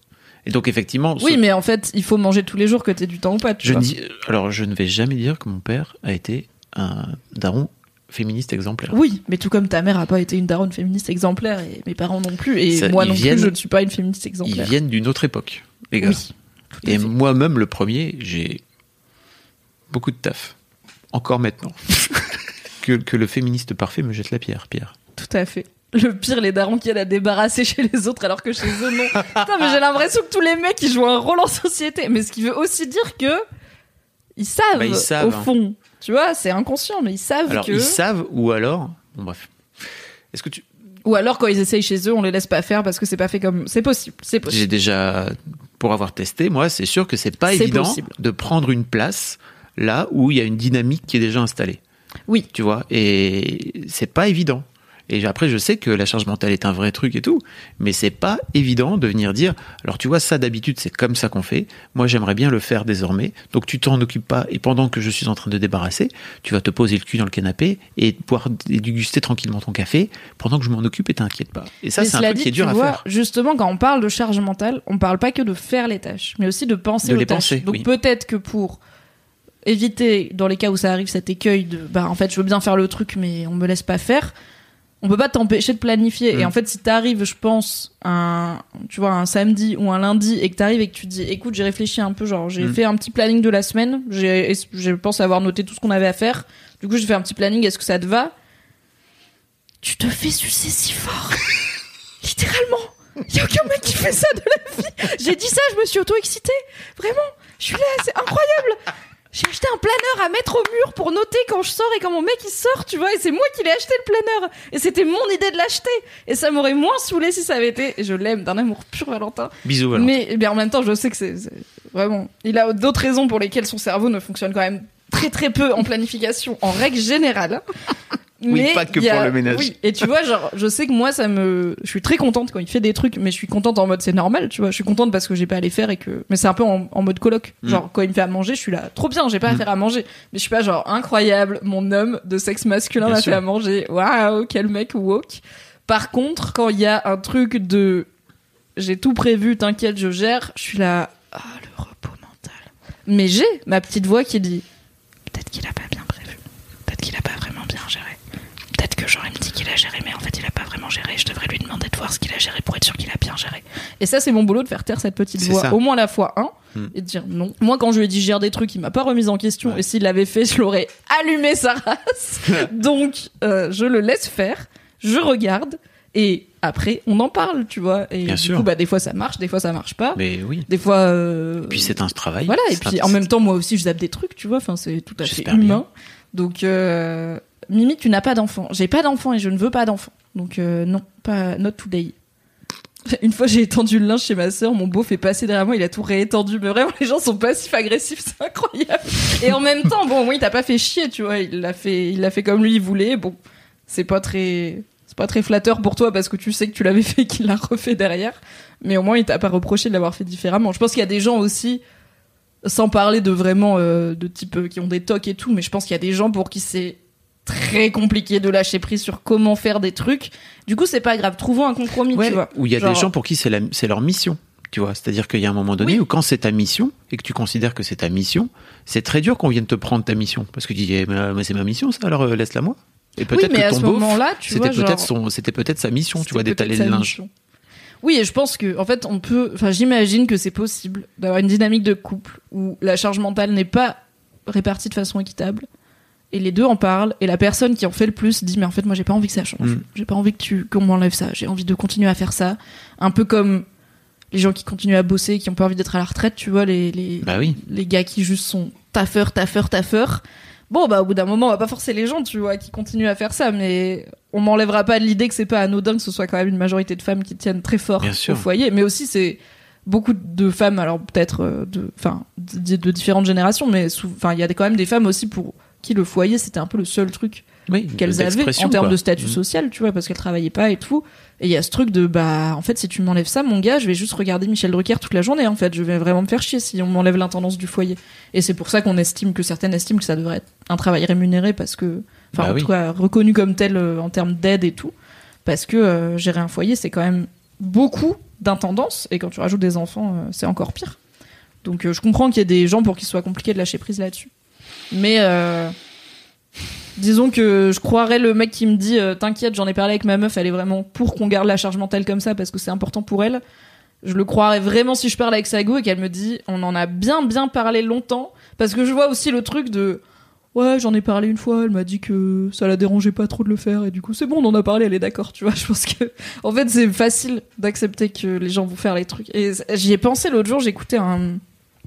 Et donc effectivement, oui, ce- mais en fait, il faut manger tous les jours que t'aies du temps ou pas. Tu je vois. dis, alors je ne vais jamais dire que mon père a été un daron féministe exemplaire. Oui, mais tout comme ta mère a pas été une daronne féministe exemplaire et mes parents non plus et Ça, moi ils non viennent- plus, je ne suis pas une féministe Ils exemplaire. viennent d'une autre époque, les gars. Oui. Et moi-même, le premier, j'ai beaucoup de taf. Encore maintenant. que, que le féministe parfait me jette la pierre, Pierre. Tout à fait. Le pire, les darons qui aiment à débarrasser chez les autres alors que chez eux, non. Putain, mais j'ai l'impression que tous les mecs, ils jouent un rôle en société. Mais ce qui veut aussi dire que ils savent, Bah, ils savent, au hein. fond. Tu vois, c'est inconscient, mais ils savent Alors, que... ils savent, ou alors. Bon, bref. Est-ce que tu. Ou alors, quand ils essayent chez eux, on les laisse pas faire parce que c'est pas fait comme... C'est possible, c'est J'ai possible. déjà. Pour avoir testé, moi, c'est sûr que c'est pas évident possible. de prendre une place là où il y a une dynamique qui est déjà installée. Oui. Tu vois Et c'est pas évident. Et après, je sais que la charge mentale est un vrai truc et tout, mais c'est pas évident de venir dire, alors tu vois, ça d'habitude, c'est comme ça qu'on fait. Moi, j'aimerais bien le faire désormais. Donc, tu t'en occupes pas. Et pendant que je suis en train de débarrasser, tu vas te poser le cul dans le canapé et boire et déguster tranquillement ton café pendant que je m'en occupe et t'inquiète pas. Et ça, c'est un truc dit, qui est dur à vois, faire. Justement, quand on parle de charge mentale, on parle pas que de faire les tâches, mais aussi de penser De aux les tâches. penser, Donc oui. peut-être que pour éviter, dans les cas où ça arrive, cet écueil de, bah en fait, je veux bien faire le truc, mais on me laisse pas faire. On peut pas t'empêcher de planifier. Mm. Et en fait, si t'arrives, je pense, un, tu vois, un samedi ou un lundi, et que t'arrives et que tu dis, écoute, j'ai réfléchi un peu, genre, j'ai Mm. fait un petit planning de la semaine, j'ai, je pense avoir noté tout ce qu'on avait à faire. Du coup, j'ai fait un petit planning, est-ce que ça te va? Tu te fais sucer si fort. Littéralement. Y a aucun mec qui fait ça de la vie. J'ai dit ça, je me suis auto-excitée. Vraiment. Je suis là, c'est incroyable. J'ai acheté un planeur à mettre au mur pour noter quand je sors et quand mon mec il sort, tu vois, et c'est moi qui l'ai acheté le planeur. Et c'était mon idée de l'acheter. Et ça m'aurait moins saoulé si ça avait été, et je l'aime d'un amour pur Valentin. Bisous, alors. Mais, mais en même temps, je sais que c'est- vraiment. Il a d'autres raisons pour lesquelles son cerveau ne fonctionne quand même très très peu en planification, en règle générale. Oui, Mais pas que a- pour le ménage. oui. Et tu vois, genre, je sais que moi, ça me, je suis très contente quand il fait des trucs, mais je suis contente en mode c'est normal, tu vois. Je suis contente parce que j'ai pas à les faire et que, mais c'est un peu en, en mode coloc. Mm. Genre, quand il me fait à manger, je suis là, trop bien, j'ai pas à Mm. faire à manger. Mais je suis pas genre incroyable, mon homme de sexe masculin m'a fait à manger. Waouh, quel mec woke. Par contre, quand il y a un truc de, j'ai tout prévu, t'inquiète, je gère, je suis là, ah, le repos mental. Mais j'ai ma petite voix qui dit, peut-être qu'il a pas bien prévu. Peut-être qu'il a pas vraiment bien géré. Peut-être que genre il me dit qu'il a géré, mais en fait il a pas vraiment géré. Je devrais lui demander de voir ce qu'il a géré pour être sûr qu'il a bien géré. Et ça, c'est mon boulot de faire taire cette petite voix ça. au moins la fois 1 Hmm. et de dire non. Moi, quand je lui ai dit gère des trucs, il m'a pas remise en question. Et s'il l'avait fait, je l'aurais allumé sa race. Donc, euh, je le laisse faire, je regarde et après on en parle, tu vois. Et Bien du sûr. coup, bah des fois ça marche, des fois ça marche pas. Mais oui. Des fois. euh, Et puis c'est un travail. voilà, et puis un- en même temps, moi aussi, je zappe des trucs, tu vois. Enfin, c'est tout à fait humain. Donc, euh, Mimi, tu n'as pas d'enfant. J'ai pas d'enfant et je ne veux pas d'enfant. Donc, euh, non, pas not today. Une fois, j'ai étendu le linge chez ma sœur, mon beau fait passer derrière moi, il a tout réétendu. Mais vraiment, les gens sont passifs-agressifs, c'est incroyable. Et en même temps, bon, oui, t'as pas fait chier, tu vois. Il l'a fait, il l'a fait comme lui, il voulait. Bon, c'est pas très, c'est pas très flatteur pour toi parce que tu sais que tu l'avais fait, qu'il l'a refait derrière. Mais au moins, il t'a pas reproché de l'avoir fait différemment. Je pense qu'il y a des gens aussi sans parler de vraiment euh, de type euh, qui ont des tocs et tout, mais je pense qu'il y a des gens pour qui c'est très compliqué de lâcher prise sur comment faire des trucs. Du coup, c'est pas grave. Trouvons un compromis, tu vois. Ou il y a Genre- des gens pour qui c'est leur mission. Tu vois, c'est-à-dire qu'il y a un moment donné Oui. où quand c'est ta mission et que tu considères que c'est ta mission, c'est très dur qu'on vienne te prendre ta mission parce que tu dis eh, mais, mais c'est ma mission ça alors euh, laisse-la moi. Et Oui, peut-être mais que à ton ce beauf, moment-là, c'était peut-être son c'était peut-être sa mission, tu vois, d'étaler le linge. mission. Oui, et je pense que, en fait, on peut. Enfin, j'imagine que c'est possible d'avoir une dynamique de couple où la charge mentale n'est pas répartie de façon équitable. Et les deux en parlent, et la personne qui en fait le plus dit Mais en fait, moi, j'ai pas envie que ça change. Mm. J'ai pas envie que tu qu'on m'enlève ça. J'ai envie de continuer à faire ça. Un peu comme les gens qui continuent à bosser, qui ont pas envie d'être à la retraite, tu vois, les, les, Bah oui. les gars qui juste sont taffeurs, taffeurs, taffeurs. Bon, bah, au bout d'un moment, on va pas forcer les gens, tu vois, qui continuent à faire ça, mais on m'enlèvera pas de l'idée que c'est pas anodin que ce soit quand même une majorité de femmes qui tiennent très fort Bien sûr. au foyer, mais aussi c'est beaucoup de femmes, alors peut-être euh, de, enfin, de, de différentes générations, mais enfin, il y a quand même des femmes aussi pour qui le foyer c'était un peu le seul truc Oui, qu'elles avaient en termes quoi. de statut Mm. social, tu vois, parce qu'elles travaillaient pas et tout. Et il y a ce truc de bah en fait si tu m'enlèves ça, mon gars, je vais juste regarder Michel Drucker toute la journée. En fait, je vais vraiment me faire chier si on m'enlève l'intendance du foyer. Et c'est pour ça qu'on estime que certaines estiment que ça devrait être un travail rémunéré parce que, enfin Bah en oui. tout cas reconnu comme tel euh, en termes d'aide et tout, parce que euh, gérer un foyer c'est quand même beaucoup d'intendance et quand tu rajoutes des enfants euh, c'est encore pire. Donc je comprends qu'il y ait des gens pour qu'il soit compliqué de lâcher prise là-dessus. Mais euh, disons que je croirais le mec qui me dit euh, t'inquiète j'en ai parlé avec ma meuf elle est vraiment pour qu'on garde la charge mentale comme ça parce que c'est important pour elle. Je le croirais vraiment si je parle avec Sago et qu'elle me dit on en a bien bien parlé longtemps. Parce que je vois aussi le truc de ouais j'en ai parlé une fois elle m'a dit que ça la dérangeait pas trop de le faire et du coup c'est bon on en a parlé elle est d'accord tu vois. Je pense que en fait c'est facile d'accepter que les gens vont faire les trucs. Et j'y ai pensé l'autre jour j'écoutais un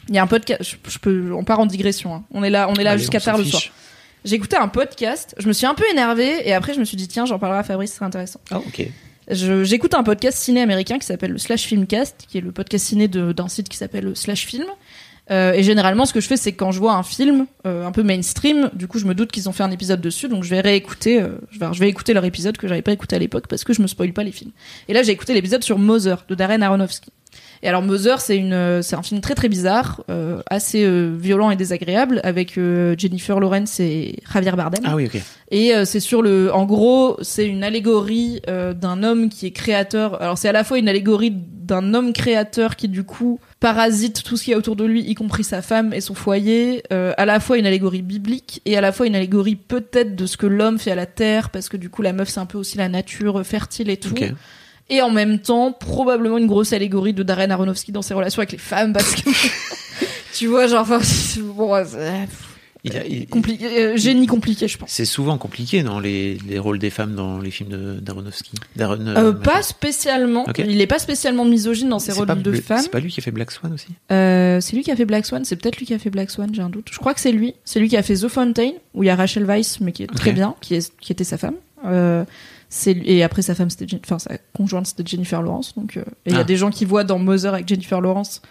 il y a un podcast je, je peux on part en digression hein. on est là on est là jusqu'à tard le soir j'ai écouté un podcast, je me suis un peu énervée et après je me suis dit tiens j'en parlerai à Fabrice, c'est intéressant. Ah ok. J'écoute un podcast ciné américain qui s'appelle le Slash Filmcast, qui est le podcast ciné d'un site qui s'appelle le Slash Film. Euh, et généralement, ce que je fais, c'est que quand je vois un film euh, un peu mainstream, du coup, je me doute qu'ils ont fait un épisode dessus, donc je vais réécouter, euh, je vais, je vais écouter leur épisode que j'avais pas écouté à l'époque parce que je me spoil pas les films. Et là, j'ai écouté l'épisode sur Mother de Darren Aronofsky. Et alors Mother, c'est une, c'est un film très très bizarre, euh, assez euh, violent et désagréable, avec euh, Jennifer Lawrence et Javier Bardem. Ah oui, ok. Et euh, c'est sur le, en gros, c'est une allégorie euh, d'un homme qui est créateur. Alors c'est à la fois une allégorie d'un homme créateur qui du coup parasite tout ce qu'il y a autour de lui, y compris sa femme et son foyer. euh, à la fois une allégorie biblique et à la fois une allégorie peut-être de ce que l'homme fait à la terre, parce que du coup la meuf c'est un peu aussi la nature fertile et tout. Ok. Et en même temps, probablement une grosse allégorie de Darren Aronofsky dans ses relations avec les femmes, parce que tu vois, genre, enfin, bon, Il a- il- compliqué, euh, génie compliqué, je pense. C'est souvent compliqué, non, les, les rôles des femmes dans les films de d'Aronofsky. D'Aaron- Euh, euh, pas spécialement. Il est pas spécialement misogyne dans ses rôles pas de Bla- femme. C'est pas lui qui a fait Black Swan aussi? Euh, c'est lui qui a fait Black Swan. C'est peut-être lui qui a fait Black Swan. J'ai un doute. Je crois que c'est lui. C'est lui qui a fait The Fountain où il y a Rachel Weisz, mais qui est très bien, qui, est, qui était sa femme. Euh, et après sa femme c'était enfin sa conjointe c'était Jennifer Lawrence donc euh, et il y a Ah. des gens qui voient dans Mother avec Jennifer Lawrence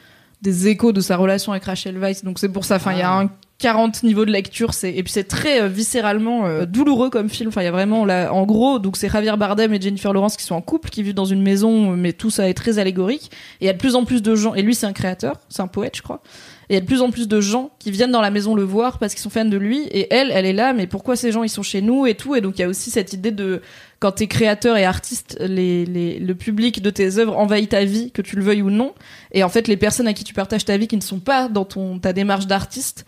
des échos de sa relation avec Rachel Weisz donc c'est pour ça enfin il y a Ah. un 40 niveaux de lecture c'est et puis c'est très euh, viscéralement euh, douloureux comme film enfin il y a vraiment là en gros donc c'est Javier Bardem et Jennifer Lawrence qui sont en couple qui vivent dans une maison mais tout ça est très allégorique et il y a de plus en plus de gens et lui c'est un créateur c'est un poète je crois et il y a de plus en plus de gens qui viennent dans la maison le voir parce qu'ils sont fans de lui et elle elle est là mais pourquoi ces gens ils sont chez nous et tout et donc il y a aussi cette idée de quand t'es créateur et artiste, les, les, le public de tes œuvres envahit ta vie, que tu le veuilles ou non. Et en fait, les personnes à qui tu partages ta vie, qui ne sont pas dans ton ta démarche d'artiste,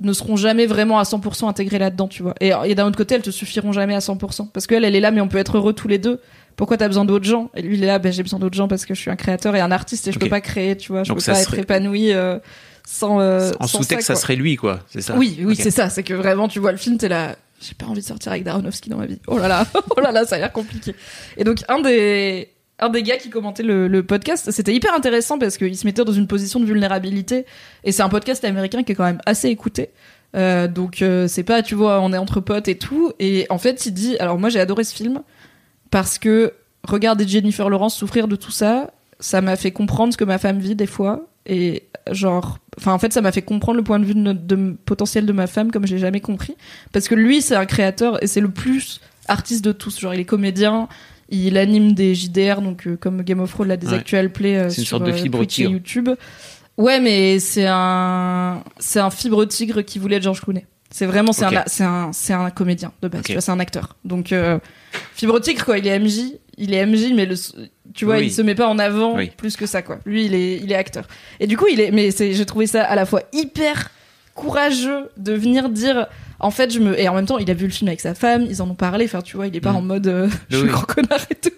ne seront jamais vraiment à 100% intégrées là-dedans, tu vois. Et, et d'un autre côté, elles te suffiront jamais à 100%. Parce qu'elle, elle est là, mais on peut être heureux tous les deux. Pourquoi t'as besoin d'autres gens? Et lui, il est là, ben, j'ai besoin d'autres gens parce que je suis un créateur et un artiste et je Ok. peux pas créer, tu vois. Je Donc peux ça pas serait- être épanoui euh, sans, euh, En sous-texte, ça, quoi. serait lui, quoi. C'est ça? Oui, oui, c'est ça. C'est que vraiment, tu vois le film, t'es là. J'ai pas envie de sortir avec Daronofsky dans ma vie. Oh là là, oh là là, ça a l'air compliqué. Et donc un des un des gars qui commentait le, le podcast, c'était hyper intéressant parce qu'il se mettait dans une position de vulnérabilité. Et c'est un podcast américain qui est quand même assez écouté. Euh, donc euh, c'est pas, tu vois, on est entre potes et tout. Et en fait, il dit, alors moi j'ai adoré ce film parce que regarder Jennifer Lawrence souffrir de tout ça, ça m'a fait comprendre ce que ma femme vit des fois. Et genre, enfin en fait, ça m'a fait comprendre le point de vue de, notre- de- potentiel de ma femme comme je l'ai jamais compris. Parce que lui, c'est un créateur et c'est le plus artiste de tous. Genre, il est comédien, il anime des JDR, donc euh, comme Game of Thrones, là, des Ouais. actuels plays euh, C'est une sur sorte de euh, fibre tigre. YouTube. Ouais, mais c'est un, c'est un fibre tigre qui voulait être George Clooney. C'est vraiment, c'est un, c'est un, c'est un comédien de base. Ok. Tu vois, c'est un acteur. Donc, euh, fibre tigre, quoi. Il est MJ, il est MJ, mais le, tu vois, Oui. il se met pas en avant Oui. plus que ça, quoi. Lui, il est, il est acteur. Et du coup, il est, mais c'est, j'ai trouvé ça à la fois hyper courageux de venir dire, en fait, je me, et en même temps, il a vu le film avec sa femme, ils en ont parlé. Enfin, tu vois, il est pas Mm. en mode, euh, je suis Oui. grand connard et tout.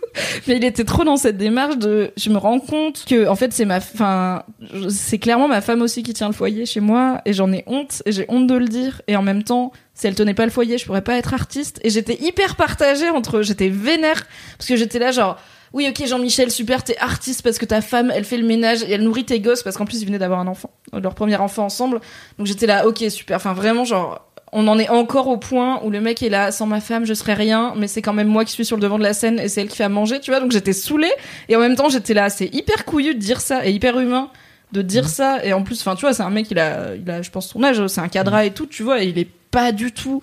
Mais il était trop dans cette démarche de, je me rends compte que, en fait, c'est ma, enfin, c'est clairement ma femme aussi qui tient le foyer chez moi, et j'en ai honte, et j'ai honte de le dire, et en même temps, si elle tenait pas le foyer, je pourrais pas être artiste, et j'étais hyper partagée entre, j'étais vénère, parce que j'étais là genre, oui, ok, Jean-Michel, super, t'es artiste parce que ta femme, elle fait le ménage et elle nourrit tes gosses parce qu'en plus, ils venaient d'avoir un enfant, leur premier enfant ensemble. Donc j'étais là, ok, super. Enfin, vraiment, genre, on en est encore au point où le mec est là, sans ma femme, je serais rien, mais c'est quand même moi qui suis sur le devant de la scène et c'est elle qui fait à manger, tu vois. Donc j'étais saoulée et en même temps, j'étais là, c'est hyper couillu de dire ça et hyper humain de dire ça. Et en plus, enfin, tu vois, c'est un mec, il a, il a, je pense, son âge, c'est un cadra et tout, tu vois, et il est pas du tout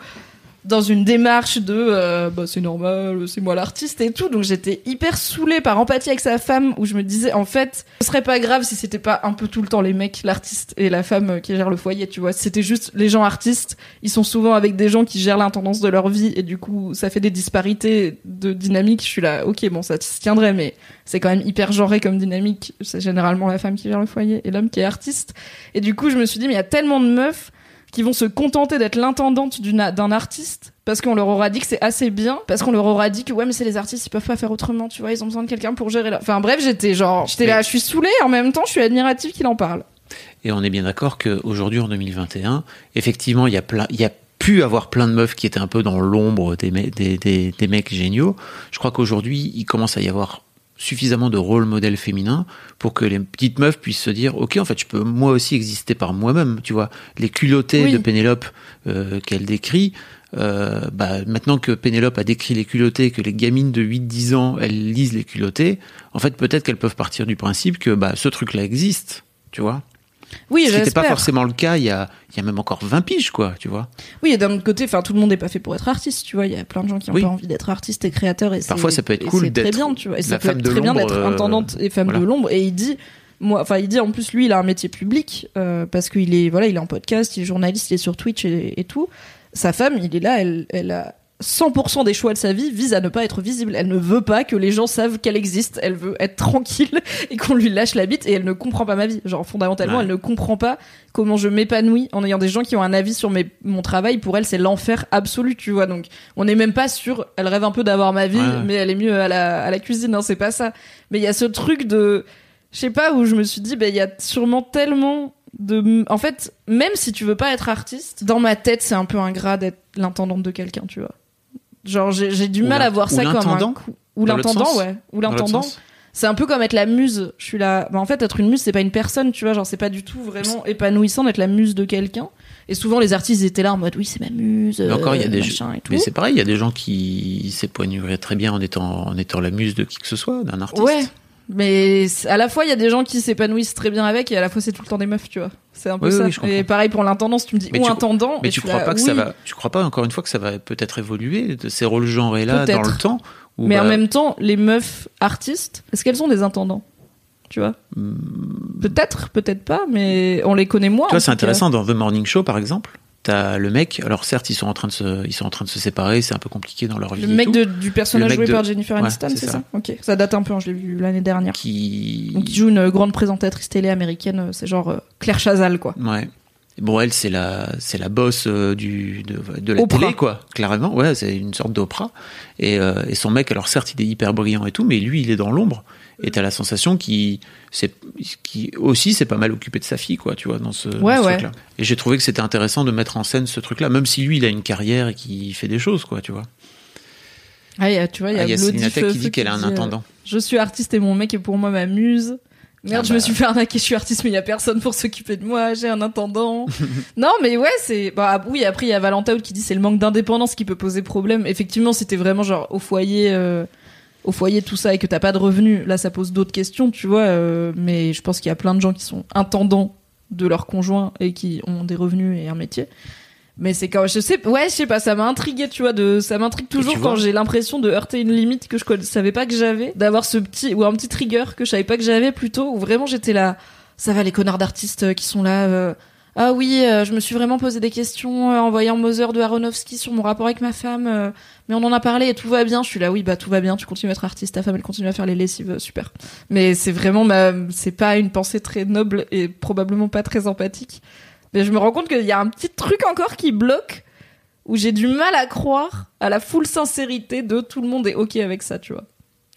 dans une démarche de euh, bah c'est normal, c'est moi l'artiste et tout. Donc j'étais hyper saoulée par empathie avec sa femme où je me disais en fait, ce serait pas grave si c'était pas un peu tout le temps les mecs, l'artiste et la femme euh, qui gèrent le foyer, tu vois. C'était juste les gens artistes, ils sont souvent avec des gens qui gèrent l'intendance de leur vie et du coup ça fait des disparités de dynamique. Je suis là, ok bon ça tiendrait mais c'est quand même hyper genré comme dynamique. C'est généralement la femme qui gère le foyer et l'homme qui est artiste. Et du coup je me suis dit mais il y a tellement de meufs qui vont se contenter d'être l'intendante d'un artiste parce qu'on leur aura dit que c'est assez bien, parce qu'on leur aura dit que ouais mais c'est les artistes ils peuvent pas faire autrement, tu vois, ils ont besoin de quelqu'un pour gérer la... Enfin bref, j'étais genre, j'étais là, je suis saoulée, en même temps je suis admirative qu'il en parle. Et on est bien d'accord qu'aujourd'hui, en 2021, effectivement, il y a plein, il y a pu avoir plein de meufs qui étaient un peu dans l'ombre des, me- des, des, des mecs géniaux. Je crois qu'aujourd'hui, il commence à y avoir suffisamment de rôles modèles féminins pour que les petites meufs puissent se dire ok en fait je peux moi aussi exister par moi-même tu vois les culottés Oui. de Pénélope euh, qu'elle décrit euh, bah, maintenant que Pénélope a décrit les culottés que les gamines de 8-10 ans elles lisent les culottés en fait peut-être qu'elles peuvent partir du principe que bah, ce truc là existe tu vois Oui, ce n'était pas forcément le cas il y a, il y a même encore 20 piges, quoi, tu vois. Oui, et d'un autre côté, enfin tout le monde n'est pas fait pour être artiste, tu vois, il y a plein de gens qui ont Oui. pas envie d'être artistes et créateurs et Parfois, ça peut être cool c'est très d'être bien, tu vois, et ça peut être très bien d'être euh, intendante et femme voilà. de l'ombre et il dit moi enfin il dit en plus lui il a un métier public euh, parce qu'il est voilà il est en podcast il est journaliste il est sur Twitch et, et tout sa femme il est là elle elle a 100% des choix de sa vie visent à ne pas être visible. Elle ne veut pas que les gens savent qu'elle existe. Elle veut être tranquille et qu'on lui lâche la bite et elle ne comprend pas ma vie. Genre, fondamentalement, Ouais. elle ne comprend pas comment je m'épanouis en ayant des gens qui ont un avis sur mes, mon travail. Pour elle, c'est l'enfer absolu, tu vois. Donc, on n'est même pas sûr. Elle rêve un peu d'avoir ma vie, Ouais, mais elle est mieux à la, à la cuisine. Non, c'est pas ça. Mais il y a ce truc de, je sais pas, où je me suis dit, ben, il y a sûrement tellement de, en fait, même si tu veux pas être artiste, dans ma tête, c'est un peu ingrat d'être l'intendante de quelqu'un, tu vois. Genre, j'ai du mal à voir ça comme un l'intendant coup. Ou l'intendant, ouais. Ou l'intendant. C'est un peu comme être la muse. Je suis là. Bah, en fait, être une muse, c'est pas une personne, tu vois. Genre, c'est pas du tout vraiment épanouissant d'être la muse de quelqu'un. Et souvent, les artistes étaient là en mode, oui, c'est ma muse. Mais encore, il y a euh, des tout. Mais c'est pareil, il y a des gens qui s'épanouiraient très bien en étant, en étant la muse de qui que ce soit, d'un artiste. Ouais. Mais à la fois, il y a des gens qui s'épanouissent très bien avec, et à la fois, c'est tout le temps des meufs, tu vois. C'est un peu Oui, ça. oui, et pareil pour l'intendance, tu me dis Mais ou tu- intendant. Mais et tu crois là, pas que ça va, tu crois pas encore une fois que ça va peut-être évoluer de ces rôles genrés là dans le temps Mais en bah, même temps, les meufs artistes, est-ce qu'elles sont des intendants? Tu vois? Peut-être, peut-être pas, mais on les connaît moins. Hmm. Tu vois, c'est intéressant dans The Morning Show par exemple. T'as le mec, alors certes ils sont en train de se, ils sont en train de se séparer, c'est un peu compliqué dans leur vie. Le mec de- du personnage Le joué de- par Jennifer Aniston, c'est c'est ça. ça, Ok, ça date un peu, hein, je l'ai vu l'année dernière. qui, Donc il joue une grande présentatrice télé américaine, euh, c'est genre euh, Claire Chazal, quoi. Ouais. Bon, elle, c'est la, c'est la boss euh, du, de, de la Oprah. télé, quoi. Clairement, ouais, c'est une sorte d'Oprah. Et, euh, et son mec, alors certes, il est hyper brillant et tout, mais lui, il est dans l'ombre. Et t'as la sensation qu'il, c'est, qui aussi, c'est pas mal occupé de sa fille, quoi, tu vois, dans ce, dans Ouais, ce ouais. truc-là. Et j'ai trouvé que c'était intéressant de mettre en scène ce truc-là, même si lui, il a une carrière et qu'il fait des choses, quoi, tu vois. Ah, il y a- tu vois, il y Ah, a, Il y a Feu- qui dit qu'elle a un euh, intendant. Je suis artiste et mon mec est pour moi ma muse. Merde, Ah je me bah. suis fait arnaquer, je suis artiste, mais il y a personne pour s'occuper de moi, j'ai un intendant. non, mais ouais, c'est. Bah, oui, après, il y a Valentin qui dit c'est le manque d'indépendance qui peut poser problème. Effectivement, c'était vraiment genre au foyer. euh, Au foyer, tout ça, et que t'as pas de revenus, là, ça pose d'autres questions, tu vois. euh, mais je pense qu'il y a plein de gens qui sont intendants de leur conjoint et qui ont des revenus et un métier. Mais c'est quand je sais, ouais, je sais pas, ça m'a intrigué, tu vois, de, ça m'intrigue toujours quand j'ai l'impression de heurter une limite que je savais pas que j'avais, d'avoir ce petit, ou un petit trigger que je savais pas que j'avais plutôt, où vraiment j'étais là, ça va les connards d'artistes qui sont là. euh, ah oui, euh, je me suis vraiment posé des questions euh, en voyant Mother de Aronofsky sur mon rapport avec ma femme, euh, mais on en a parlé et tout va bien. Je suis là, oui, bah tout va bien, tu continues à être artiste, ta femme elle continue à faire les lessives, super. Mais c'est vraiment, ma... c'est pas une pensée très noble et probablement pas très empathique. Mais je me rends compte qu'il y a un petit truc encore qui bloque, où j'ai du mal à croire à la full sincérité de tout le monde est ok avec ça, tu vois.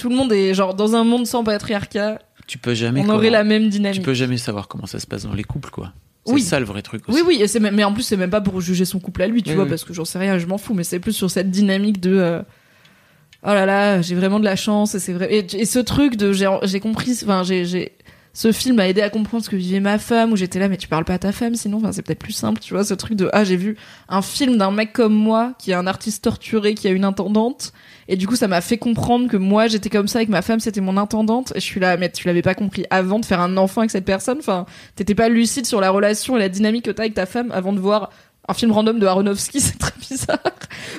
Tout le monde est genre dans un monde sans patriarcat, Tu peux jamais. on aurait comment- la même Tu dynamique. peux jamais savoir comment ça se passe dans les couples, quoi. C'est Oui. ça le vrai truc aussi. Oui, oui, et c'est même- mais en plus, c'est même pas pour juger son couple à lui, tu Oui, vois, oui. parce que j'en sais rien, je m'en fous, mais c'est plus sur cette dynamique de. euh, oh là là, j'ai vraiment de la chance, et c'est vrai. Et, et ce truc de. J'ai j'ai compris, enfin, j'ai. j'ai- Ce film m'a aidé à comprendre ce que vivait ma femme, où j'étais là, mais tu parles pas à ta femme, sinon, enfin, c'est peut-être plus simple, tu vois, ce truc de. Ah, j'ai vu un film d'un mec comme moi, qui est un artiste torturé, qui a une intendante, et du coup, ça m'a fait comprendre que moi, j'étais comme ça, et que ma femme, c'était mon intendante, et je suis là, mais tu l'avais pas compris avant de faire un enfant avec cette personne, enfin, t'étais pas lucide sur la relation et la dynamique que t'as avec ta femme avant de voir un film random de Aronofsky, c'est très bizarre.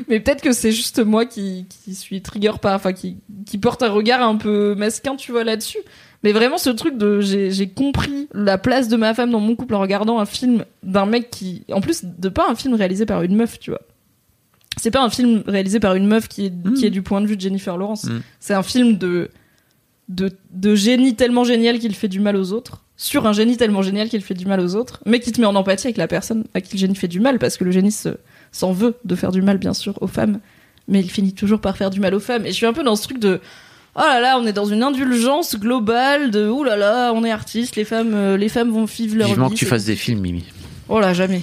Mais peut-être que c'est juste moi qui, qui suis trigger par, enfin, qui, qui porte un regard un peu mesquin, tu vois, là-dessus. Mais vraiment, ce truc de, j'ai compris la place de ma femme dans mon couple en regardant un film d'un mec qui, en plus, de pas un film réalisé par une meuf, tu vois. C'est pas un film réalisé par une meuf qui est, qui est du point de vue de Jennifer Lawrence. Mm. C'est un film de, de, de génie tellement génial qu'il fait du mal aux autres, sur un génie tellement génial qu'il fait du mal aux autres, mais qui te met en empathie avec la personne à qui le génie fait du mal, parce que le génie se- s'en veut de faire du mal, bien sûr, aux femmes, mais il finit toujours par faire du mal aux femmes. Et je suis un peu dans ce truc de oh là là, on est dans une indulgence globale de oh là là, on est artiste, les femmes, euh, les femmes vont vivre leur Vivement vie. que tu fasses des films, Mimi. Oh là, jamais.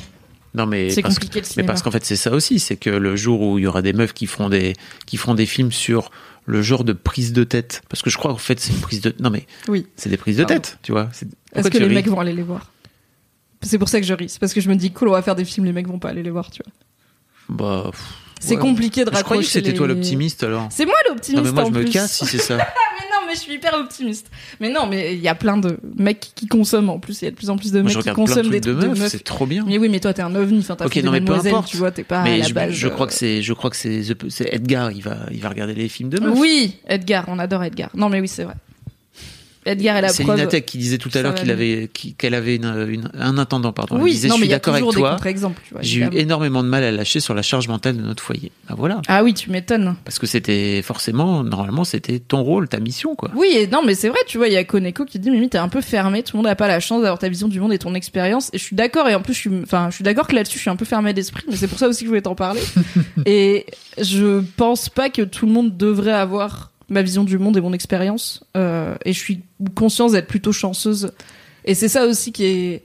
Non mais C'est parce compliqué le Mais parce qu'en fait, c'est ça aussi, c'est que le jour où il y aura des meufs qui feront des, qui feront des films sur le genre de prise de tête, parce que je crois qu'en fait, c'est une prise de, non mais, Oui. c'est des prises de Pardon. tête, tu vois. Est-ce que les mecs vont aller les voir? C'est pour ça que je ris. C'est parce que je me dis cool, on va faire des films, les mecs vont pas aller les voir, tu vois. Bah, pff, C'est ouais. compliqué de Je croyais raccrocher. que c'était toi l'optimiste alors. C'est moi Non l'optimiste mais moi, je me casse si c'est ça. Mais non, mais je suis hyper optimiste. Mais non, mais il y a plein de mecs qui consomment en plus. Il y a de plus en plus de mecs qui de consomment des de trucs de meufs, meufs. c'est trop bien. Mais oui, mais toi t'es un ovni. Enfin, t'as fait non des mais peu Mademoiselles, importe. tu vois, t'es pas à la je, base. je crois que euh, c'est, je crois que c'est, c'est Edgar, il va, il va regarder les films de meufs. Oui, Edgar, on adore Edgar. Non, mais oui, c'est vrai. Edgar est la C'est preuve. Qui disait tout à l'heure qu'il avait, qu'elle avait une, une- un intendant, pardon. Elle Oui, disait, non, je suis d'accord avec toi. J'ai eu énormément de mal à lâcher sur la charge mentale de notre foyer. Bah voilà. Ah oui, tu m'étonnes. Parce que c'était forcément, normalement, c'était ton rôle, ta mission, quoi. Oui, et non, mais c'est vrai, tu vois, il y a Koneko qui dit, Mimi, t'es un peu fermé, tout le monde n'a pas la chance d'avoir ta vision du monde et ton expérience. Et je suis d'accord, et en plus, je suis, enfin, je suis d'accord que là-dessus, je suis un peu fermé d'esprit, mais c'est pour ça aussi que je voulais t'en parler. et je pense pas que tout le monde devrait avoir ma vision du monde et mon expérience. Euh, et je suis consciente d'être plutôt chanceuse. Et c'est ça aussi qui est,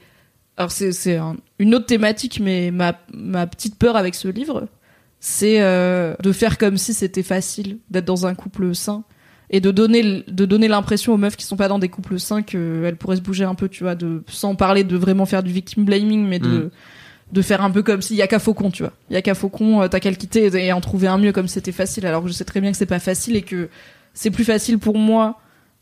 alors c'est, c'est un- une autre thématique, mais ma, ma petite peur avec ce livre, c'est euh, de faire comme si c'était facile d'être dans un couple sain et de donner de donner l'impression aux meufs qui sont pas dans des couples sains qu'elles pourraient se bouger un peu tu vois de sans parler de vraiment faire du victim blaming mais de Mm. De faire un peu comme s'il y a qu'à Faucon tu vois il y a qu'à Faucon euh, t'as qu'à le quitter et en trouver un mieux comme c'était facile alors que je sais très bien que c'est pas facile et que c'est plus facile pour moi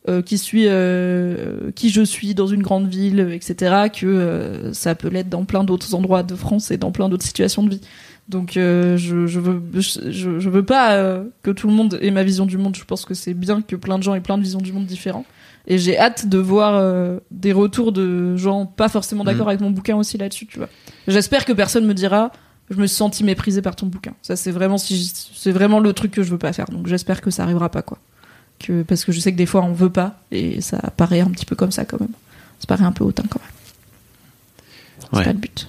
euh, qui suis euh, qui je suis dans une grande ville etc que ça peut l'être dans plein d'autres endroits de France et dans plein d'autres situations de vie donc je, je veux je, veux pas que tout le monde ait ma vision du monde. Je pense que c'est bien que plein de gens aient plein de visions du monde différents. Et j'ai hâte de voir euh, des retours de gens pas forcément d'accord Mm. avec mon bouquin aussi là-dessus, tu vois. J'espère que personne me dira je me suis senti méprisé par ton bouquin. Ça c'est vraiment si c'est vraiment le truc que je veux pas faire. Donc j'espère que ça arrivera pas quoi. Que parce que je sais que des fois on veut pas et ça paraît un petit peu comme ça quand même. Ça paraît un peu hautain quand même. C'est Ouais. pas le but.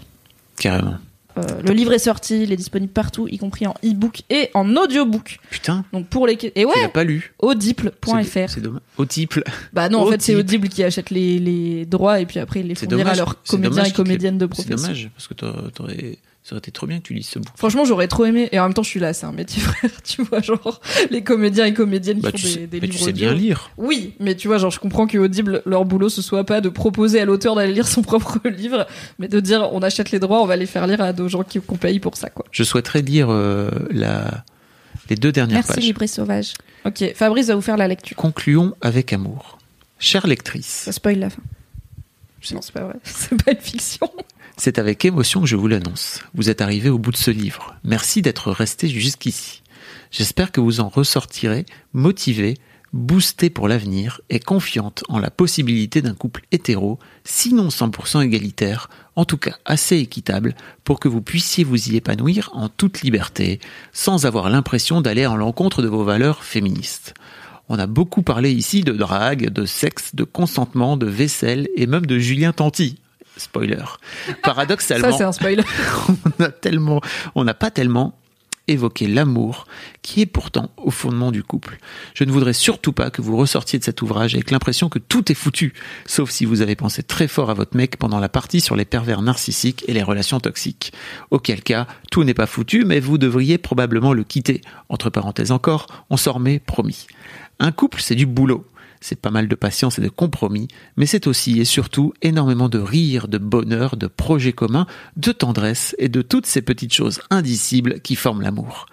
Carrément. Euh, le livre est sorti, il est disponible partout, y compris en e-book et en audiobook. Putain, Donc pour les et tu l'as ouais, pas lu. audible.fr. C'est c'est dommage. Audible. Bah non, en fait c'est Audible. Qui achète les, les droits et puis après ils les C'est font lire à leurs c'est comédiens et comédiennes de C'est profession. dommage, parce que t'aurais- ça aurait été trop bien que tu lises ce bouquin. Franchement, j'aurais trop aimé et en même temps je suis là, c'est un métier frère, tu vois, genre les comédiens et comédiennes Bah, qui tu font sais, des, des mais livres tu sais bien lire. Oui, mais tu vois, genre je comprends que Audible leur boulot ce soit pas de proposer à l'auteur d'aller lire son propre livre, mais de dire on achète les droits, on va les faire lire à des gens qui qu'on paye pour ça quoi. Je souhaiterais lire euh, la... les deux dernières Merci pages. Libre et Sauvage. Ok, Fabrice va vous faire la lecture. Concluons avec amour. Chère lectrice, Ça spoil la fin. Non, c'est pas vrai. C'est pas une fiction. C'est avec émotion que je vous l'annonce. Vous êtes arrivé au bout de ce livre. Merci d'être resté jusqu'ici. J'espère que vous en ressortirez motivé, boostée pour l'avenir et confiante en la possibilité d'un couple hétéro, sinon 100% égalitaire, en tout cas assez équitable, pour que vous puissiez vous y épanouir en toute liberté, sans avoir l'impression d'aller en l'encontre de vos valeurs féministes. On a beaucoup parlé ici de drague, de sexe, de consentement, de vaisselle et même de Julien Tanti. Spoiler. Paradoxalement, Ça, un spoil. on a tellement, on n'a pas tellement évoqué l'amour qui est pourtant au fondement du couple. Je ne voudrais surtout pas que vous ressortiez de cet ouvrage avec l'impression que tout est foutu, sauf si vous avez pensé très fort à votre mec pendant la partie sur les pervers narcissiques et les relations toxiques. Auquel cas, tout n'est pas foutu, mais vous devriez probablement le quitter. Entre parenthèses encore, on s'en remet promis. Un couple, c'est du boulot. C'est pas mal de patience et de compromis, mais c'est aussi et surtout énormément de rire, de bonheur, de projets communs, de tendresse et de toutes ces petites choses indicibles qui forment l'amour.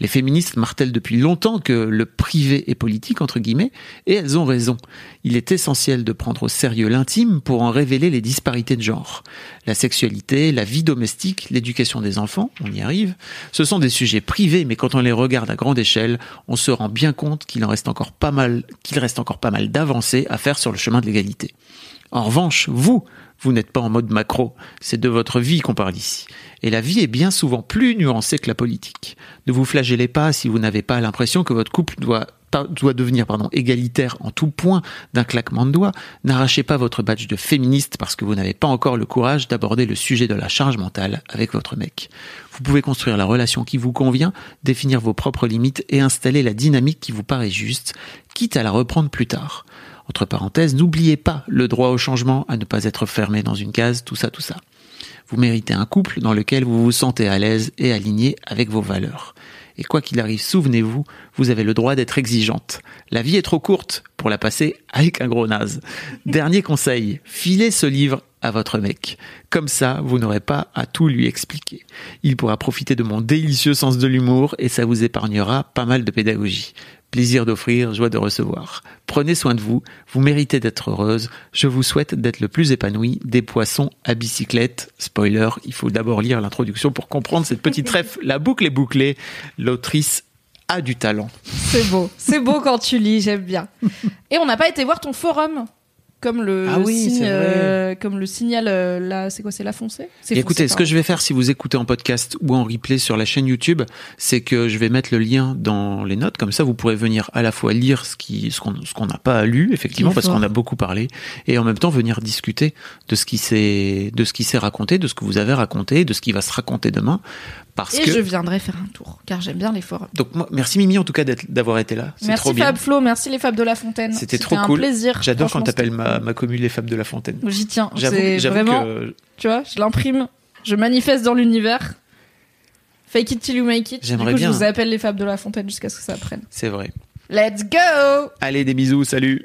Les féministes martèlent depuis longtemps que le privé est politique, entre guillemets, et elles ont raison. Il est essentiel de prendre au sérieux l'intime pour en révéler les disparités de genre. La sexualité, la vie domestique, l'éducation des enfants, on y arrive, ce sont des sujets privés, mais quand on les regarde à grande échelle, on se rend bien compte qu'il en reste encore pas mal, qu'il reste encore pas mal d'avancées à faire sur le chemin de l'égalité. En revanche, vous, vous n'êtes pas en mode macro, c'est de votre vie qu'on parle ici. Et la vie est bien souvent plus nuancée que la politique. Ne vous flagellez pas si vous n'avez pas l'impression que votre couple doit doit devenir pardon, égalitaire en tout point d'un claquement de doigts, n'arrachez pas votre badge de féministe parce que vous n'avez pas encore le courage d'aborder le sujet de la charge mentale avec votre mec. Vous pouvez construire la relation qui vous convient, définir vos propres limites et installer la dynamique qui vous paraît juste, quitte à la reprendre plus tard. Entre parenthèses, n'oubliez pas le droit au changement, à ne pas être fermé dans une case, tout ça, tout ça. Vous méritez un couple dans lequel vous vous sentez à l'aise et aligné avec vos valeurs. Et quoi qu'il arrive, souvenez-vous, vous avez le droit d'être exigeante. La vie est trop courte pour la passer avec un gros naze. Dernier conseil, filez ce livre à votre mec. Comme ça, vous n'aurez pas à tout lui expliquer. Il pourra profiter de mon délicieux sens de l'humour et ça vous épargnera pas mal de pédagogie. Plaisir d'offrir, joie de recevoir. Prenez soin de vous, vous méritez d'être heureuse. Je vous souhaite d'être le plus épanoui des poissons à bicyclette. Spoiler, il faut d'abord lire l'introduction pour comprendre cette petite ref. La boucle est bouclée. L'autrice a du talent. C'est beau. C'est beau quand tu lis, j'aime bien. Et on n'a pas été voir ton forum. Comme le Ah oui, signe, euh, comme le signal euh, là, c'est quoi, c'est la foncée? Écoutez, foncé, ce que je vais faire si vous écoutez en podcast ou en replay sur la chaîne YouTube, c'est que je vais mettre le lien dans les notes, comme ça vous pourrez venir à la fois lire ce qui, ce qu'on, ce qu'on n'a pas lu effectivement parce qu'on a beaucoup parlé, et en même temps venir discuter de ce qui s'est, de ce qui s'est raconté, de ce que vous avez raconté, de ce qui va se raconter demain, parce Et que. je viendrai faire un tour, car j'aime bien les forums. Donc moi, merci Mimi en tout cas d'avoir été là. Merci trop bien. Fab Flo, merci les Fab de la Fontaine. C'était trop un cool. plaisir. J'adore quand t'appelles ma, ma commune les Fables de la Fontaine. J'y tiens. J'avoue, C'est vraiment, que tu vois, je l'imprime, je manifeste dans l'univers. Fake it till you make it. J'aimerais bien. Je vous appelle les Fab de la Fontaine jusqu'à ce que ça prenne. c'est vrai. Let's go Allez, des bisous, salut.